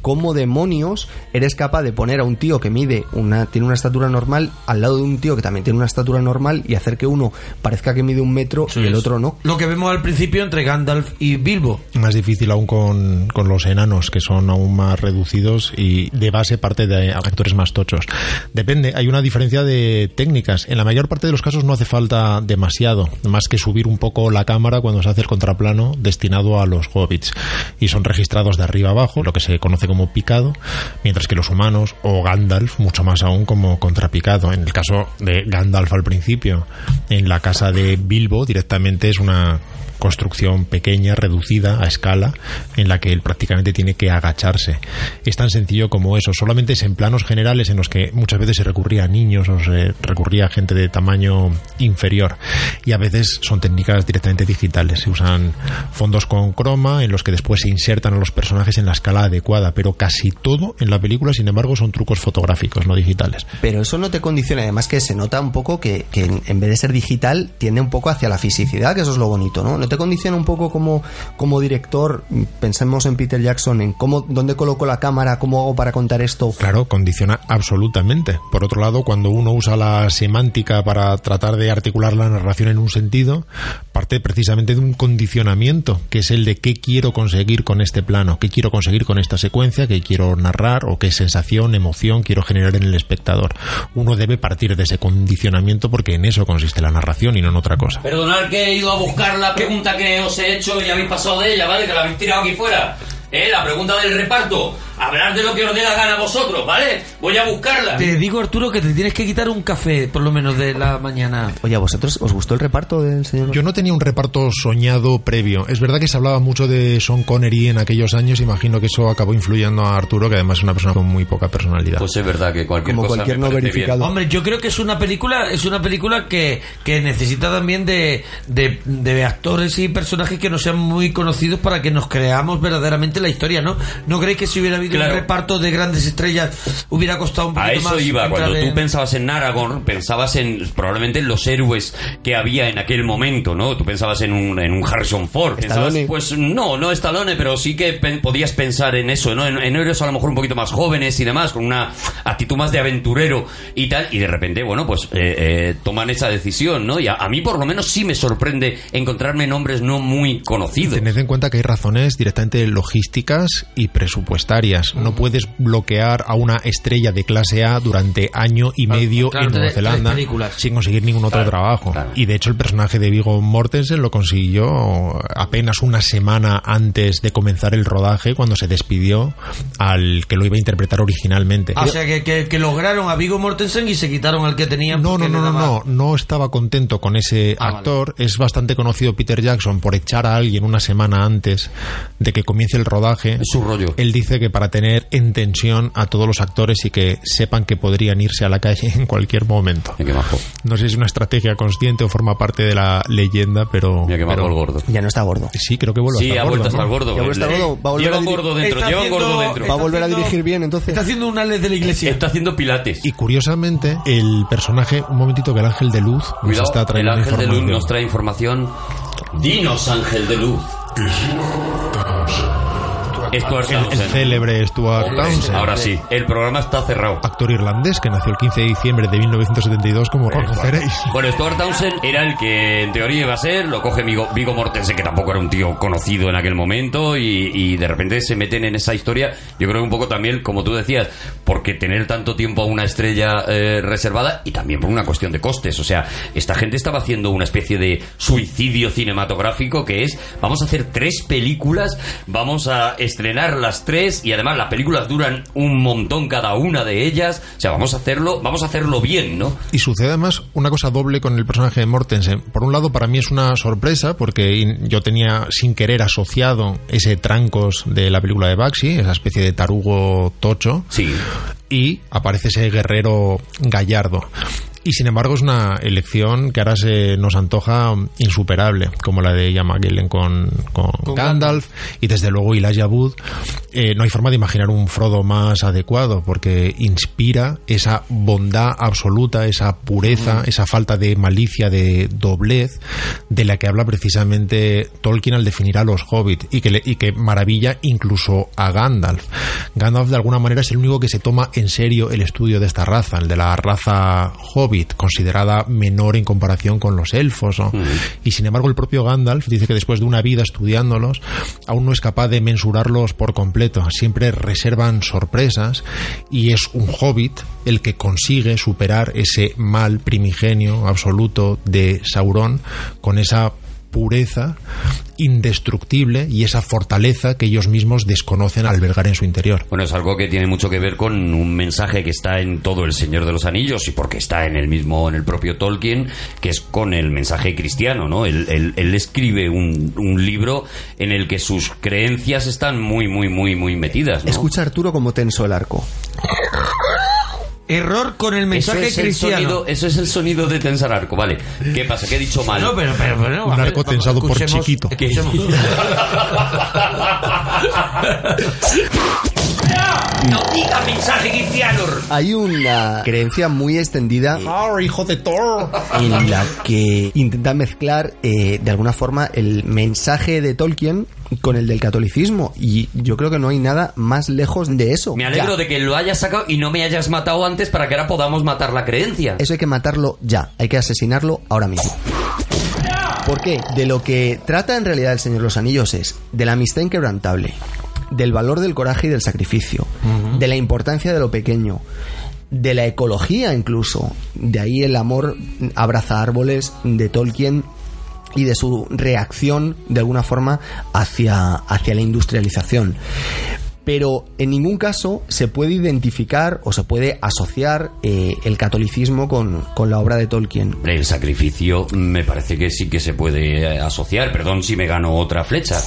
cómo demonios eres capaz de poner a un tío que mide una, tiene una estatura normal al lado de un tío que también tiene una estatura normal y hacer que uno parezca que mide un metro y el otro no. Lo que vemos al principio entre Gandalf y Bilbo. Más difícil aún con, con los enanos, que son aún más reducidos y de base parte de actores más tochos. Depende, hay una diferencia de técnicas. En la mayor parte de los casos no hace falta demasiado, más que subir un poco la cámara cuando se hace el contraplano destinado a los hobbits. Y son registrados de arriba abajo, lo que se conoce como picado, mientras que los humanos, o Gandalf, mucho más aún como contrapicado. En el caso de Gandalf al principio, en la casa de Bilbo directamente es una construcción pequeña, reducida a escala, en la que él prácticamente tiene que agacharse. Es tan sencillo como eso. Solamente es en planos generales en los que muchas veces se recurría a niños o se recurría a gente de tamaño inferior. Y a veces son técnicas directamente digitales. Se usan fondos con croma en los que después se insertan a los personajes en la escala adecuada. Pero casi todo en la película, sin embargo, son trucos fotográficos, no digitales. Pero eso no te condiciona, además que se nota un poco que, en vez de ser digital, tiende un poco hacia la fisicidad, que eso es lo bonito, ¿no? ¿No te condiciona un poco como, como director? Pensemos en Peter Jackson, en cómo, dónde coloco la cámara, cómo hago para contar esto. Claro, condiciona absolutamente. Por otro lado, cuando uno usa la semántica para tratar de articular la narración en un sentido, parte precisamente de un condicionamiento, que es el de qué quiero conseguir con este plano, qué quiero conseguir con esta secuencia, qué quiero narrar o qué sensación, emoción quiero generar en el espectador. Uno debe partir de ese condicionamiento porque en eso consiste la narración y no en otra cosa. Perdonad que he ido a buscar la pregunta que os he hecho y habéis pasado de ella, ¿vale? Que la habéis tirado aquí fuera. ¿Eh? La pregunta del reparto. Hablar de lo que os dé la gana a vosotros, ¿vale? Voy a buscarla. Te digo, Arturo, que te tienes que quitar un café, por lo menos, de la mañana. Oye, ¿a vosotros os gustó el reparto del señor? Yo no tenía un reparto soñado previo. Es verdad que se hablaba mucho de Sean Connery en aquellos años. Imagino que eso acabó influyendo a Arturo, que además es una persona con muy poca personalidad. Pues es verdad que cualquier Como cosa cualquier no verificado. bien. Hombre, yo creo que es una película, es una película que, que necesita también de, de, de actores y personajes que no sean muy conocidos para que nos creamos verdaderamente la historia, ¿no? ¿No creéis que si hubiera habido Claro. un reparto de grandes estrellas hubiera costado un A poquito más? eso iba, entrar cuando tú en- pensabas en Aragorn, pensabas en probablemente en los héroes que había en aquel momento, ¿no? Tú pensabas en un, en un Harrison Ford. Pensabas, pues no, no Stallone, pero sí que pen- podías pensar en eso, ¿no? En, en héroes a lo mejor un poquito más jóvenes y demás, con una actitud más de aventurero y tal, y de repente, bueno, pues eh, eh, toman esa decisión, ¿no? Y a, a mí por lo menos sí me sorprende encontrarme nombres no muy conocidos. Tened en cuenta que hay razones directamente logísticas y presupuestarias. No puedes bloquear a una estrella de clase A durante año y medio claro, en Nueva Zelanda sin conseguir ningún otro Claro, trabajo. claro. Y de hecho el personaje de Vigo Mortensen lo consiguió apenas una semana antes de comenzar el rodaje cuando se despidió al que lo iba a interpretar originalmente. Ah, o sea, que, que- que lograron a Vigo Mortensen y se quitaron al que tenían. No, no, no, no, no, no estaba contento con ese actor. Es bastante conocido Peter Jackson por echar a alguien una semana antes de que comience el rodaje. Es su rollo. Él dice que para tener en tensión a todos los actores y que sepan que podrían irse a la calle en cualquier momento. Mira. No sé si es una estrategia consciente o forma parte de la leyenda, pero... Mira qué majo pero- el gordo. Ya no está gordo. Sí, creo que vuelve Sí, a estar ha vuelto a gordo, estar ¿no? gordo. A estar gordo. Va a volver Lleva a dir- gordo dentro, Está lleva haciendo- gordo dentro. Va a volver a haciendo- dirigir bien, entonces. Está haciendo una ley de la iglesia. Está haciendo pilates. Y curiosamente, el personaje, un momentito que el ángel de luz nos Cuidado, está el trayendo ángel de luz nos trae información. Dinos, ángel de luz. Stuart El, célebre Stuart Hombre, Townsend. Ahora sí, el programa está cerrado. Actor irlandés que nació el 15 de diciembre de 1972, como reconoceréis. Bueno, Stuart Townsend era el que en teoría iba a ser, lo coge Vigo, Vigo Mortensen, que tampoco era un tío conocido en aquel momento, y, y de repente se meten en esa historia. Yo creo que un poco también, como tú decías, porque tener tanto tiempo a una estrella eh, reservada y también por una cuestión de costes. O sea, esta gente estaba haciendo una especie de suicidio cinematográfico que es, vamos a hacer tres películas, vamos a estrenar las tres y además las películas duran un montón cada una de ellas. O sea, vamos a hacerlo, vamos a hacerlo bien, ¿no? Y sucede además una cosa doble con el personaje de Mortensen. Por un lado, para mí es una sorpresa, porque yo tenía sin querer asociado ese trancos de la película de Baxi, esa especie de tarugo tocho, Sí. y aparece ese guerrero gallardo. Y sin embargo es una elección que ahora se nos antoja insuperable, como la de Ian McKellen con, con, Gandalf y desde luego Elijah Wood. Eh, no hay forma de imaginar un Frodo más adecuado porque inspira esa bondad absoluta, esa pureza, esa falta de malicia, de doblez de la que habla precisamente Tolkien al definir a los hobbits y que, le- y que maravilla incluso a Gandalf. Gandalf de alguna manera es el único que se toma en serio el estudio de esta raza, el de la raza hobbit, considerada menor en comparación con los elfos. ¿no? Y sin embargo el propio Gandalf dice que después de una vida estudiándolos aún no es capaz de mensurarlos por completo. Siempre reservan sorpresas y es un hobbit el que consigue superar ese mal primigenio absoluto de Sauron con esa pureza indestructible y esa fortaleza que ellos mismos desconocen al albergar en su interior. Bueno, es algo que tiene mucho que ver con un mensaje que está en todo El Señor de los Anillos y porque está en el mismo, en el propio Tolkien, que es con el mensaje cristiano, ¿no? Él, él- él escribe un, un libro en el que sus creencias están muy, muy, muy, muy metidas, ¿no? Escucha a Arturo como tenso el arco. Error con el eso mensaje es, el cristiano. sonido, eso es el sonido de tensar arco, vale. ¿Qué pasa? ¿Qué he dicho mal? No, pero, pero, pero, Un arco vamos, tensado por chiquito. escuchemos. ¡No diga mensaje cristiano! Hay una creencia muy extendida hijo de Thor! en la que intenta mezclar eh, de alguna forma el mensaje de Tolkien con el del catolicismo y yo creo que no hay nada más lejos de eso. Me alegro Ya. de que lo hayas sacado y no me hayas matado antes para que ahora podamos matar la creencia. Eso hay que matarlo ya, hay que asesinarlo ahora mismo. ¿Por qué? De lo que trata en realidad el Señor de los Anillos es de la amistad inquebrantable, del valor del coraje y del sacrificio, de la importancia de lo pequeño, de la ecología incluso, de ahí el amor abraza árboles de Tolkien y de su reacción de alguna forma hacia, hacia la industrialización. Pero en ningún caso se puede identificar o se puede asociar eh, el catolicismo con, con la obra de Tolkien. El sacrificio me parece que sí que se puede eh, asociar. Perdón si me gano otra flecha.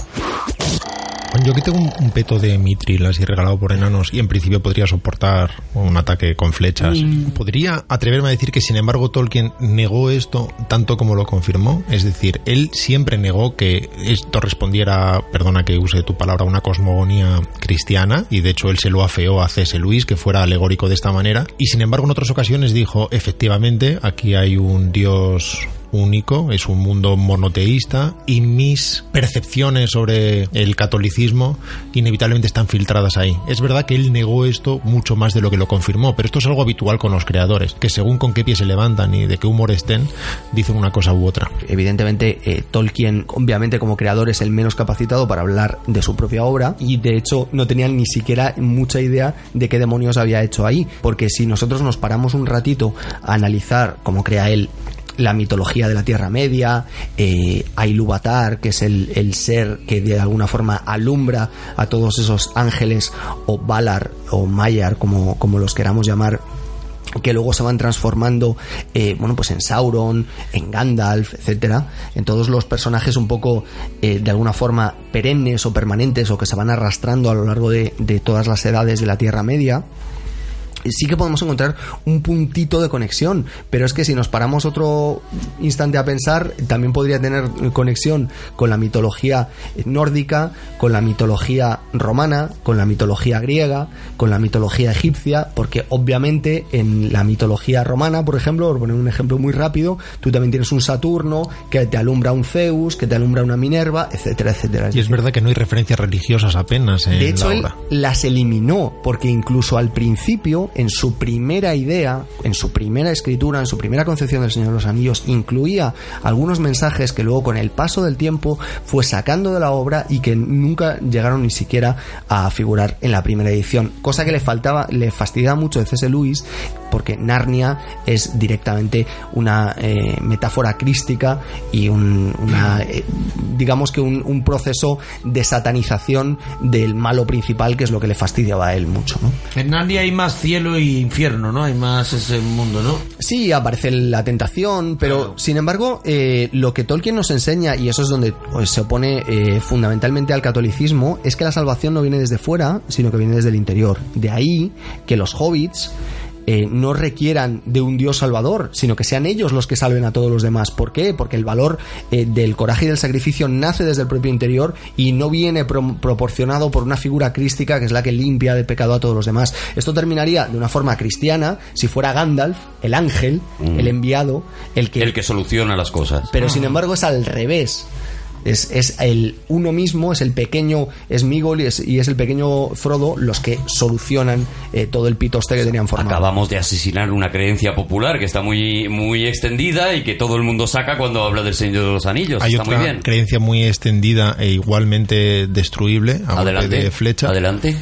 Yo que tengo un, un peto de mitril así regalado por enanos y en principio podría soportar un ataque con flechas. Podría atreverme a decir que sin embargo Tolkien negó esto tanto como lo confirmó. Es decir, él siempre negó que esto respondiera, perdona que use tu palabra, una cosmogonía cristiana y de hecho él se lo afeó a C.S. Lewis que fuera alegórico de esta manera. Y sin embargo en otras ocasiones dijo, efectivamente, aquí hay un dios único, es un mundo monoteísta y mis percepciones sobre el catolicismo inevitablemente están filtradas ahí. Es verdad que él negó esto mucho más de lo que lo confirmó, pero esto es algo habitual con los creadores, que según con qué pie se levantan y de qué humor estén, dicen una cosa u otra. Evidentemente, eh, Tolkien, obviamente como creador, es el menos capacitado para hablar de su propia obra y de hecho no tenían ni siquiera mucha idea de qué demonios había hecho ahí, porque si nosotros nos paramos un ratito a analizar cómo crea él la mitología de la Tierra Media, eh, a Ilúvatar, que es el, el ser que de alguna forma alumbra a todos esos ángeles, o Valar, o Maiar, como, como los queramos llamar, que luego se van transformando eh, bueno pues en Sauron en Gandalf etcétera. En todos los personajes un poco eh, de alguna forma perennes o permanentes o que se van arrastrando a lo largo de, de todas las edades de la Tierra Media sí que podemos encontrar un puntito de conexión, pero es que si nos paramos otro instante a pensar, también podría tener conexión con la mitología nórdica, con la mitología romana, con la mitología griega, con la mitología egipcia, porque obviamente en la mitología romana, por ejemplo, por poner un ejemplo muy rápido, tú también tienes un Saturno que te alumbra un Zeus, que te alumbra una Minerva, etcétera, etcétera. Y es verdad que no hay referencias religiosas apenas en de hecho, la él obra. las eliminó, porque incluso al principio, en su primera idea, en su primera escritura, en su primera concepción del Señor de los Anillos, incluía algunos mensajes que luego con el paso del tiempo fue sacando de la obra y que nunca llegaron ni siquiera a figurar en la primera edición. Cosa que le faltaba, le fastidiaba mucho de C.S. Lewis, porque Narnia es directamente una eh, metáfora crística y un, una, eh, digamos que un, un proceso de satanización del malo principal, que es lo que le fastidiaba a él mucho. ¿no? En Narnia hay más cielo y infierno, ¿no? Hay más ese mundo, ¿no? Sí, aparece la tentación, pero sin embargo, eh, lo que Tolkien nos enseña, y eso es donde pues, se opone fundamentalmente al catolicismo, es que la salvación no viene desde fuera, sino que viene desde el interior. De ahí que los hobbits eh, no requieran de un Dios salvador, sino que sean ellos los que salven a todos los demás. ¿Por qué? Porque el valor eh, del coraje y del sacrificio nace desde el propio interior y no viene pro- proporcionado por una figura crística que es la que limpia de pecado a todos los demás. Esto terminaría de una forma cristiana si fuera Gandalf, el ángel, Mm. el enviado, el que... El que soluciona las cosas. Pero sin embargo es al revés. Es, es el uno mismo, es el pequeño Smigol y es, y es el pequeño Frodo los que solucionan eh, todo el pitoste que tenían formado. Acabamos de asesinar una creencia popular que está muy, muy extendida y que todo el mundo saca cuando habla del Señor de los Anillos. Hay está otra muy bien. creencia muy extendida e igualmente destruible a golpe Adelante. de flecha Adelante.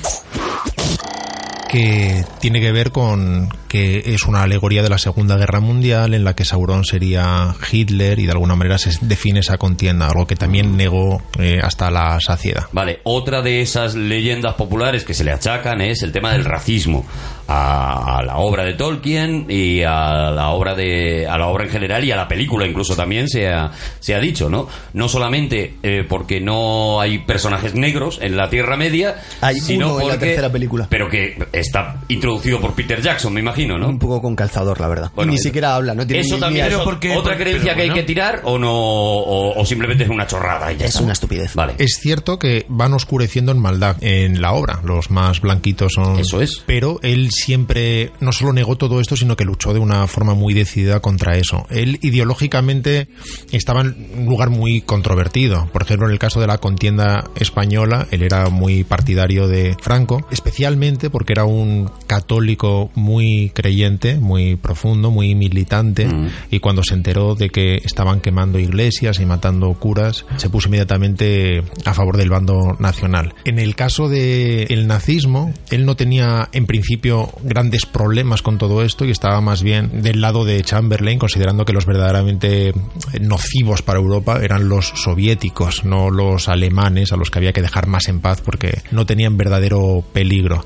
que tiene que ver con que es una alegoría de la Segunda Guerra Mundial en la que Sauron sería Hitler y de alguna manera se define esa contienda, algo que también negó eh, hasta la saciedad. Vale, otra de esas leyendas populares que se le achacan es el tema del racismo a, a la obra de Tolkien y a la obra de a la obra en general y a la película incluso también se ha, se ha dicho, ¿no? No solamente eh, porque no hay personajes negros en la Tierra Media, Hay sino uno en la porque- tercera película. pero que está introducido por Peter Jackson, me imagino, ¿no? Un poco con calzador, la verdad. Bueno, Ni siquiera habla, no tiene Eso ni también es porque- otra pero creencia que hay bueno. que tirar o no o, o simplemente es una chorrada y ya Es está? una estupidez. Vale. Es cierto que van oscureciendo en maldad en la obra, los más blanquitos son... Eso es. Pero él siempre no solo negó todo esto, sino que luchó de una forma muy decidida contra eso. Él ideológicamente estaba en un lugar muy controvertido. Por ejemplo, en el caso de la contienda española, él era muy partidario de Franco, especialmente porque era un católico muy creyente, muy profundo, muy militante, Mm. y cuando se enteró de que estaban quemando iglesias y matando curas, se puso inmediatamente a favor del bando nacional. En el caso del el nazismo, él no tenía en principio grandes problemas con todo esto y estaba más bien del lado de Chamberlain, considerando que los verdaderamente nocivos para Europa eran los soviéticos, no los alemanes, a los que había que dejar más en paz porque no tenían verdadero peligro.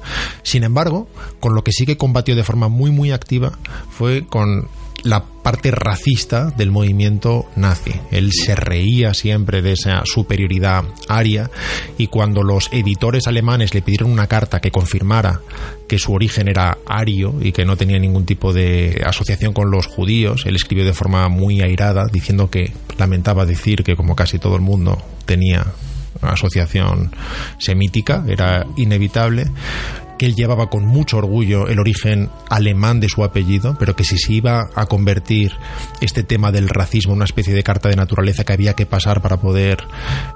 Sin embargo, con lo que sí que combatió de forma muy muy activa fue con la parte racista del movimiento nazi. Él se reía siempre de esa superioridad aria y cuando los editores alemanes le pidieron una carta que confirmara que su origen era ario y que no tenía ningún tipo de asociación con los judíos, él escribió de forma muy airada diciendo que lamentaba decir que como casi todo el mundo tenía asociación semítica, era inevitable que él llevaba con mucho orgullo el origen alemán de su apellido, pero que si se iba a convertir este tema del racismo en una especie de carta de naturaleza que había que pasar para poder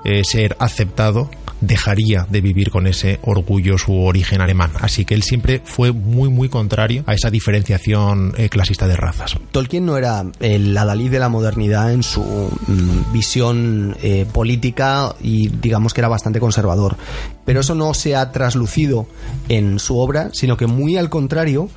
eh, ser aceptado, dejaría de vivir con ese orgullo su origen alemán. Así que él siempre fue muy, muy contrario a esa diferenciación eh, clasista de razas. Tolkien no era el adalid de la modernidad en su mm, visión eh, política y digamos que era bastante conservador. Pero eso no se ha traslucido en su obra, sino que muy al contrario,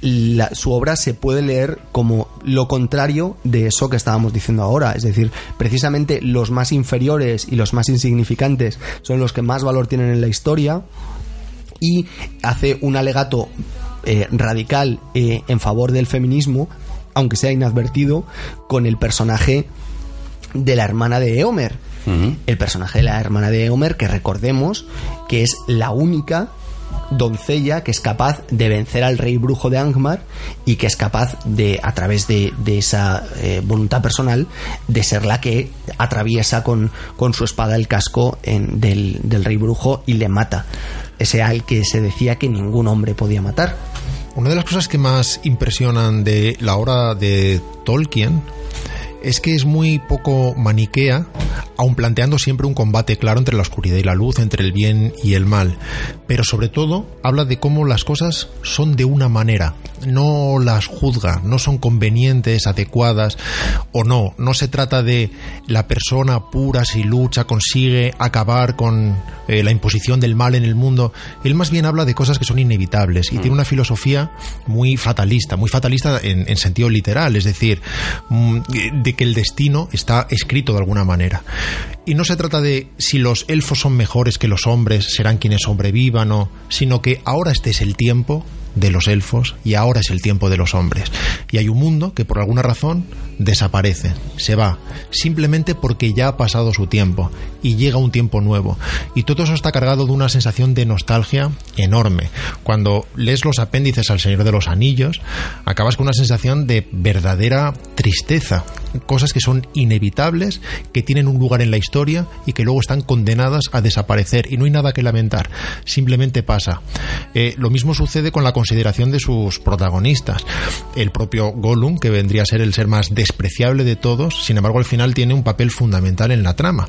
la- su obra se puede leer como lo contrario de eso que estábamos diciendo ahora. Es decir, precisamente los más inferiores y los más insignificantes son los que más valor tienen en la historia y hace un alegato eh, radical eh, en favor del feminismo, aunque sea inadvertido, con el personaje de la hermana de Eomer. El personaje de la hermana de Eomer, que recordemos que es la única doncella que es capaz de vencer al rey brujo de Angmar y que es capaz de, a través de, de esa eh, voluntad personal, de ser la que atraviesa con, con su espada el casco en- del, del rey brujo y le mata. Ese al que se decía que ningún hombre podía matar. Una de las cosas que más impresionan de la obra de Tolkien es que es muy poco maniquea, aun planteando siempre un combate claro entre la oscuridad y la luz, entre el bien y el mal. Pero sobre todo habla de cómo las cosas son de una manera, no las juzga, no son convenientes, adecuadas o no. No se trata de la persona pura si lucha, consigue acabar con eh, la imposición del mal en el mundo. Él más bien habla de cosas que son inevitables y tiene una filosofía muy fatalista, muy fatalista en, en sentido literal, es decir, mm, que el destino está escrito de alguna manera. Y no se trata de si los elfos son mejores que los hombres, serán quienes sobrevivan o, sino que ahora este es el tiempo de los elfos y ahora es el tiempo de los hombres. Y hay un mundo que por alguna razón desaparece, se va, simplemente porque ya ha pasado su tiempo y llega un tiempo nuevo. Y todo eso está cargado de una sensación de nostalgia enorme. Cuando lees los apéndices al Señor de los Anillos, acabas con una sensación de verdadera tristeza. Cosas que son inevitables, que tienen un lugar en la historia y que luego están condenadas a desaparecer. Y no hay nada que lamentar, simplemente pasa. Eh, lo mismo sucede con la consideración de sus protagonistas. El propio Gollum, que vendría a ser el ser más despreciable de todos, sin embargo al final tiene un papel fundamental en la trama.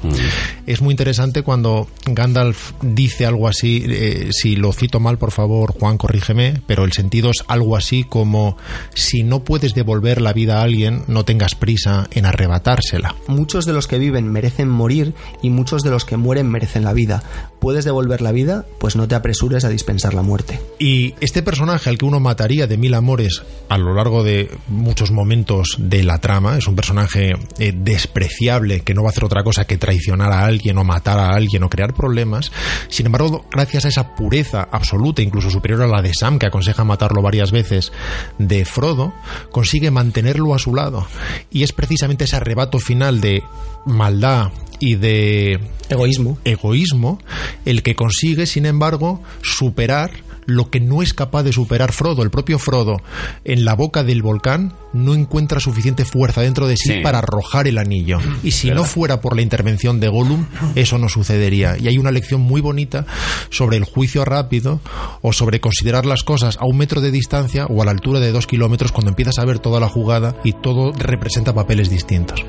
Es muy interesante cuando Gandalf dice algo así, eh, si lo cito mal por favor Juan corrígeme, pero el sentido es algo así como si no puedes devolver la vida a alguien, no tengas prisa en arrebatársela. Muchos de los que viven merecen morir y muchos de los que mueren merecen la vida. ¿Puedes devolver la vida? Pues no te apresures a dispensar la muerte. Y este personaje al que uno mataría de mil amores a lo largo de muchos momentos de la trama, es un personaje eh, despreciable que no va a hacer otra cosa que traicionar a alguien o matar a alguien o crear problemas. Sin embargo, gracias a esa pureza absoluta, incluso superior a la de Sam, que aconseja matarlo varias veces, de Frodo, consigue mantenerlo a su lado. Y es precisamente ese arrebato final de maldad y de Egoísmo. egoísmo el que consigue, sin embargo, superar lo que no es capaz de superar Frodo. El propio Frodo, en la boca del volcán, no encuentra suficiente fuerza dentro de sí, Sí. para arrojar el anillo. Y si no fuera por la intervención de Gollum, eso no sucedería. Y hay una lección muy bonita sobre el juicio rápido o sobre considerar las cosas a un metro de distancia o a la altura de dos kilómetros cuando empiezas a ver toda la jugada y todo representa papeles distintos.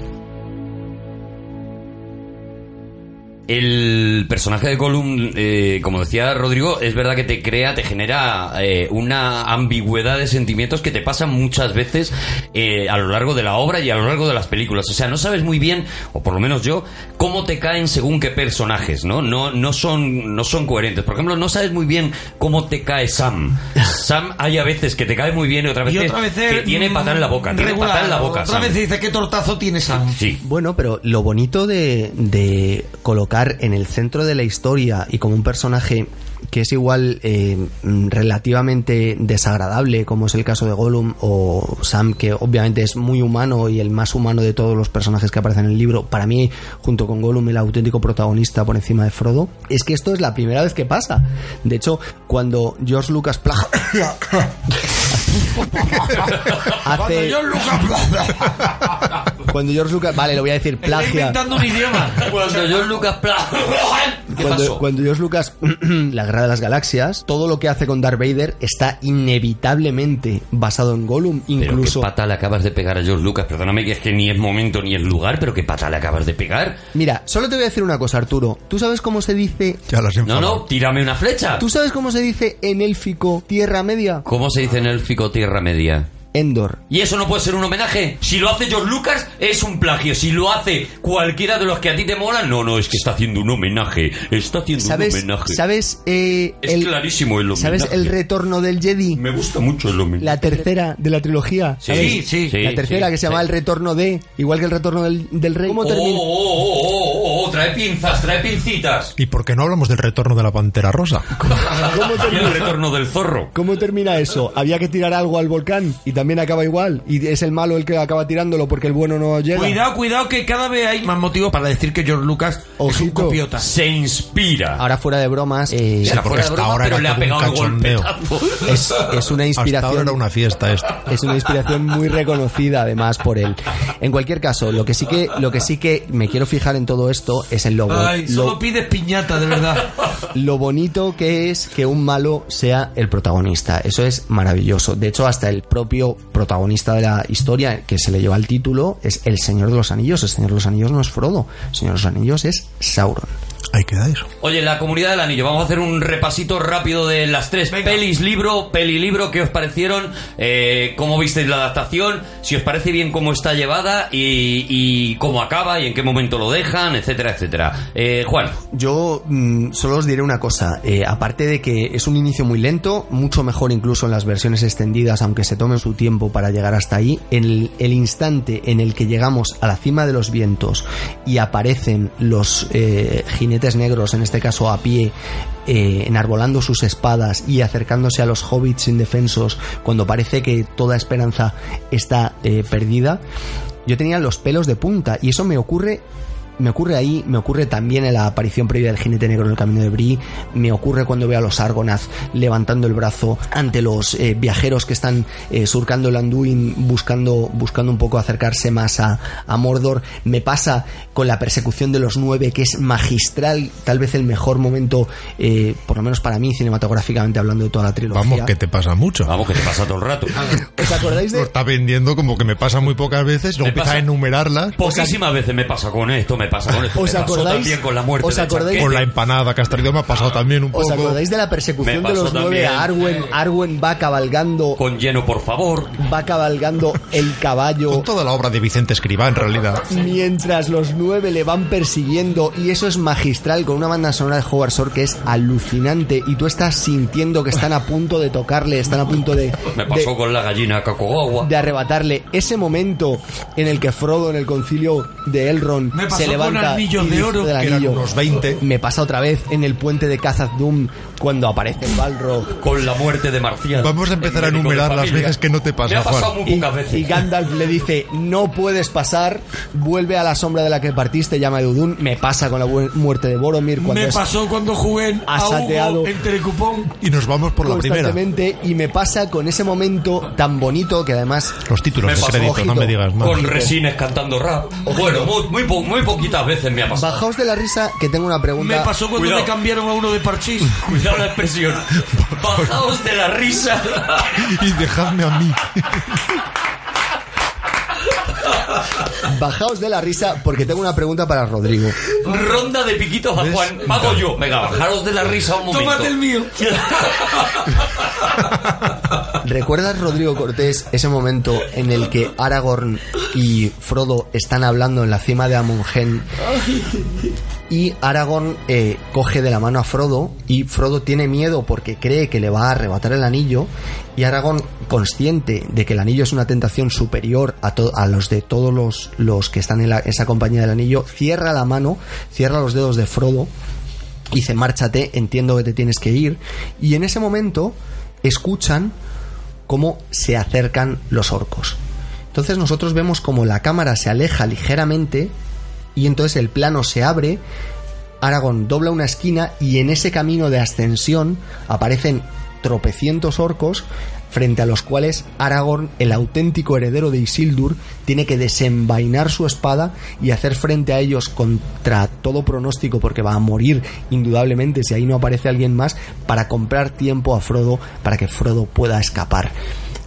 El personaje de Gollum, eh, como decía Rodrigo, es verdad que te crea, te genera eh, una ambigüedad de sentimientos que te pasan muchas veces eh, a lo largo de la obra y a lo largo de las películas. O sea, no sabes muy bien, o por lo menos yo, cómo te caen según qué personajes, ¿no? No, no son, no son coherentes. Por ejemplo, no sabes muy bien cómo te cae Sam. Sam hay a veces que te cae muy bien y otras Y veces otra vez que tiene patada en la boca. Tiene patada en la boca. Otra Sam. vez dice qué tortazo tiene Sam. Sí. Bueno, pero lo bonito de, de colocar en el centro de la historia y como un personaje que es igual eh, mm, relativamente desagradable, como es el caso de Gollum o Sam, que obviamente es muy humano y el más humano de todos los personajes que aparecen en el libro, para mí, junto con Gollum, el auténtico protagonista por encima de Frodo, es que esto es la primera vez que pasa. De hecho, cuando George Lucas plagia- hace Cuando John Lucas cuando George Lucas vale lo voy a decir plagia inventando un idioma. Cuando John Lucas. ¿Qué cuando, pasó? cuando George Lucas, la guerra de las galaxias, todo lo que hace con Darth Vader está inevitablemente basado en Gollum, Pero incluso... qué pata le acabas de pegar a George Lucas. Perdóname que es que ni es momento ni es lugar, pero qué pata le acabas de pegar. Mira, solo te voy a decir una cosa, Arturo. ¿Tú sabes cómo se dice... Ya las No, no, tírame una flecha. ¿Tú sabes cómo se dice en élfico Tierra Media? ¿Cómo se dice en élfico Tierra Media? Endor. Y eso no puede ser un homenaje. Si lo hace George Lucas, es un plagio. Si lo hace cualquiera de los que a ti te molan, no, no, es que está haciendo un homenaje. Está haciendo ¿Sabes, un homenaje. ¿sabes eh, Es clarísimo el homenaje. ¿Sabes el retorno del Jedi? Me gusta mucho el homenaje. La tercera de la trilogía. Sí, ¿sabes? sí, La tercera sí, que se llama sí. El retorno de, igual que el retorno del, del rey. ¿Cómo Oh, termina? oh, oh, oh, oh, oh, trae pinzas, trae pincitas. ¿Y por qué no hablamos del retorno de la pantera rosa? ¿Cómo el termina, retorno del zorro. cómo termina eso? Había que tirar algo al volcán y también acaba igual. Y es el malo el que acaba tirándolo porque el bueno no llega. Cuidado, cuidado, que cada vez hay más motivos para decir que George Lucas es un Ojito. copiota. Se inspira. Ahora fuera de bromas, eh, Era porque fuera de hasta broma, ahora pero le ha un pegado el cachondeo. golpetazo. es, es una Hasta ahora inspiración era una fiesta esto. es una inspiración muy reconocida además por él. En cualquier caso, lo que sí que lo que sí que me quiero fijar en todo esto es en lo, bo- Ay, solo lo, pides piñata, de verdad. lo bonito que es que un malo sea el protagonista. Eso es maravilloso. De hecho, hasta el propio protagonista de la historia que se le lleva el título es el Señor de los Anillos. El Señor de los Anillos no es Frodo. El Señor de los Anillos es Sauron. Ahí queda eso. Oye, la comunidad del anillo, vamos a hacer un repasito rápido de las tres pelis, libro, peli, libro, ¿qué os parecieron? Eh, ¿Cómo visteis la adaptación? Si os parece bien cómo está llevada y, y cómo acaba y en qué momento lo dejan, etcétera, etcétera. Eh, Juan, Yo mm, solo os diré una cosa, eh, aparte de que es un inicio muy lento, mucho mejor incluso en las versiones extendidas, aunque se tomen su tiempo para llegar hasta ahí, en el, el instante en el que llegamos a la cima de los vientos y aparecen los eh, negros, en este caso a pie, eh, enarbolando sus espadas y acercándose a los hobbits indefensos cuando parece que toda esperanza está eh, perdida, yo tenía los pelos de punta y eso me ocurre me ocurre ahí, me ocurre también en la aparición previa del jinete negro en el camino de Brie, me ocurre cuando veo a los Argonath levantando el brazo ante los eh, viajeros que están eh, surcando el Anduin buscando, buscando un poco acercarse más a, a Mordor, me pasa con la persecución de los nueve que es magistral, tal vez el mejor momento, eh, por lo menos para mí cinematográficamente hablando de toda la trilogía. Vamos, que te pasa mucho. vamos que te pasa todo el rato. ¿Os acordáis Lo de, está vendiendo como que me pasa muy pocas veces, luego Me empieza pasa- a enumerarlas. Poquísimas veces me pasa con esto, me pasa con esto. ¿Os me pasó acordáis- también con la muerte os acordáis-. Con la empanada que has traído me ha pasado también un ¿Os poco. acordáis de la persecución Me de pasó los nueve a Arwen? Arwen va cabalgando Con lleno, por favor. va cabalgando el caballo Con toda la obra de Vicente Escribá, en realidad. mientras los nueve le van persiguiendo y eso es magistral con una banda sonora de Howard Shore que es alucinante y tú estás sintiendo que están a punto de tocarle, están a punto de, Me pasó de, con la gallina Cacoagua. de arrebatarle ese momento en el que Frodo en el concilio de Elrond Me pasó se con levanta anillos de oro, del que eran anillo. unos 20. Me pasa otra vez en el puente de Khazad Dûm cuando aparece el Balrog Con la muerte de Marcial. Vamos a empezar a enumerar las veces que no te pasa, Me ha pasado Juan. muy pocas veces. y Gandalf le dice, no puedes pasar, vuelve a la sombra de la que partiste, llama a Udun, me pasa con la muerte de Boromir cuando Me pasó cuando jugué en Ha a Hugo sateado. en Telecupón. Y nos vamos por la primera. constantemente y me pasa con ese momento tan bonito que además Los títulos Me de crédito, no me digas más. Con resines cantando rap. Bueno, muy, muy, muy poquitas veces me ha pasado. bajaos de la risa que tengo una pregunta Me pasó cuando Cuidado. me cambiaron a uno de parchís. Cuidado la expresión. Bajaos de la risa. Y dejadme a mí. bajaos de la risa porque tengo una pregunta para Rodrigo Ronda de piquitos a ¿Ves? Juan. Hago yo. Venga, bajaros de la risa un momento. Tómate el mío. ¿recuerdas Rodrigo Cortés ese momento en el que Aragorn y Frodo están hablando en la cima de Amongen y Aragorn eh, coge de la mano a Frodo y Frodo tiene miedo porque cree que le va a arrebatar el anillo y Aragorn consciente de que el anillo es una tentación superior a, a los de todos los, los que están en esa compañía del anillo cierra la mano cierra los dedos de Frodo y dice márchate entiendo que te tienes que ir y en ese momento escuchan cómo se acercan los orcos. Entonces nosotros vemos como la cámara se aleja ligeramente y entonces el plano se abre, Aragorn dobla una esquina y en ese camino de ascensión aparecen tropecientos orcos frente a los cuales Aragorn, el auténtico heredero de Isildur, tiene que desenvainar su espada y hacer frente a ellos contra todo pronóstico porque va a morir indudablemente si ahí no aparece alguien más para comprar tiempo a Frodo para que Frodo pueda escapar.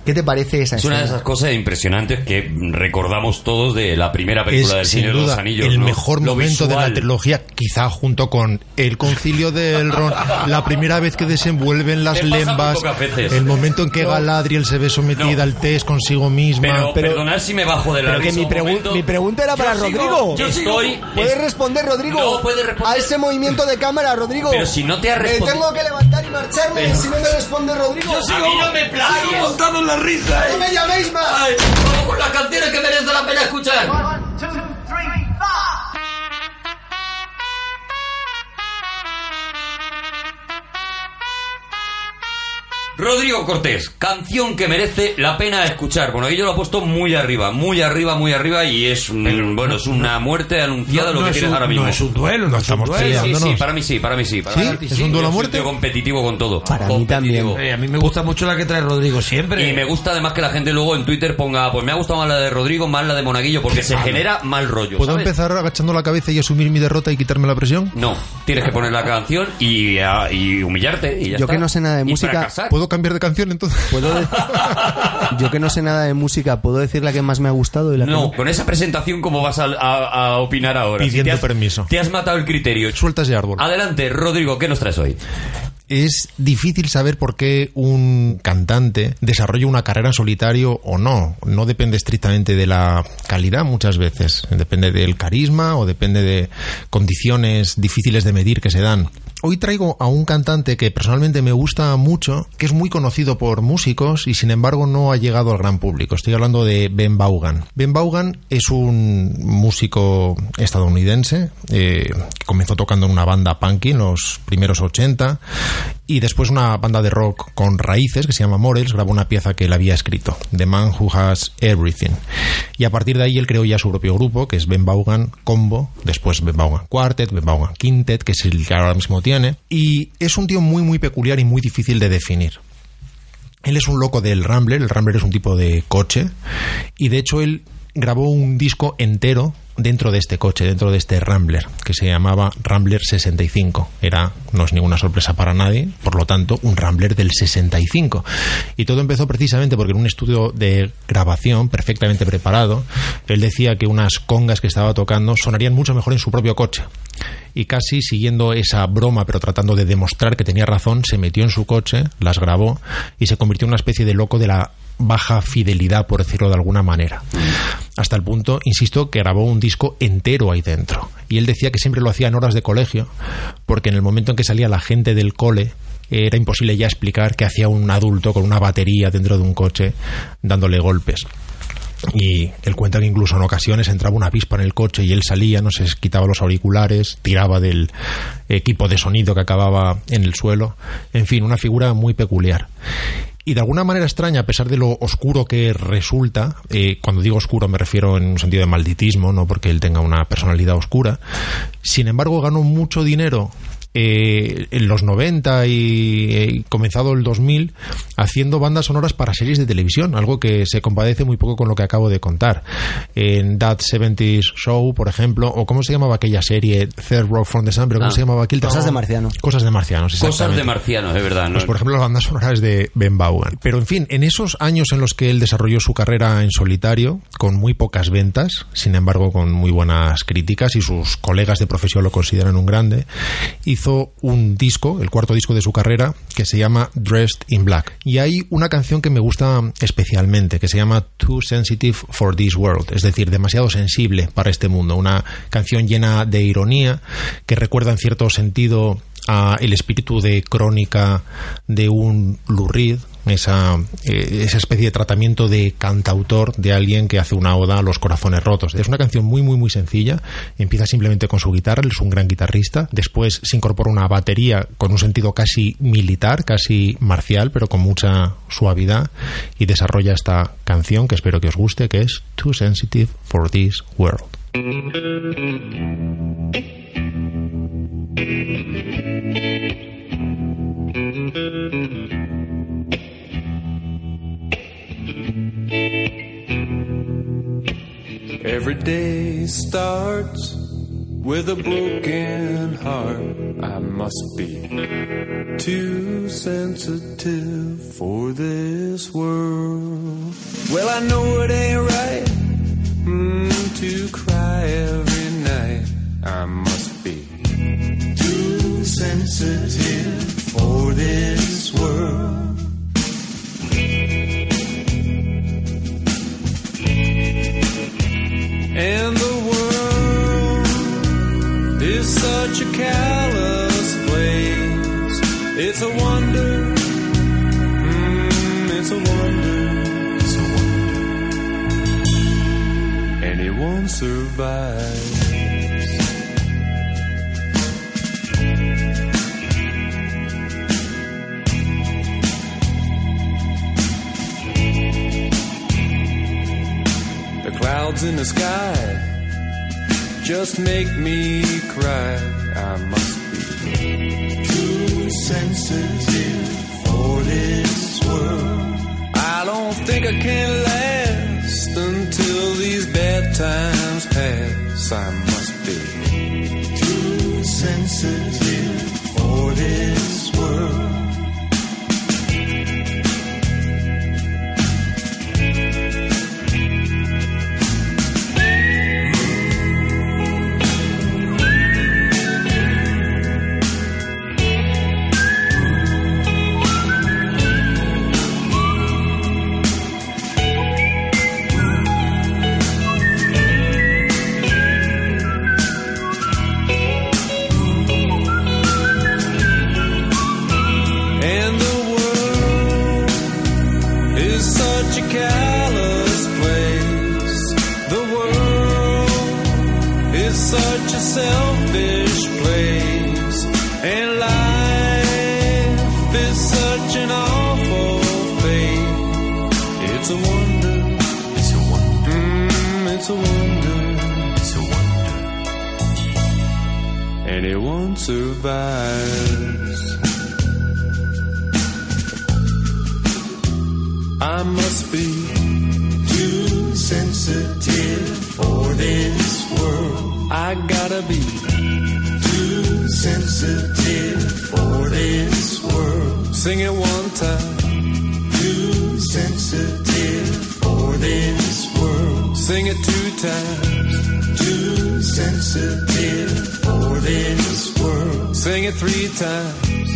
¿Qué te parece esa Es una de escena? esas cosas impresionantes que recordamos todos de la primera película del es sin Señor de los Anillos. el ¿no? mejor Lo momento de la visual. trilogía, quizá junto con el concilio de Elrond, la primera vez que desenvuelven las Me lembas, el momento en que Galadriel se ve sometida No. al test consigo misma. Pero, Pero- perdonad si me bajo de la Pero que mi, pregun- mi pregunta era para Yo sigo- Rodrigo. yo sigo- Estoy... ¿Puedes es- responder, Rodrigo? No puede responder. A ese movimiento de cámara, Rodrigo. Pero si no te ha Me respondi- tengo que levantar y marcharme. Pero- Si no me responde Rodrigo. Yo sigo, A mí no me sigo plagues. montado en la risa. ¡No eh. me llaméis más! Ay, vamos con las canciones que merece la pena escuchar. One, two, three, Rodrigo Cortés, canción que merece la pena escuchar. Bueno, yo lo he puesto muy arriba, muy arriba, muy arriba y es, un- bueno, es una muerte anunciada lo que es tienes un, ahora mismo. no es un duelo, no, es un estamos duelo. Sí, sí, para mí sí, para mí sí. Para ¿Sí? mí ¿Es un duelo a muerte? competitivo con todo. Para mí también. Eh, a mí me gusta mucho la que trae Rodrigo siempre. Y me gusta además que la gente luego en Twitter ponga, pues me ha gustado más la de Rodrigo, más la de Monaguillo, porque se genera mal rollo. ¿Puedo ¿sabes? empezar agachando la cabeza y asumir mi derrota y quitarme la presión? No, tienes que poner la canción y, ah, y humillarte. Y ya Yo está. que no sé nada de Y música, fracasar. ¿Puedo cambiar de canción entonces? ¿Puedo de- Yo que no sé nada de música, ¿puedo decir la que más me ha gustado y la que No, no? con esa presentación, ¿cómo vas a, a- a opinar ahora? Pidiendo te has- permiso. Te has matado el criterio. Sueltas de árbol. Adelante, Rodrigo, ¿qué nos traes hoy? Es difícil saber por qué un cantante desarrolla una carrera en solitario o no. No depende estrictamente de la calidad muchas veces. Depende del carisma o depende de condiciones difíciles de medir que se dan. Hoy traigo a un cantante que personalmente me gusta mucho, que es muy conocido por músicos y sin embargo no ha llegado al gran público. Estoy hablando de Ben Vaughan. Ben Vaughan es un músico estadounidense eh, que comenzó tocando en una banda punky en los primeros 80 y después una banda de rock con raíces que se llama Morels grabó una pieza que él había escrito, The Man Who Has Everything. Y a partir de ahí él creó ya su propio grupo, que es Ben Vaughan Combo, después Ben Vaughan Quartet, Ben Vaughan Quintet, que es el que ahora mismo tiene. Y es un tío muy, muy peculiar y muy difícil de definir. Él es un loco del Rambler, el Rambler es un tipo de coche, y de hecho él grabó un disco entero dentro de este coche, dentro de este Rambler, que se llamaba Rambler 65. Era, no es ninguna sorpresa para nadie, por lo tanto, un Rambler del 65. Y todo empezó precisamente porque en un estudio de grabación perfectamente preparado, él decía que unas congas que estaba tocando sonarían mucho mejor en su propio coche. Y casi siguiendo esa broma, pero tratando de demostrar que tenía razón, se metió en su coche, las grabó y se convirtió en una especie de loco de la baja fidelidad, por decirlo de alguna manera. Hasta el punto, insisto, que grabó un disco entero ahí dentro. Y él decía que siempre lo hacía en horas de colegio, porque en el momento en que salía la gente del cole, era imposible ya explicar que hacía un adulto con una batería dentro de un coche dándole golpes. Y él cuenta que incluso en ocasiones entraba una avispa en el coche y él salía, no se quitaba los auriculares, tiraba del equipo de sonido que acababa en el suelo. En fin, una figura muy peculiar. Y de alguna manera extraña, a pesar de lo oscuro que resulta, eh, cuando digo oscuro me refiero en un sentido de malditismo, no porque él tenga una personalidad oscura, sin embargo ganó mucho dinero eh, en los 90 y eh, comenzado el 2000 haciendo bandas sonoras para series de televisión, algo que se compadece muy poco con lo que acabo de contar. En That 70s Show, por ejemplo, o cómo se llamaba aquella serie, Third Rock from the Sun, pero cómo Ah. se llamaba aquel Cosas de marciano. Cosas de marcianos, Cosas de marcianos, es verdad. ¿no? Pues por ejemplo las bandas sonoras de Ben Vaughan. Pero en fin, en esos años en los que él desarrolló su carrera en solitario, con muy pocas ventas, sin embargo con muy buenas críticas y sus colegas de profesión lo consideran un grande, hizo un disco, el cuarto disco de su carrera, que se llama Dressed in Black. Y hay una canción que me gusta especialmente, que se llama Too Sensitive for This World, es decir, demasiado sensible para este mundo. Una canción llena de ironía que recuerda en cierto sentido a el espíritu de crónica de un Lou Reed, esa, eh, esa especie de tratamiento de cantautor de alguien que hace una oda a los corazones rotos. Es una canción muy, muy, muy sencilla. Empieza simplemente con su guitarra, él es un gran guitarrista. Después se incorpora una batería con un sentido casi militar, casi marcial, pero con mucha suavidad. Y desarrolla esta canción que espero que os guste, que es Too Sensitive for This World. Every day starts with a broken heart. I must be too sensitive for this world. Well, I know it ain't right mm, to cry every night. I must be too sensitive for this world. And the world is such a callous place. It's a wonder. Mm, it's a wonder. It's a wonder. Anyone survives. Clouds in the sky just make me cry. I must be too sensitive for this world. I don't think I can last until these bad times pass. I must be too sensitive survives. I must be too sensitive for this world. I gotta be too sensitive for this world. Sing it one time. Too sensitive for this world. Sing it two times. Too sensitive for this world. Sing it three times.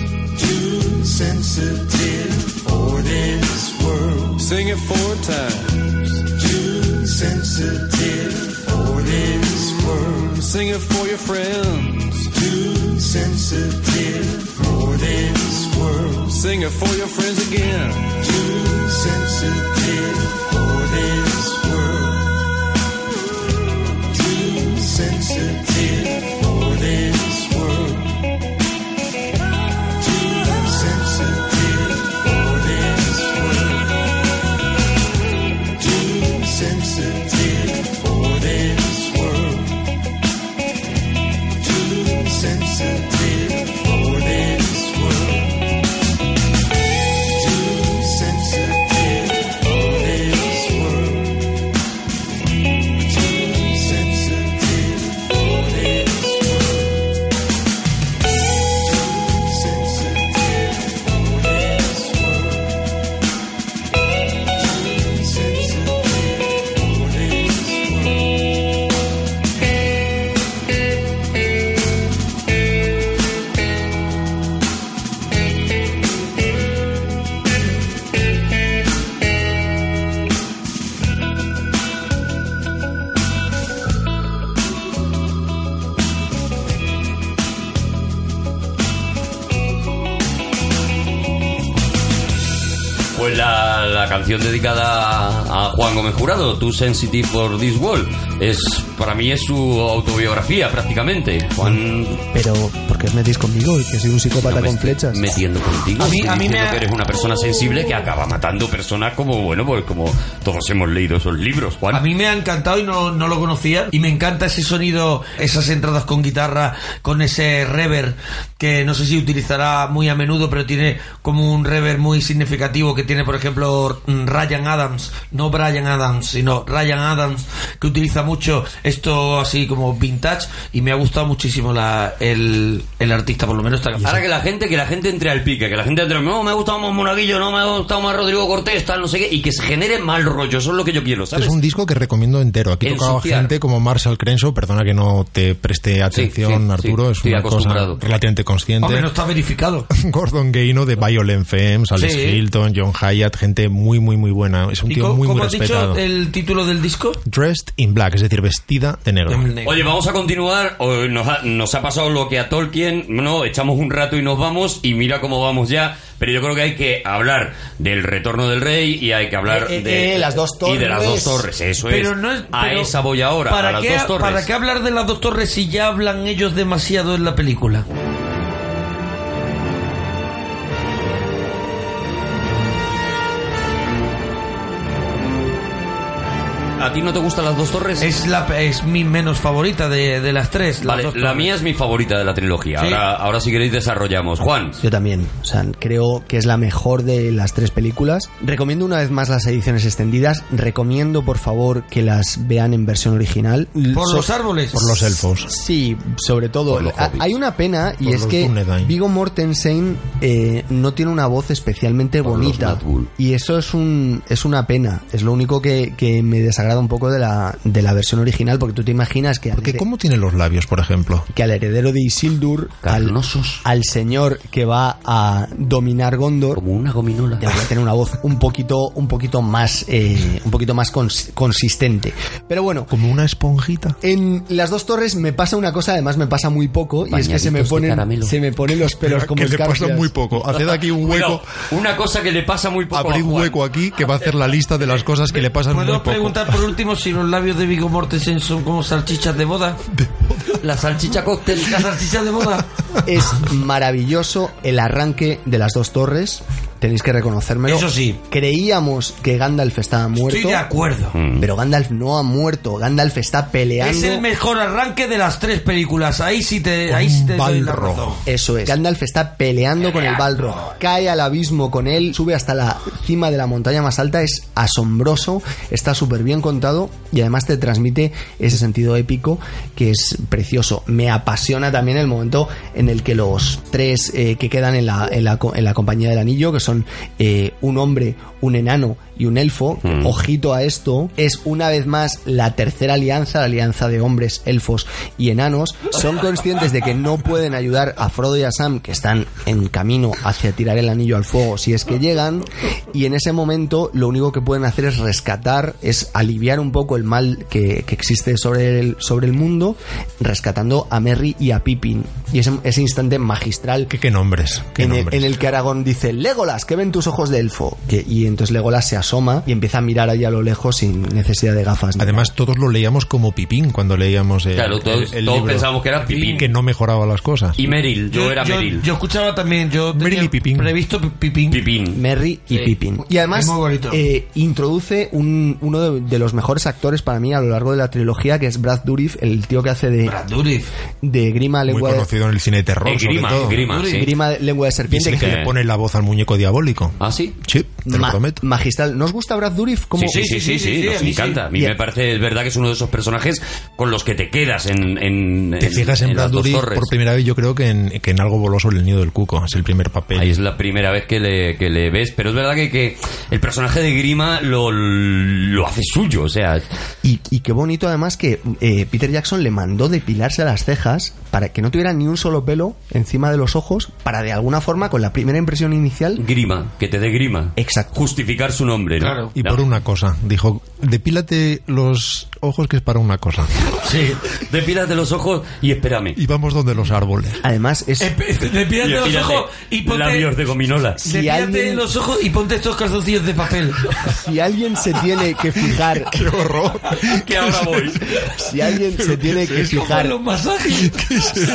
Too sensitive for this world. Sing it four times. Too sensitive for this world. Sing it for your friends. Too sensitive for this world. Sing it for your friends again. Too sensitive for this world. Too sensitive Gómez Jurado, Too Sensitive for This World, es para mí es su autobiografía prácticamente. Juan Pero, ¿por qué os metéis conmigo? Que soy un psicópata no me con flechas. metiendo contigo. A mí- a mí me que eres una persona sensible que acaba matando personas como, bueno, pues como todos hemos leído esos libros, Juan. A mí me ha encantado y no, no lo conocía. Y me encanta ese sonido, esas entradas con guitarra, con ese reverb que no sé si utilizará muy a menudo, pero tiene como un reverb muy significativo que tiene, por ejemplo, mm, Ryan Adams. No Brian Adams, sino Ryan Adams, que utiliza mucho esto así como vintage. Y me ha gustado muchísimo la, el, el artista, por lo menos esta canción. Ahora que la gente, que la gente entre al pique, que la gente entre, no, me ha gustado más Monaguillo, no me ha gustado más Rodrigo Cortés, tal, no sé qué, y que se genere mal rollo, eso es lo que yo quiero, ¿sabes? Es un disco que recomiendo entero. Aquí he tocado a Ensuciar. gente como Marshall Crenshaw, perdona que no te preste atención, sí, Arturo, sí, es una cosa relativamente consciente. Hombre, no está verificado. Gordon Gaino de Violent Femmes, Alex Sí. Hilton, John Hyatt, gente muy, muy, muy buena. Es un ¿Y tío muy, cómo muy has respetado. dicho el título del disco? Dressed in black, es decir, vestida de negro. Oye, vamos a continuar. Nos ha, nos ha pasado lo que a Tolkien, no, echamos un rato y nos vamos y mira cómo vamos ya. Pero yo creo que hay que hablar del retorno del rey y hay que hablar Eh, eh, de eh, las dos y de las dos torres. torres. Eso Pero es. no es- a pero esa voy ahora. ¿para a las qué, dos torres. ¿Para qué hablar de las dos torres si ya hablan ellos demasiado en la película? ¿A ti no te gustan las dos torres? Es, la, es mi menos favorita de, de las tres. las Vale, dos la mía es mi favorita de la trilogía. Sí. Ahora, ahora si queréis desarrollamos. Juan. Yo también. O sea, creo que es la mejor de las tres películas. Recomiendo una vez más las ediciones extendidas. Recomiendo, por favor, que las vean en versión original. Por So- los árboles. Por los elfos. Sí, sobre todo. Hay una pena y Por es que Dúnedain. Vigo Mortensen eh, no tiene una voz especialmente Por bonita. Y eso es un es una pena. Es lo único que, que me desagrada un poco de la, de la versión original porque tú te imaginas que al, Porque ¿cómo tiene los labios, por ejemplo? que al heredero de Isildur, al, al señor que va a dominar Gondor, Como una gominola. debería tener una voz un poquito un poquito más eh, un poquito más cons- consistente. Pero bueno, Como una esponjita. en las dos torres me pasa una cosa, además me pasa muy poco, y es que se me ponen, se me ponen los pelos como que le pasa muy poco. Haced aquí un hueco. Una cosa que le pasa muy poco Abrid a un hueco aquí que va a hacer la lista de las cosas que le pasan muy ¿Puedo poco. preguntar por último si los labios de Vigo Mortensen son como salchichas de boda? La salchicha cóctel. ¿Las salchichas de boda? Es maravilloso el arranque de las dos torres, tenéis que reconocérmelo. Eso sí. Creíamos que Gandalf estaba muerto, Estoy de acuerdo. pero Gandalf no ha muerto, Gandalf está peleando. Es el mejor arranque de las tres películas. Ahí sí te, ahí sí te doy la Balrog. razón. Eso es. Gandalf está peleando con el Balrog. Cae al abismo con él, sube hasta la cima de la montaña más alta. Es asombroso, está súper bien contado y además te transmite ese sentido épico que es precioso. Me apasiona también el momento en el que los tres eh, que quedan en la, en, la, co- en la compañía del anillo, que son eh, un hombre, un enano y un elfo, ojito a esto, es una vez más la tercera alianza, la alianza de hombres, elfos y enanos, son conscientes de que no pueden ayudar a Frodo y a Sam, que están en camino hacia tirar el anillo al fuego si es que llegan, y en ese momento lo único que pueden hacer es rescatar, es aliviar un poco el mal que, que existe sobre el, sobre el mundo, rescatando a Merry y a Pippin. Y ese, ese instante magistral ¿Qué, qué nombres? ¿Qué en el, nombres? en el que Aragón dice, Legolas, que ven tus ojos de elfo. Que- y entonces Legolas se asoma y empieza a mirar allá a lo lejos sin necesidad de gafas. Además, todos lo leíamos como Pipín cuando leíamos el, Claro, todos, el- el todos libro. pensábamos que era Pipín. que no mejoraba las cosas. Y Meryl, yo, era Meryl. Yo escuchaba también, yo Meryl y Pipín. previsto pi- Pipín. Pipín. Merry y Sí. Pippin. Y además muy eh, introduce un- uno de, de los mejores actores para mí a lo largo de la trilogía, que es Brad Dourif, el tío que hace de, Brad Dourif. de Grima Muy lengua de, conocido en el cine de terror, Eh, sobre Grima, todo. Grima, sí. Grima lengua de es serpiente. el que que- le pone la voz al muñeco diabólico. ¿Ah, sí? Sí, te lo ma- prometo. magistral. ¿No os gusta Brad Dourif? Como Sí, sí, sí, sí, sí, nos encanta. A mí Y- me parece, es verdad que es uno de esos personajes con los que te quedas en, en Te fijas en, Brad Dourif por primera vez, yo creo que en, que en algo voló sobre el nido del cuco. Es el primer papel. Ahí es la primera vez que le, que le ves, pero es verdad que, que el personaje de Grima lo, lo hace suyo, o sea, Y, y qué bonito además que eh, Peter Jackson le mandó depilarse las cejas para que no tuviera ni un solo pelo encima de los ojos para de alguna forma con la primera impresión inicial Grima, que te dé Grima. Exacto. Justificar su nombre, ¿no? Claro. Y No. por una cosa, dijo, depílate los ojos que es para una cosa. Sí, depílate los ojos y espérame. Y vamos donde los árboles. Además es Despídate los Depílate ojos y ponte... labios de gominola. Si alguien- los ojos y ponte estos calzoncillos de papel. si alguien se tiene que fijar ¡Qué horror! Que ahora voy. si alguien se tiene que fijar los masajes.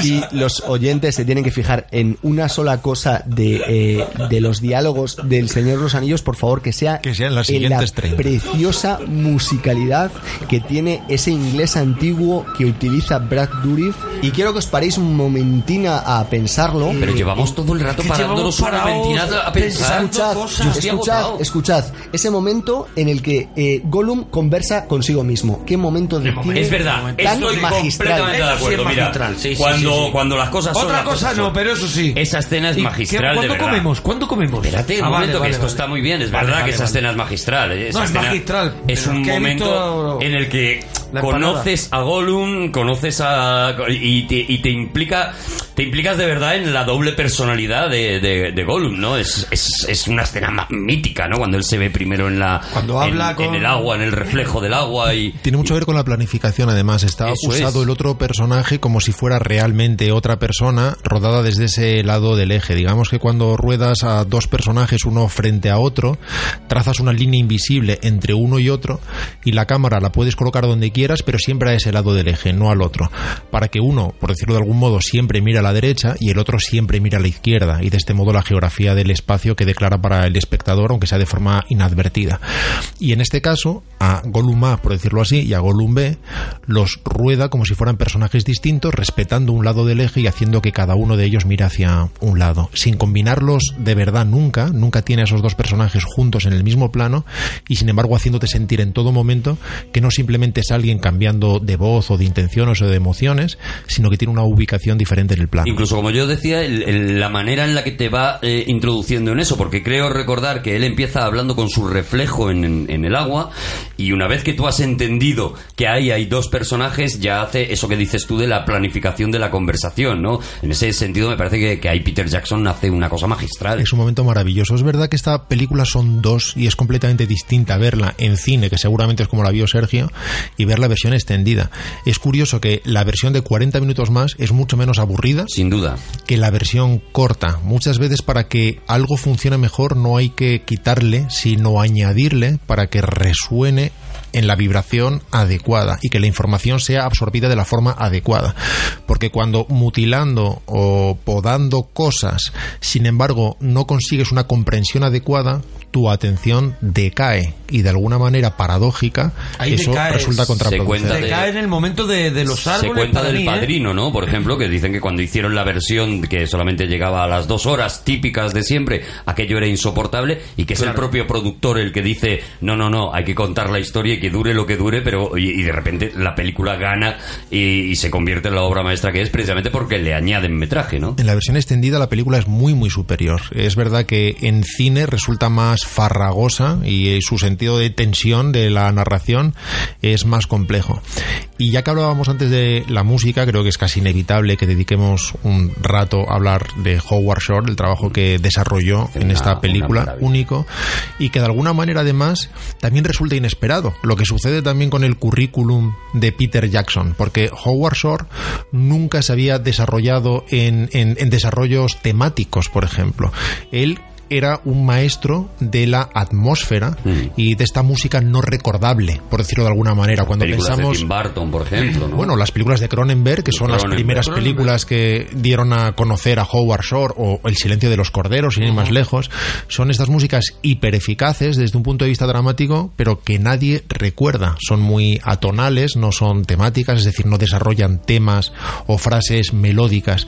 si los oyentes se tienen que fijar en una sola cosa de, eh, de los diálogos del Señor de los Anillos, por favor que sea Que sea en las la siguientes 30. preciosa musicalidad que tiene ese inglés antiguo que utiliza Brad Dourif y quiero que os paréis un momentín a, a pensarlo. Pero llevamos todo el rato parándonos mentinada a pensar. Escuchad, cosas. Escuchad, escuchad. Ese momento en el que eh, Gollum conversa consigo mismo. Qué momento de cine Es verdad, tan estoy magistral. completamente de sí acuerdo. es Mira, magistral, sí, sí, cuando, sí, sí. cuando las cosas son Otra las cosa cosas no, son. pero eso sí. Esa escena es ¿Y qué- magistral, de ¿Cuándo verdad. comemos? ¿Cuándo comemos? Espérate un Ah, vale, momento, vale, que esto vale. está muy bien. Es Vale, verdad vale, que esa vale. escena es magistral. ¿eh? Esa No, es escena magistral, Es un momento visto en el que la empanada. conoces a Gollum, conoces a... y te, y te implica... Te implicas de verdad en la doble personalidad de, de, de Gollum, ¿no? Es, es, es una escena mítica, ¿no? Cuando él se ve primero en la... Cuando en- habla en, con- el agua, en el reflejo del agua y... Tiene mucho que ver con la planificación, además. Está Eso usado es. el otro personaje como si fuera realmente otra persona rodada desde ese lado del eje. Digamos que cuando ruedas a dos personajes uno frente a otro, trazas una línea invisible entre uno y otro y la cámara la puedes colocar donde quieras quieras, pero siempre a ese lado del eje, no al otro. Para que uno, por decirlo de algún modo, siempre mire a la derecha y el otro siempre mire a la izquierda. Y de este modo la geografía del espacio que declara para el espectador, aunque sea de forma inadvertida. Y en este caso, a Gollum A, por decirlo así, y a Gollum B, los rueda como si fueran personajes distintos, respetando un lado del eje y haciendo que cada uno de ellos mire hacia un lado. Sin combinarlos de verdad nunca, nunca tiene a esos dos personajes juntos en el mismo plano y sin embargo haciéndote sentir en todo momento que no simplemente es alguien cambiando de voz o de intenciones o de emociones, sino que tiene una ubicación diferente en el plano. Incluso como yo decía, el- el- la manera en la que te va eh, introduciendo en eso, porque creo recordar que él empieza hablando con su reflejo en, en- en el agua y una vez que tú has entendido que ahí hay dos personajes, ya hace eso que dices tú de la planificación de la conversación, ¿no? En ese sentido me parece que, que ahí Peter Jackson hace una cosa magistral. Es un momento maravilloso. Es verdad que esta película son dos y es completamente distinta verla en cine, que seguramente es como la vio Sergio, y ver la versión extendida. Es curioso que la versión de 40 minutos más es mucho menos aburrida Sin duda. que la versión corta. Muchas veces para que algo funcione mejor no hay que quitarle, sino añadirle para que resuene en la vibración adecuada y que la información sea absorbida de la forma adecuada. Porque cuando mutilando o podando cosas, sin embargo, no consigues una comprensión adecuada, tu atención decae y de alguna manera paradójica Ahí eso decaes. resulta contraproducente. Se de- cae en el momento de, de los árboles. Se cuenta para del mí, ¿eh? padrino, ¿no? Por ejemplo, que dicen que cuando hicieron la versión que solamente llegaba a las dos horas típicas de siempre, aquello era insoportable y que es el propio productor el que dice, no, no, no, hay que contar la historia y que dure lo que dure, pero y, y de repente la película gana y, y se convierte en la obra maestra que es precisamente porque le añaden metraje, ¿no? En la versión extendida la película es muy muy superior. Es verdad que en cine resulta más farragosa y su sentido de tensión de la narración es más complejo. Y ya que hablábamos antes de la música, creo que es casi inevitable que dediquemos un rato a hablar de Howard Shore, el trabajo que desarrolló en esta película, único, y que de alguna manera además también resulta inesperado. Lo que sucede también con el currículum de Peter Jackson, porque Howard Shore nunca se había desarrollado en, en- en desarrollos temáticos, por ejemplo. Él era un maestro de la atmósfera Mm. y de esta música no recordable, por decirlo de alguna manera. Cuando Películas pensamos de Tim Burton, por ejemplo, ¿no? bueno, las películas de Cronenberg, que son las primeras películas que dieron a conocer a Howard Shore o El silencio de los corderos, sin ir más lejos, son estas músicas hipereficaces desde un punto de vista dramático, pero que nadie recuerda. Son muy atonales, no son temáticas, es decir, no desarrollan temas o frases melódicas.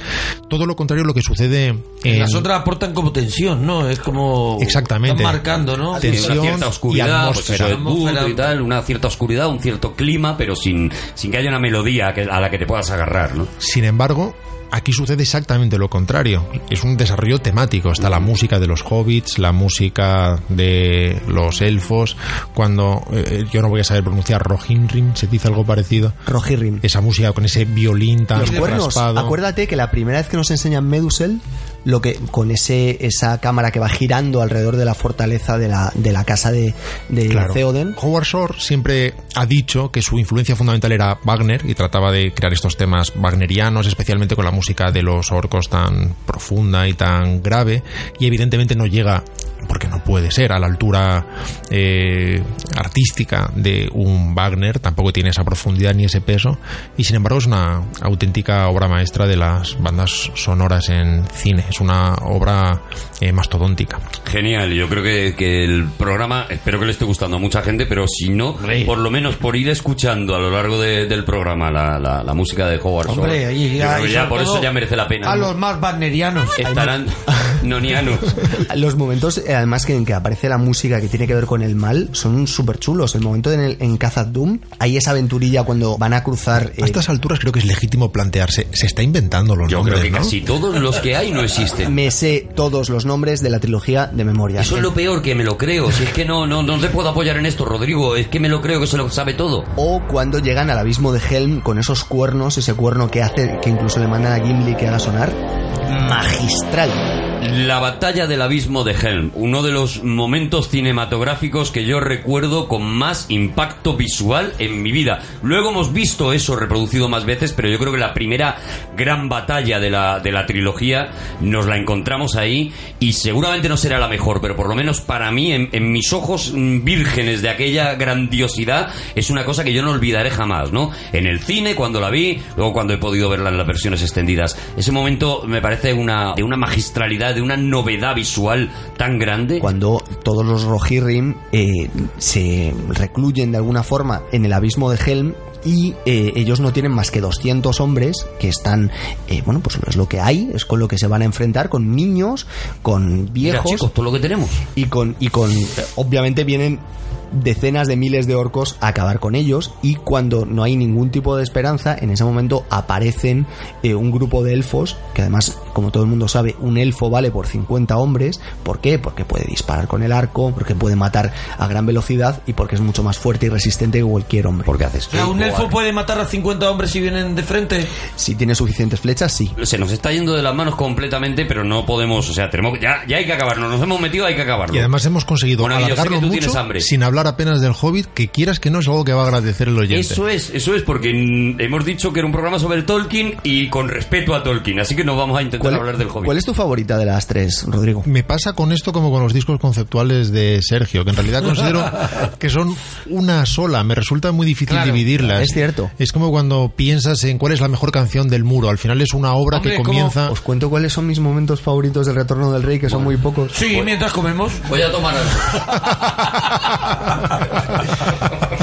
Todo lo contrario a lo que sucede en Las otras aportan como tensión, ¿no? Es como. Exactamente. Están marcando, ¿no? Tensión una cierta y oscuridad, pues atmósfera. Atmósfera. y tal, una cierta oscuridad, un cierto clima, pero sin, sin que haya una melodía a la que te puedas agarrar, ¿no? Sin embargo, aquí sucede exactamente lo contrario. Es un desarrollo temático. Está la música de los hobbits, la música de los elfos. Cuando eh, yo no voy a saber pronunciar Rohirrim, ¿se dice algo parecido? Rohirrim. Esa música con ese violín tan Los cuernos. raspado. Acuérdate que la primera vez que nos enseñan Medusel, lo que con ese esa cámara que va girando alrededor de la fortaleza de la, de la casa de, de Claro. Theoden. Howard Shore siempre ha dicho que su influencia fundamental era Wagner y trataba de crear estos temas wagnerianos, especialmente con la música de los orcos tan profunda y tan grave, y evidentemente no llega, porque no puede ser, a la altura eh, artística de un Wagner, tampoco tiene esa profundidad ni ese peso, y sin embargo es una auténtica obra maestra de las bandas sonoras en cine, es una obra eh, mastodóntica. Genial, yo creo que, que el programa, espero que le esté gustando a mucha gente, pero si no, por lo menos por ir escuchando a lo largo de- del programa la, la- la música de Howard Shore, Hombre, ya, que y ya sobre por eso ya merece la pena. A ¿no? los más wagnerianos. Estarán nonianos. Los momentos, eh, además, que en que aparece la música que tiene que ver con el mal, son súper chulos. El momento en, el, en Khazad Dûm, hay esa aventurilla cuando van a cruzar. eh, A estas alturas creo que es legítimo plantearse, se está inventando los Yo nombres, creo que ¿no? casi todos los que hay no existen. me sé todos los nombres de la trilogía de memoria. Eso es lo peor que me lo creo. Si es que no, no, no te puedo apoyar en esto, Rodrigo. Es que me lo creo que se lo sabe todo. O cuando llegan al abismo de Helm con esos cuernos, ese cuerno que hace que incluso le mandan a Gimli que haga sonar. Magistral. La batalla del abismo de Helm, uno de los momentos cinematográficos que yo recuerdo con más impacto visual en mi vida. Luego hemos visto eso reproducido más veces, pero yo creo que la primera gran batalla de la, de la trilogía nos la encontramos ahí y seguramente no será la mejor, pero por lo menos para mí, en, mis ojos vírgenes de aquella grandiosidad, es una cosa que yo no olvidaré jamás, ¿no? En el cine, cuando la vi, luego cuando he podido verla en las versiones extendidas. Ese momento me parece una, de una magistralidad, de una novedad visual tan grande. Cuando todos los Rohirrim eh, se recluyen de alguna forma en el abismo de Helm y eh, ellos no tienen más que 200 hombres que están, eh, bueno, pues es lo que hay, es con lo que se van a enfrentar, con niños, con Mira, viejos chicos, todo lo que tenemos. y con, y con, obviamente vienen decenas de miles de orcos a acabar con ellos y cuando no hay ningún tipo de esperanza, en ese momento aparecen eh, un grupo de elfos, que además, como todo el mundo sabe, un elfo vale por 50 hombres. ¿Por qué? Porque puede disparar con el arco, porque puede matar a gran velocidad y porque es mucho más fuerte y resistente que cualquier hombre. Porque haces O sea, un elfo puede matar a 50 hombres si vienen de frente. Si tiene suficientes flechas, sí. Se nos está yendo de las manos completamente, pero no podemos, o sea, tenemos que- ya, ya hay que acabarlo. Nos hemos metido, hay que acabarlo. Y además hemos conseguido Bueno, alargarlo tú tienes mucho hambre. sin hablar apenas del Hobbit, que quieras que no es algo que va a agradecer el oyente. Eso es, eso es, porque mm, hemos dicho que era un programa sobre Tolkien y con respeto a Tolkien, así que no vamos a intentar hablar del Hobbit. cuál es tu favorita de las tres, Rodrigo? Me pasa con esto como con los discos conceptuales de Sergio, que en realidad considero que son una sola. Me resulta muy difícil Claro, dividirlas. es cierto. Es como cuando piensas en cuál es la mejor canción del muro. Al final es una obra Hombre, que comienza. Os cuento cuáles son mis momentos favoritos del Retorno del Rey, que son muy pocos. Sí, mientras comemos. Voy a tomar algo.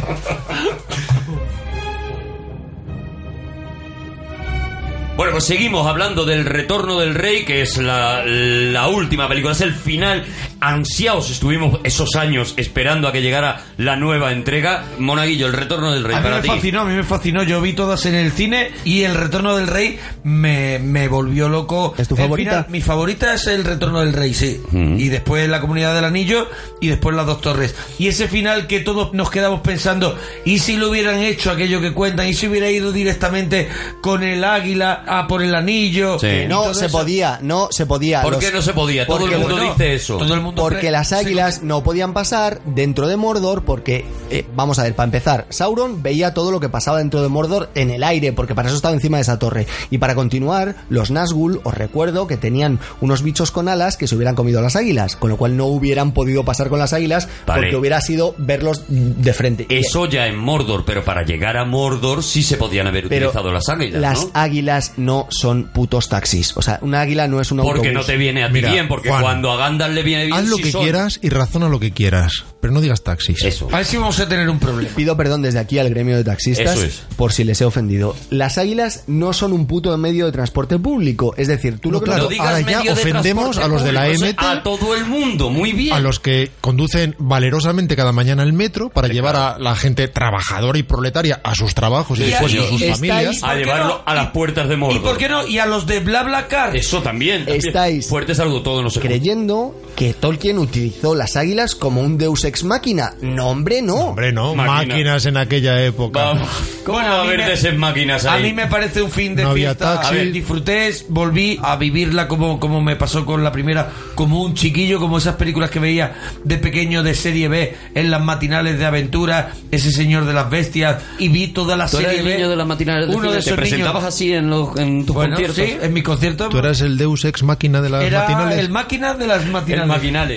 Bueno, pues seguimos hablando del Retorno del Rey, que es la, la última película, es el final. Ansiados estuvimos esos años esperando a que llegara la nueva entrega. Monaguillo, el Retorno del Rey, A mí para me ti. fascinó, a mí me fascinó. Yo vi todas en el cine y El Retorno del Rey me, me volvió loco. ¿Es tu favorita? final- mi favorita es El Retorno del Rey, sí. Y después La Comunidad del Anillo y después Las Dos Torres. Y ese final que todos nos quedamos pensando, ¿y si lo hubieran hecho aquello que cuentan? ¿Y si hubiera ido directamente con el águila a por el anillo? Sí. No se eso? podía, no se podía. ¿Por Los- qué no se podía? Todo el mundo bueno, dice eso. Todo el mundo Porque las sí, águilas no podían pasar dentro de Mordor porque, eh, vamos a ver, para empezar, Sauron veía todo lo que pasaba dentro de Mordor en el aire porque para eso estaba encima de esa torre. Y para continuar, los Nazgûl, os recuerdo que tenían unos bichos con alas que se hubieran comido a las águilas, con lo cual no hubieran podido pasar con las águilas Vale. porque hubiera sido verlos de frente. Eso ya en Mordor, pero para llegar a Mordor sí se podían haber Pero utilizado las águilas, las ¿no? águilas no son putos taxis. O sea, una águila no es un Porque no te viene a ti Mira, bien, porque Juan, cuando a Gandalf le viene bien Haz lo que son. quieras y razona lo que quieras, pero no digas taxis. Eso. A ver si vamos a tener un problema. Pido perdón desde aquí al gremio de taxistas Eso es. por si les he ofendido. Las águilas no son un puto medio de transporte público. Es decir, tú lo No, que claro, No digas ahora ya ofendemos a los de la MT. A todo el mundo, muy bien. a los que conducen valerosamente cada mañana el metro para llevar a la gente trabajadora y proletaria a sus trabajos y, Y después a sus familias. a ¿por qué llevarlo no? a las puertas de Mordor. ¿Y por qué no? Y a los de BlaBlaCar. Eso también. también. Estáis Fuerte saludo todo, no sé. cómo. creyendo que Tolkien utilizó las águilas como un deus ex máquina. No, hombre, no. Hombre, no, Máquina. máquinas en aquella época. Vamos. ¿Cómo Bueno, va a haber me- de esas máquinas ahí? A mí me parece un fin de No había fiesta. taxi. A ver, disfruté, volví a vivirla como, como me pasó con la primera, como un chiquillo, como esas películas que veía de pequeño de serie B en las matinales de aventura, ese señor de las bestias, y vi toda la ¿Tú serie eras el B. niño de las matinales de Uno de ¿Te esos presentabas niños. así en, los, en tus Bueno, conciertos? sí, en mi concierto. Tú eras el deus ex máquina de las era matinales. el máquina de las matinales. El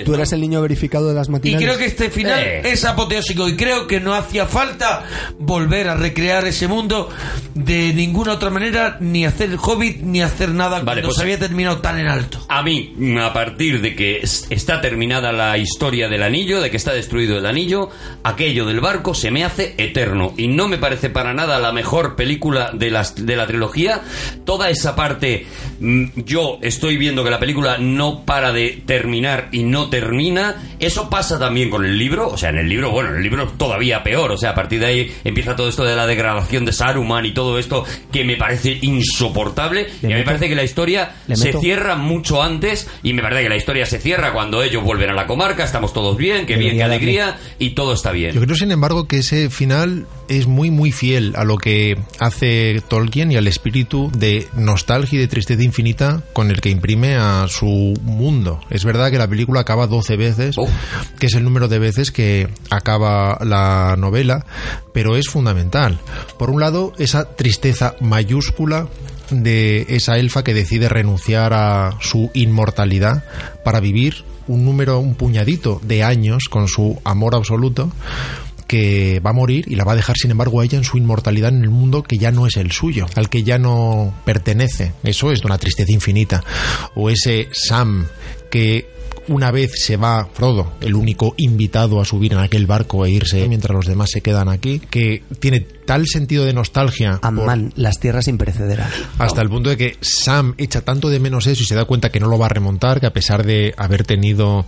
Tú eras el niño verificado de las Y matinales. creo que este final Eh. es apoteósico y creo que no hacía falta volver a recrear ese mundo de ninguna otra manera, ni hacer el Hobbit, ni hacer nada Vale, cuando pues- se había terminado tan en alto. A mí, a partir de que es- está terminada la historia del anillo, de que está destruido el anillo, aquello del barco se me hace eterno. Y no me parece para nada la mejor película de, las, de la trilogía. Toda esa parte, yo estoy viendo que la película no para de terminar y no termina. Eso pasa también con el libro. O sea, en el libro, bueno, en el libro todavía peor. O sea, a partir de ahí empieza todo esto de la degradación de Saruman y todo esto que me parece insoportable. y a mí me meto- parece que la historia le se meto- cierra mucho antes. Y me parece que la historia se cierra cuando ellos vuelven a la comarca. Estamos todos bien, que bien, que alegría. Y todo está bien. Yo creo, sin embargo, que ese final es muy, muy fiel a lo que hace Tolkien y al espíritu de nostalgia y de tristeza infinita con el que imprime a su mundo. Es verdad que la película acaba 12 veces, Oh. que es el número de veces que acaba la novela, pero es fundamental. Por un lado, esa tristeza mayúscula de esa elfa que decide renunciar a su inmortalidad para vivir un número, un puñadito de años con su amor absoluto que va a morir y la va a dejar sin embargo a ella en su inmortalidad en el mundo que ya no es el suyo, al que ya no pertenece. Eso es de una tristeza infinita. O ese Sam que una vez se va Frodo, el único invitado a subir en aquel barco e irse mientras los demás se quedan aquí, que tiene tal sentido de nostalgia por- Amman, las tierras imperecederas. hasta el punto de que Sam echa tanto de menos eso y se da cuenta que no lo va a remontar, que a pesar de haber tenido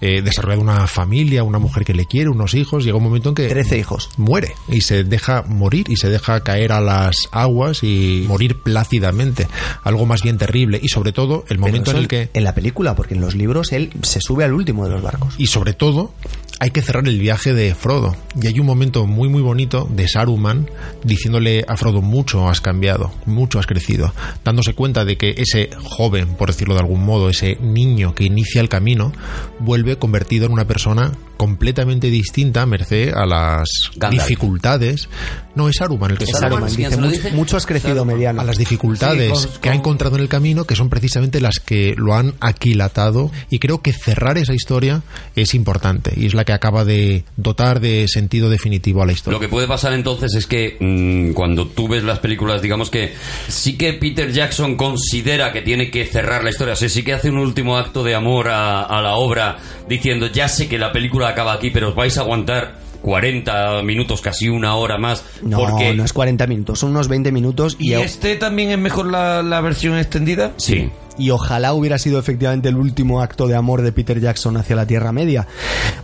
eh, desarrollado una familia, una mujer que le quiere, unos hijos, llega un momento en que Trece hijos. muere y se deja morir y se deja caer a las aguas y morir plácidamente. Algo más bien terrible y sobre todo el momento en el que En la película, porque en los libros él se sube al último de los barcos. y sobre todo hay que cerrar el viaje de Frodo. Y hay un momento muy muy bonito de Saruman diciéndole a Frodo mucho has cambiado, mucho has crecido, dándose cuenta de que ese joven, por decirlo de algún modo, ese niño que inicia el camino, vuelve convertido en una persona completamente distinta merced a las Gandalf. dificultades. No, es Saruman el que Es se. ¿quién dice, se lo mucho, dice? mucho has crecido mediano. a las dificultades Sí, con- que ha con- encontrado en el camino, que son precisamente las que lo han aquilatado. Y creo que cerrar esa historia es importante y es la que acaba de dotar de sentido definitivo a la historia. Lo que puede pasar entonces es que mm, cuando tú ves las películas, digamos que sí que Peter Jackson considera que tiene que cerrar la historia, o sea, sí que hace un último acto de amor a, a la obra diciendo, ya sé que la película acaba aquí, pero os vais a aguantar 40 minutos, casi una hora más, No, porque... no es 40 minutos, son unos 20 minutos y, ¿Y este también es mejor la, la versión extendida? Sí. Y ojalá hubiera sido efectivamente el último acto de amor de Peter Jackson hacia la Tierra Media.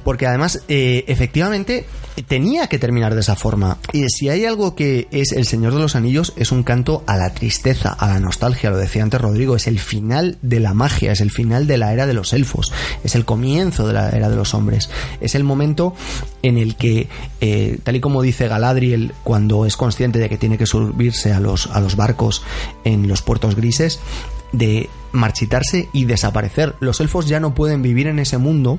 Porque además, eh, efectivamente, tenía que terminar de esa forma. Y si hay algo que es El Señor de los Anillos, es un canto a la tristeza, a la nostalgia, lo decía antes Rodrigo, es el final de la magia, es el final de la era de los elfos, es el comienzo de la era de los hombres, es el momento en el que, eh, tal y como dice Galadriel, cuando es consciente de que tiene que subirse a los, a los barcos en los puertos grises, de marchitarse y desaparecer. Los elfos ya no pueden vivir en ese mundo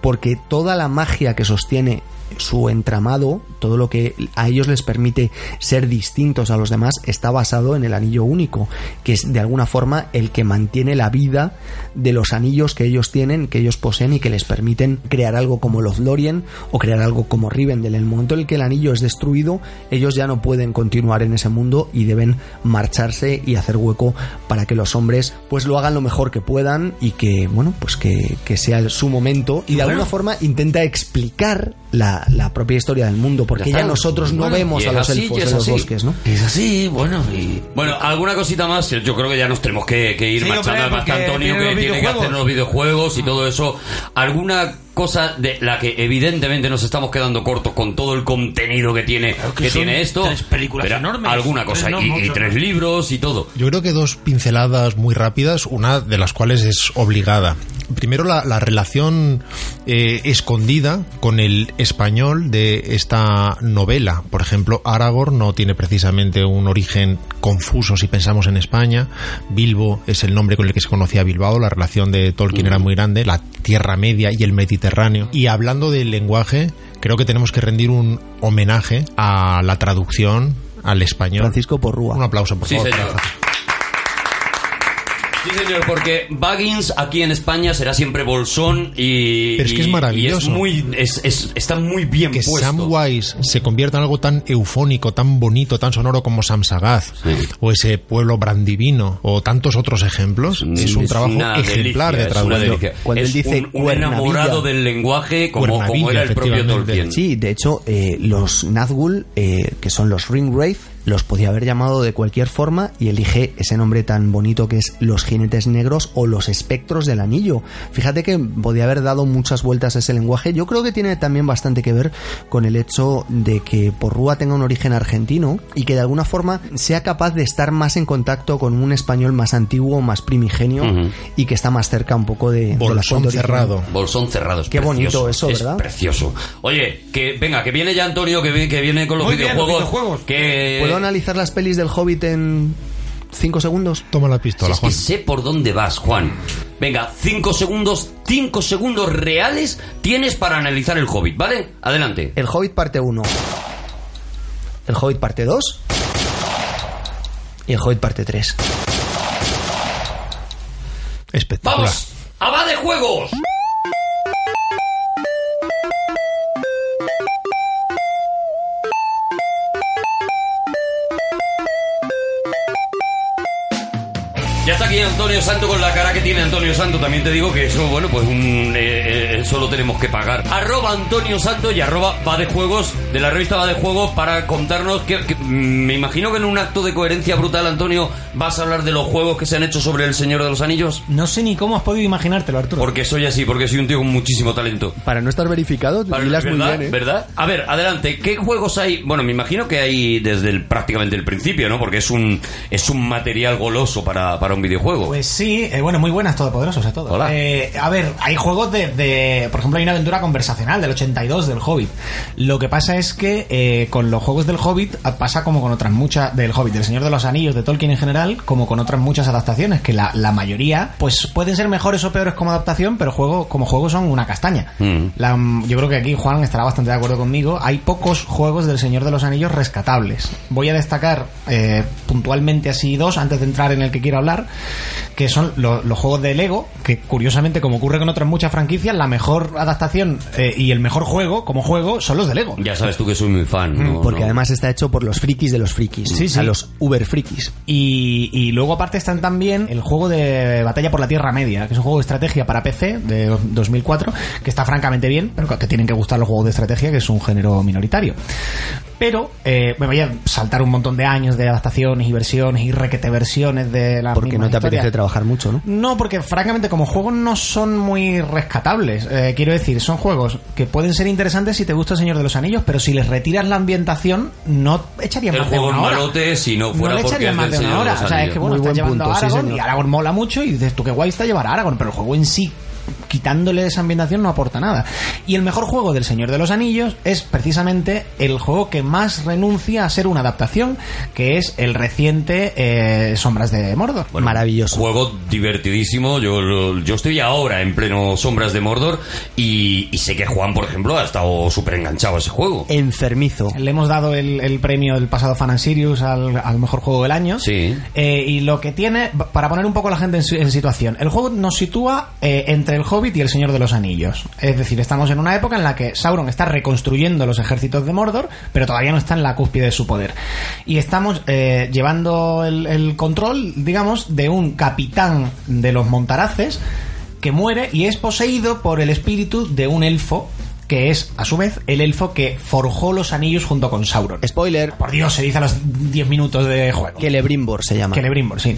porque toda la magia que sostiene su entramado, todo lo que a ellos les permite ser distintos a los demás, está basado en el anillo único, que es de alguna forma el que mantiene la vida de los anillos que ellos tienen, que ellos poseen y que les permiten crear algo como Lothlorien o crear algo como Rivendell. En el momento en el que el anillo es destruido, ellos ya no pueden continuar en ese mundo y deben marcharse y hacer hueco para que los hombres pues lo hagan lo mejor que puedan y que, bueno, pues que, que sea su momento y de alguna forma intenta explicar la, la propia historia del mundo, porque Ya nosotros no Bueno, vemos a los así, elfos en los así. bosques, ¿no? Es así, bueno, y... Bueno, alguna cosita más, yo creo que ya nos tenemos que, que ir Sí, marchando, hombre, además que porque Antonio que tiene que hacer los videojuegos y todo eso. ¿Alguna cosa de la que evidentemente nos estamos quedando cortos con todo el contenido que tiene, que tiene esto? tres películas Pero enormes. Alguna cosa, Tres, no, y, tres ¿no? libros y todo. Yo creo que dos pinceladas muy rápidas, una de las cuales es obligada. Primero la, la relación eh, escondida con el español de esta novela. Por ejemplo, Aragorn no tiene precisamente un origen confuso si pensamos en España. Bilbo es el nombre con el que se conocía Bilbao. La relación de Tolkien era muy grande. La Tierra Media y el Mediterráneo. Y hablando del lenguaje, creo que tenemos que rendir un homenaje a la traducción al español. Francisco Porrúa. Un aplauso, por Sí, favor. señor. Sí, señor, porque Baggins aquí en España será siempre bolsón y. Pero es que y- es maravilloso. Y es muy, es, es- está muy bien que puesto. Samwise se convierta en algo tan eufónico, tan bonito, tan sonoro como Samsagath, o ese pueblo brandivino, o tantos otros ejemplos, es un Es trabajo una ejemplar delicia, de es una traducción. delicia. Cuando Es él dice un, un cuernavilla. enamorado del lenguaje como, como Cuernavilla, era el propio efectivamente. Tolkien. Sí, de hecho, eh, los Nazgûl, eh, que son los Ringwraith, los podía haber llamado de cualquier forma y elige ese nombre tan bonito que es los jinetes negros o los espectros del anillo. Fíjate que podía haber dado muchas vueltas a ese lenguaje. Yo creo que tiene también bastante que ver con el hecho de que Porrúa tenga un origen argentino y que de alguna forma sea capaz de estar más en contacto con un español más antiguo, más primigenio y que está más cerca un poco de, de la Bolsón original. cerrado. Bolsón cerrado. es Qué bonito eso, es ¿verdad? precioso. Oye, que venga, que viene ya Antonio, que, vi- que viene con los Muy bien, los videojuegos. videojuegos. Que, ¿Puedo analizar las pelis del Hobbit en 5 segundos? Toma la Si pistola, es que Juan. sé por dónde vas, Juan. Venga, cinco segundos, cinco segundos reales tienes para analizar el Hobbit, ¿vale? Adelante. El Hobbit parte 1. El Hobbit parte 2. Y el Hobbit parte 3. Espectacular. ¡Vamos! ¡A va de juegos! Aquí Antonio Santo con la cara que tiene Antonio Santo. También te digo que eso, bueno, pues un, eh, eh, eso lo tenemos que pagar. Arroba Antonio Santo y arroba va de juegos de la revista va de juegos para contarnos que, que, mm, me imagino que en un acto de coherencia brutal, Antonio, vas a hablar de los juegos que se han hecho sobre el Señor de los Anillos. No sé ni cómo has podido imaginártelo, Arturo. Porque soy así, porque soy un tío con muchísimo talento. Para no estar verificado, Vale, hilas muy ¿verdad? bien, ¿eh? ¿Verdad? A ver, adelante. ¿Qué juegos hay? Bueno, me imagino que hay desde el, prácticamente el principio, ¿no? Porque es un es un material goloso para, para un videojuego. Pues sí, eh, bueno, muy buenas, todopoderosos a todos. Hola. Eh, a ver, hay juegos de, de- Por ejemplo, hay una aventura conversacional del 82 del Hobbit. Lo que pasa es que eh, con los juegos del Hobbit ah, pasa como con otras muchas. Del Hobbit, del Señor de los Anillos, de Tolkien en general, como con otras muchas adaptaciones, que la, la mayoría, pues pueden ser mejores o peores como adaptación, pero juego, como juego son una castaña. Mm. La- yo creo que aquí Juan estará bastante de acuerdo conmigo. Hay pocos juegos del Señor de los Anillos rescatables. Voy a destacar eh, puntualmente así dos antes de entrar en el que quiero hablar, que son lo- los juegos de Lego, que curiosamente, como ocurre con otras muchas franquicias, la mejor adaptación eh, y el mejor juego como juego son los de Lego. Ya sabes tú que soy muy fan. ¿no? Porque ¿no? además está hecho por los frikis de los frikis. Sí, O sea, sí. los uber frikis. Y, y luego aparte están también el juego de Batalla por la Tierra Media, que es un juego de estrategia para PC de 2004, que está francamente bien, pero que tienen que gustar los juegos de estrategia, que es un género minoritario. Pero eh, me voy a saltar un montón de años de adaptaciones y versiones y requete versiones de la Porque no te apetece trabajar mucho, ¿no? no, porque francamente como juegos no son muy rescatables. Eh, quiero decir, son juegos que pueden ser interesantes si te gusta el Señor de los Anillos, pero si les retiras la ambientación, no echarían El más de juego una es hora. malote si no fuera le porque echarían más de una de hora. los O sea, es que bueno, Muy estás buen llevando punto, a Aragorn y Aragorn mola mucho y dices tú qué guay está llevar a Aragorn, pero el juego en sí quitándole esa ambientación no aporta nada. Y el mejor juego del Señor de los Anillos es precisamente el juego que más renuncia a ser una adaptación, que es el reciente eh, Sombras de Mordor. Bueno, Maravilloso. Juego divertidísimo. Yo, lo- yo estoy ahora en pleno Sombras de Mordor y, y sé que Juan, por ejemplo, ha estado súper enganchado a ese juego. Enfermizo. Le hemos dado el, el premio del pasado Fan and Sirius al, al mejor juego del año. Sí. Eh, y lo que tiene, para poner un poco a la gente en situación, el juego nos sitúa eh, entre el Hobbit y el Señor de los Anillos. Es decir, estamos en una época en la que Sauron está reconstruyendo los ejércitos de Mordor, pero todavía no está en la cúspide de su poder. Y estamos eh, llevando el control, digamos, de un capitán de los Montaraces que muere y es poseído por el espíritu de un elfo que es, a su vez, el elfo que forjó los anillos junto con Sauron. Spoiler. Por Dios, se dice a los 10 minutos de juego. Celebrimbor se llama. Celebrimbor, sí.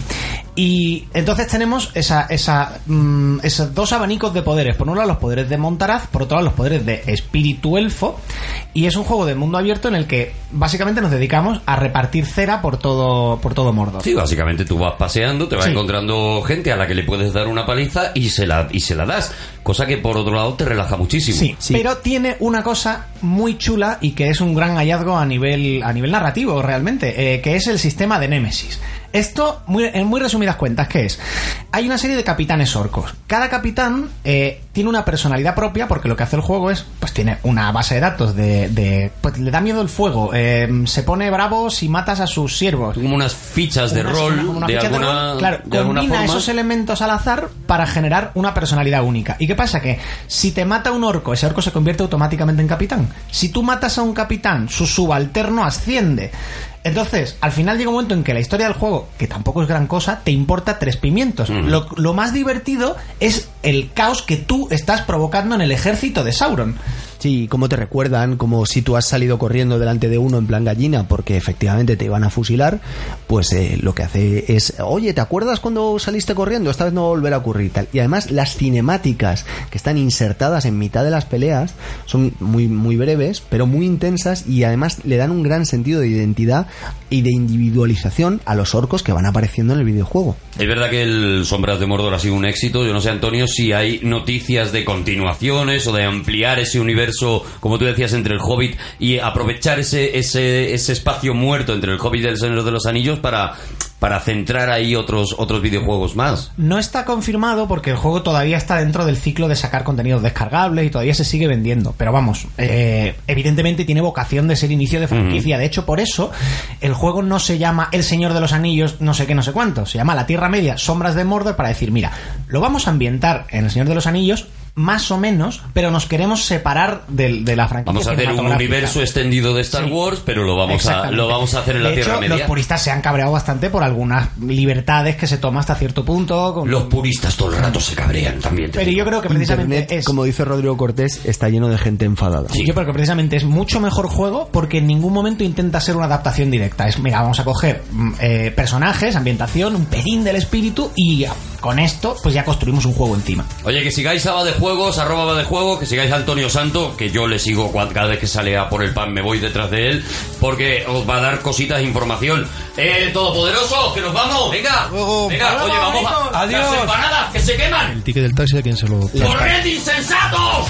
Y entonces tenemos esa, esa, mm, esos dos abanicos de poderes. Por un lado los poderes de Montaraz, por otro lado los poderes de espíritu elfo. Y es un juego de mundo abierto en el que básicamente nos dedicamos a repartir cera por todo, por todo Mordor. Sí, básicamente tú vas paseando, te vas Sí. encontrando gente a la que le puedes dar una paliza y se la, y se la das. Cosa que por otro lado te relaja muchísimo. Sí, Sí. pero tiene una cosa muy chula y que es un gran hallazgo a nivel, a nivel narrativo realmente, eh, que es el sistema de Némesis. Esto, muy, en muy resumidas cuentas, ¿qué es? Hay una serie de capitanes orcos. Cada capitán eh, tiene una personalidad propia porque lo que hace el juego es, pues tiene una base de datos de... de- pues le da miedo el fuego, eh, se pone bravo si matas a sus siervos. Como unas fichas de Unas- rol, una- una de, ficha de alguna, rol, claro, de combina forma. esos elementos al azar para generar una personalidad única. ¿Y qué pasa? Que si te mata un orco, ese orco se convierte automáticamente en capitán. Si tú matas a un capitán, su subalterno asciende. Entonces, al final llega un momento en que la historia del juego, que tampoco es gran cosa, te importa tres pimientos. lo, lo más divertido es el caos que tú estás provocando en el ejército de Sauron. Sí, cómo te recuerdan, como si tú has salido corriendo delante de uno en plan gallina porque efectivamente te iban a fusilar, pues eh, lo que hace es, oye, ¿te acuerdas cuando saliste corriendo? Esta vez no va a volver a ocurrir tal. Y además las cinemáticas que están insertadas en mitad de las peleas son muy, muy breves, pero muy intensas y además le dan un gran sentido de identidad y de individualización a los orcos que van apareciendo en el videojuego. Es verdad que el Sombras de Mordor ha sido un éxito. Yo no sé, Antonio, si hay noticias de continuaciones o de ampliar ese universo, como tú decías, entre el Hobbit y aprovechar ese, ese, ese espacio muerto entre el Hobbit y el Señor de los Anillos para, para centrar ahí otros, otros videojuegos más. No está confirmado porque el juego todavía está dentro del ciclo de sacar contenidos descargables y todavía se sigue vendiendo. Pero vamos, eh, evidentemente tiene vocación de ser inicio de franquicia. De hecho, por eso el juego no se llama El Señor de los Anillos, no sé qué, no sé cuánto. Se llama La Tierra Media, Sombras de Mordor, para decir, mira, lo vamos a ambientar en El Señor de los Anillos más o menos, pero nos queremos separar del- de, la franquicia. Vamos a hacer un universo extendido de Star Sí. Wars, pero lo vamos, a, lo vamos a hacer en la De Tierra Media. Los puristas se han cabreado bastante por algunas libertades que se toma hasta cierto punto. con- Los puristas todo el rato se cabrean también. Pero digo. yo creo que precisamente Internet, es. como dice Rodrigo Cortés, está lleno de gente enfadada. Sí, Yo creo que precisamente es mucho mejor juego porque en ningún momento intenta ser una adaptación directa. Es, mira, vamos a coger mm, eh, personajes, ambientación, un pelín del espíritu y ya, con esto pues ya construimos un juego encima. Oye, que sigáis a Va de Juegos, arroba Va de Juego, que sigáis a Antonio Santo, que yo le sigo cada vez que sale a por el pan, me voy detrás de él, porque os va a dar cositas de información. ¡Eh, Todopoderoso, que nos vamos! ¡Venga! ¡Venga, oye, vamos a... Adiós. ¡Las empanadas, que se queman! El ticket del taxi a quien se lo... ¡Corred, insensatos!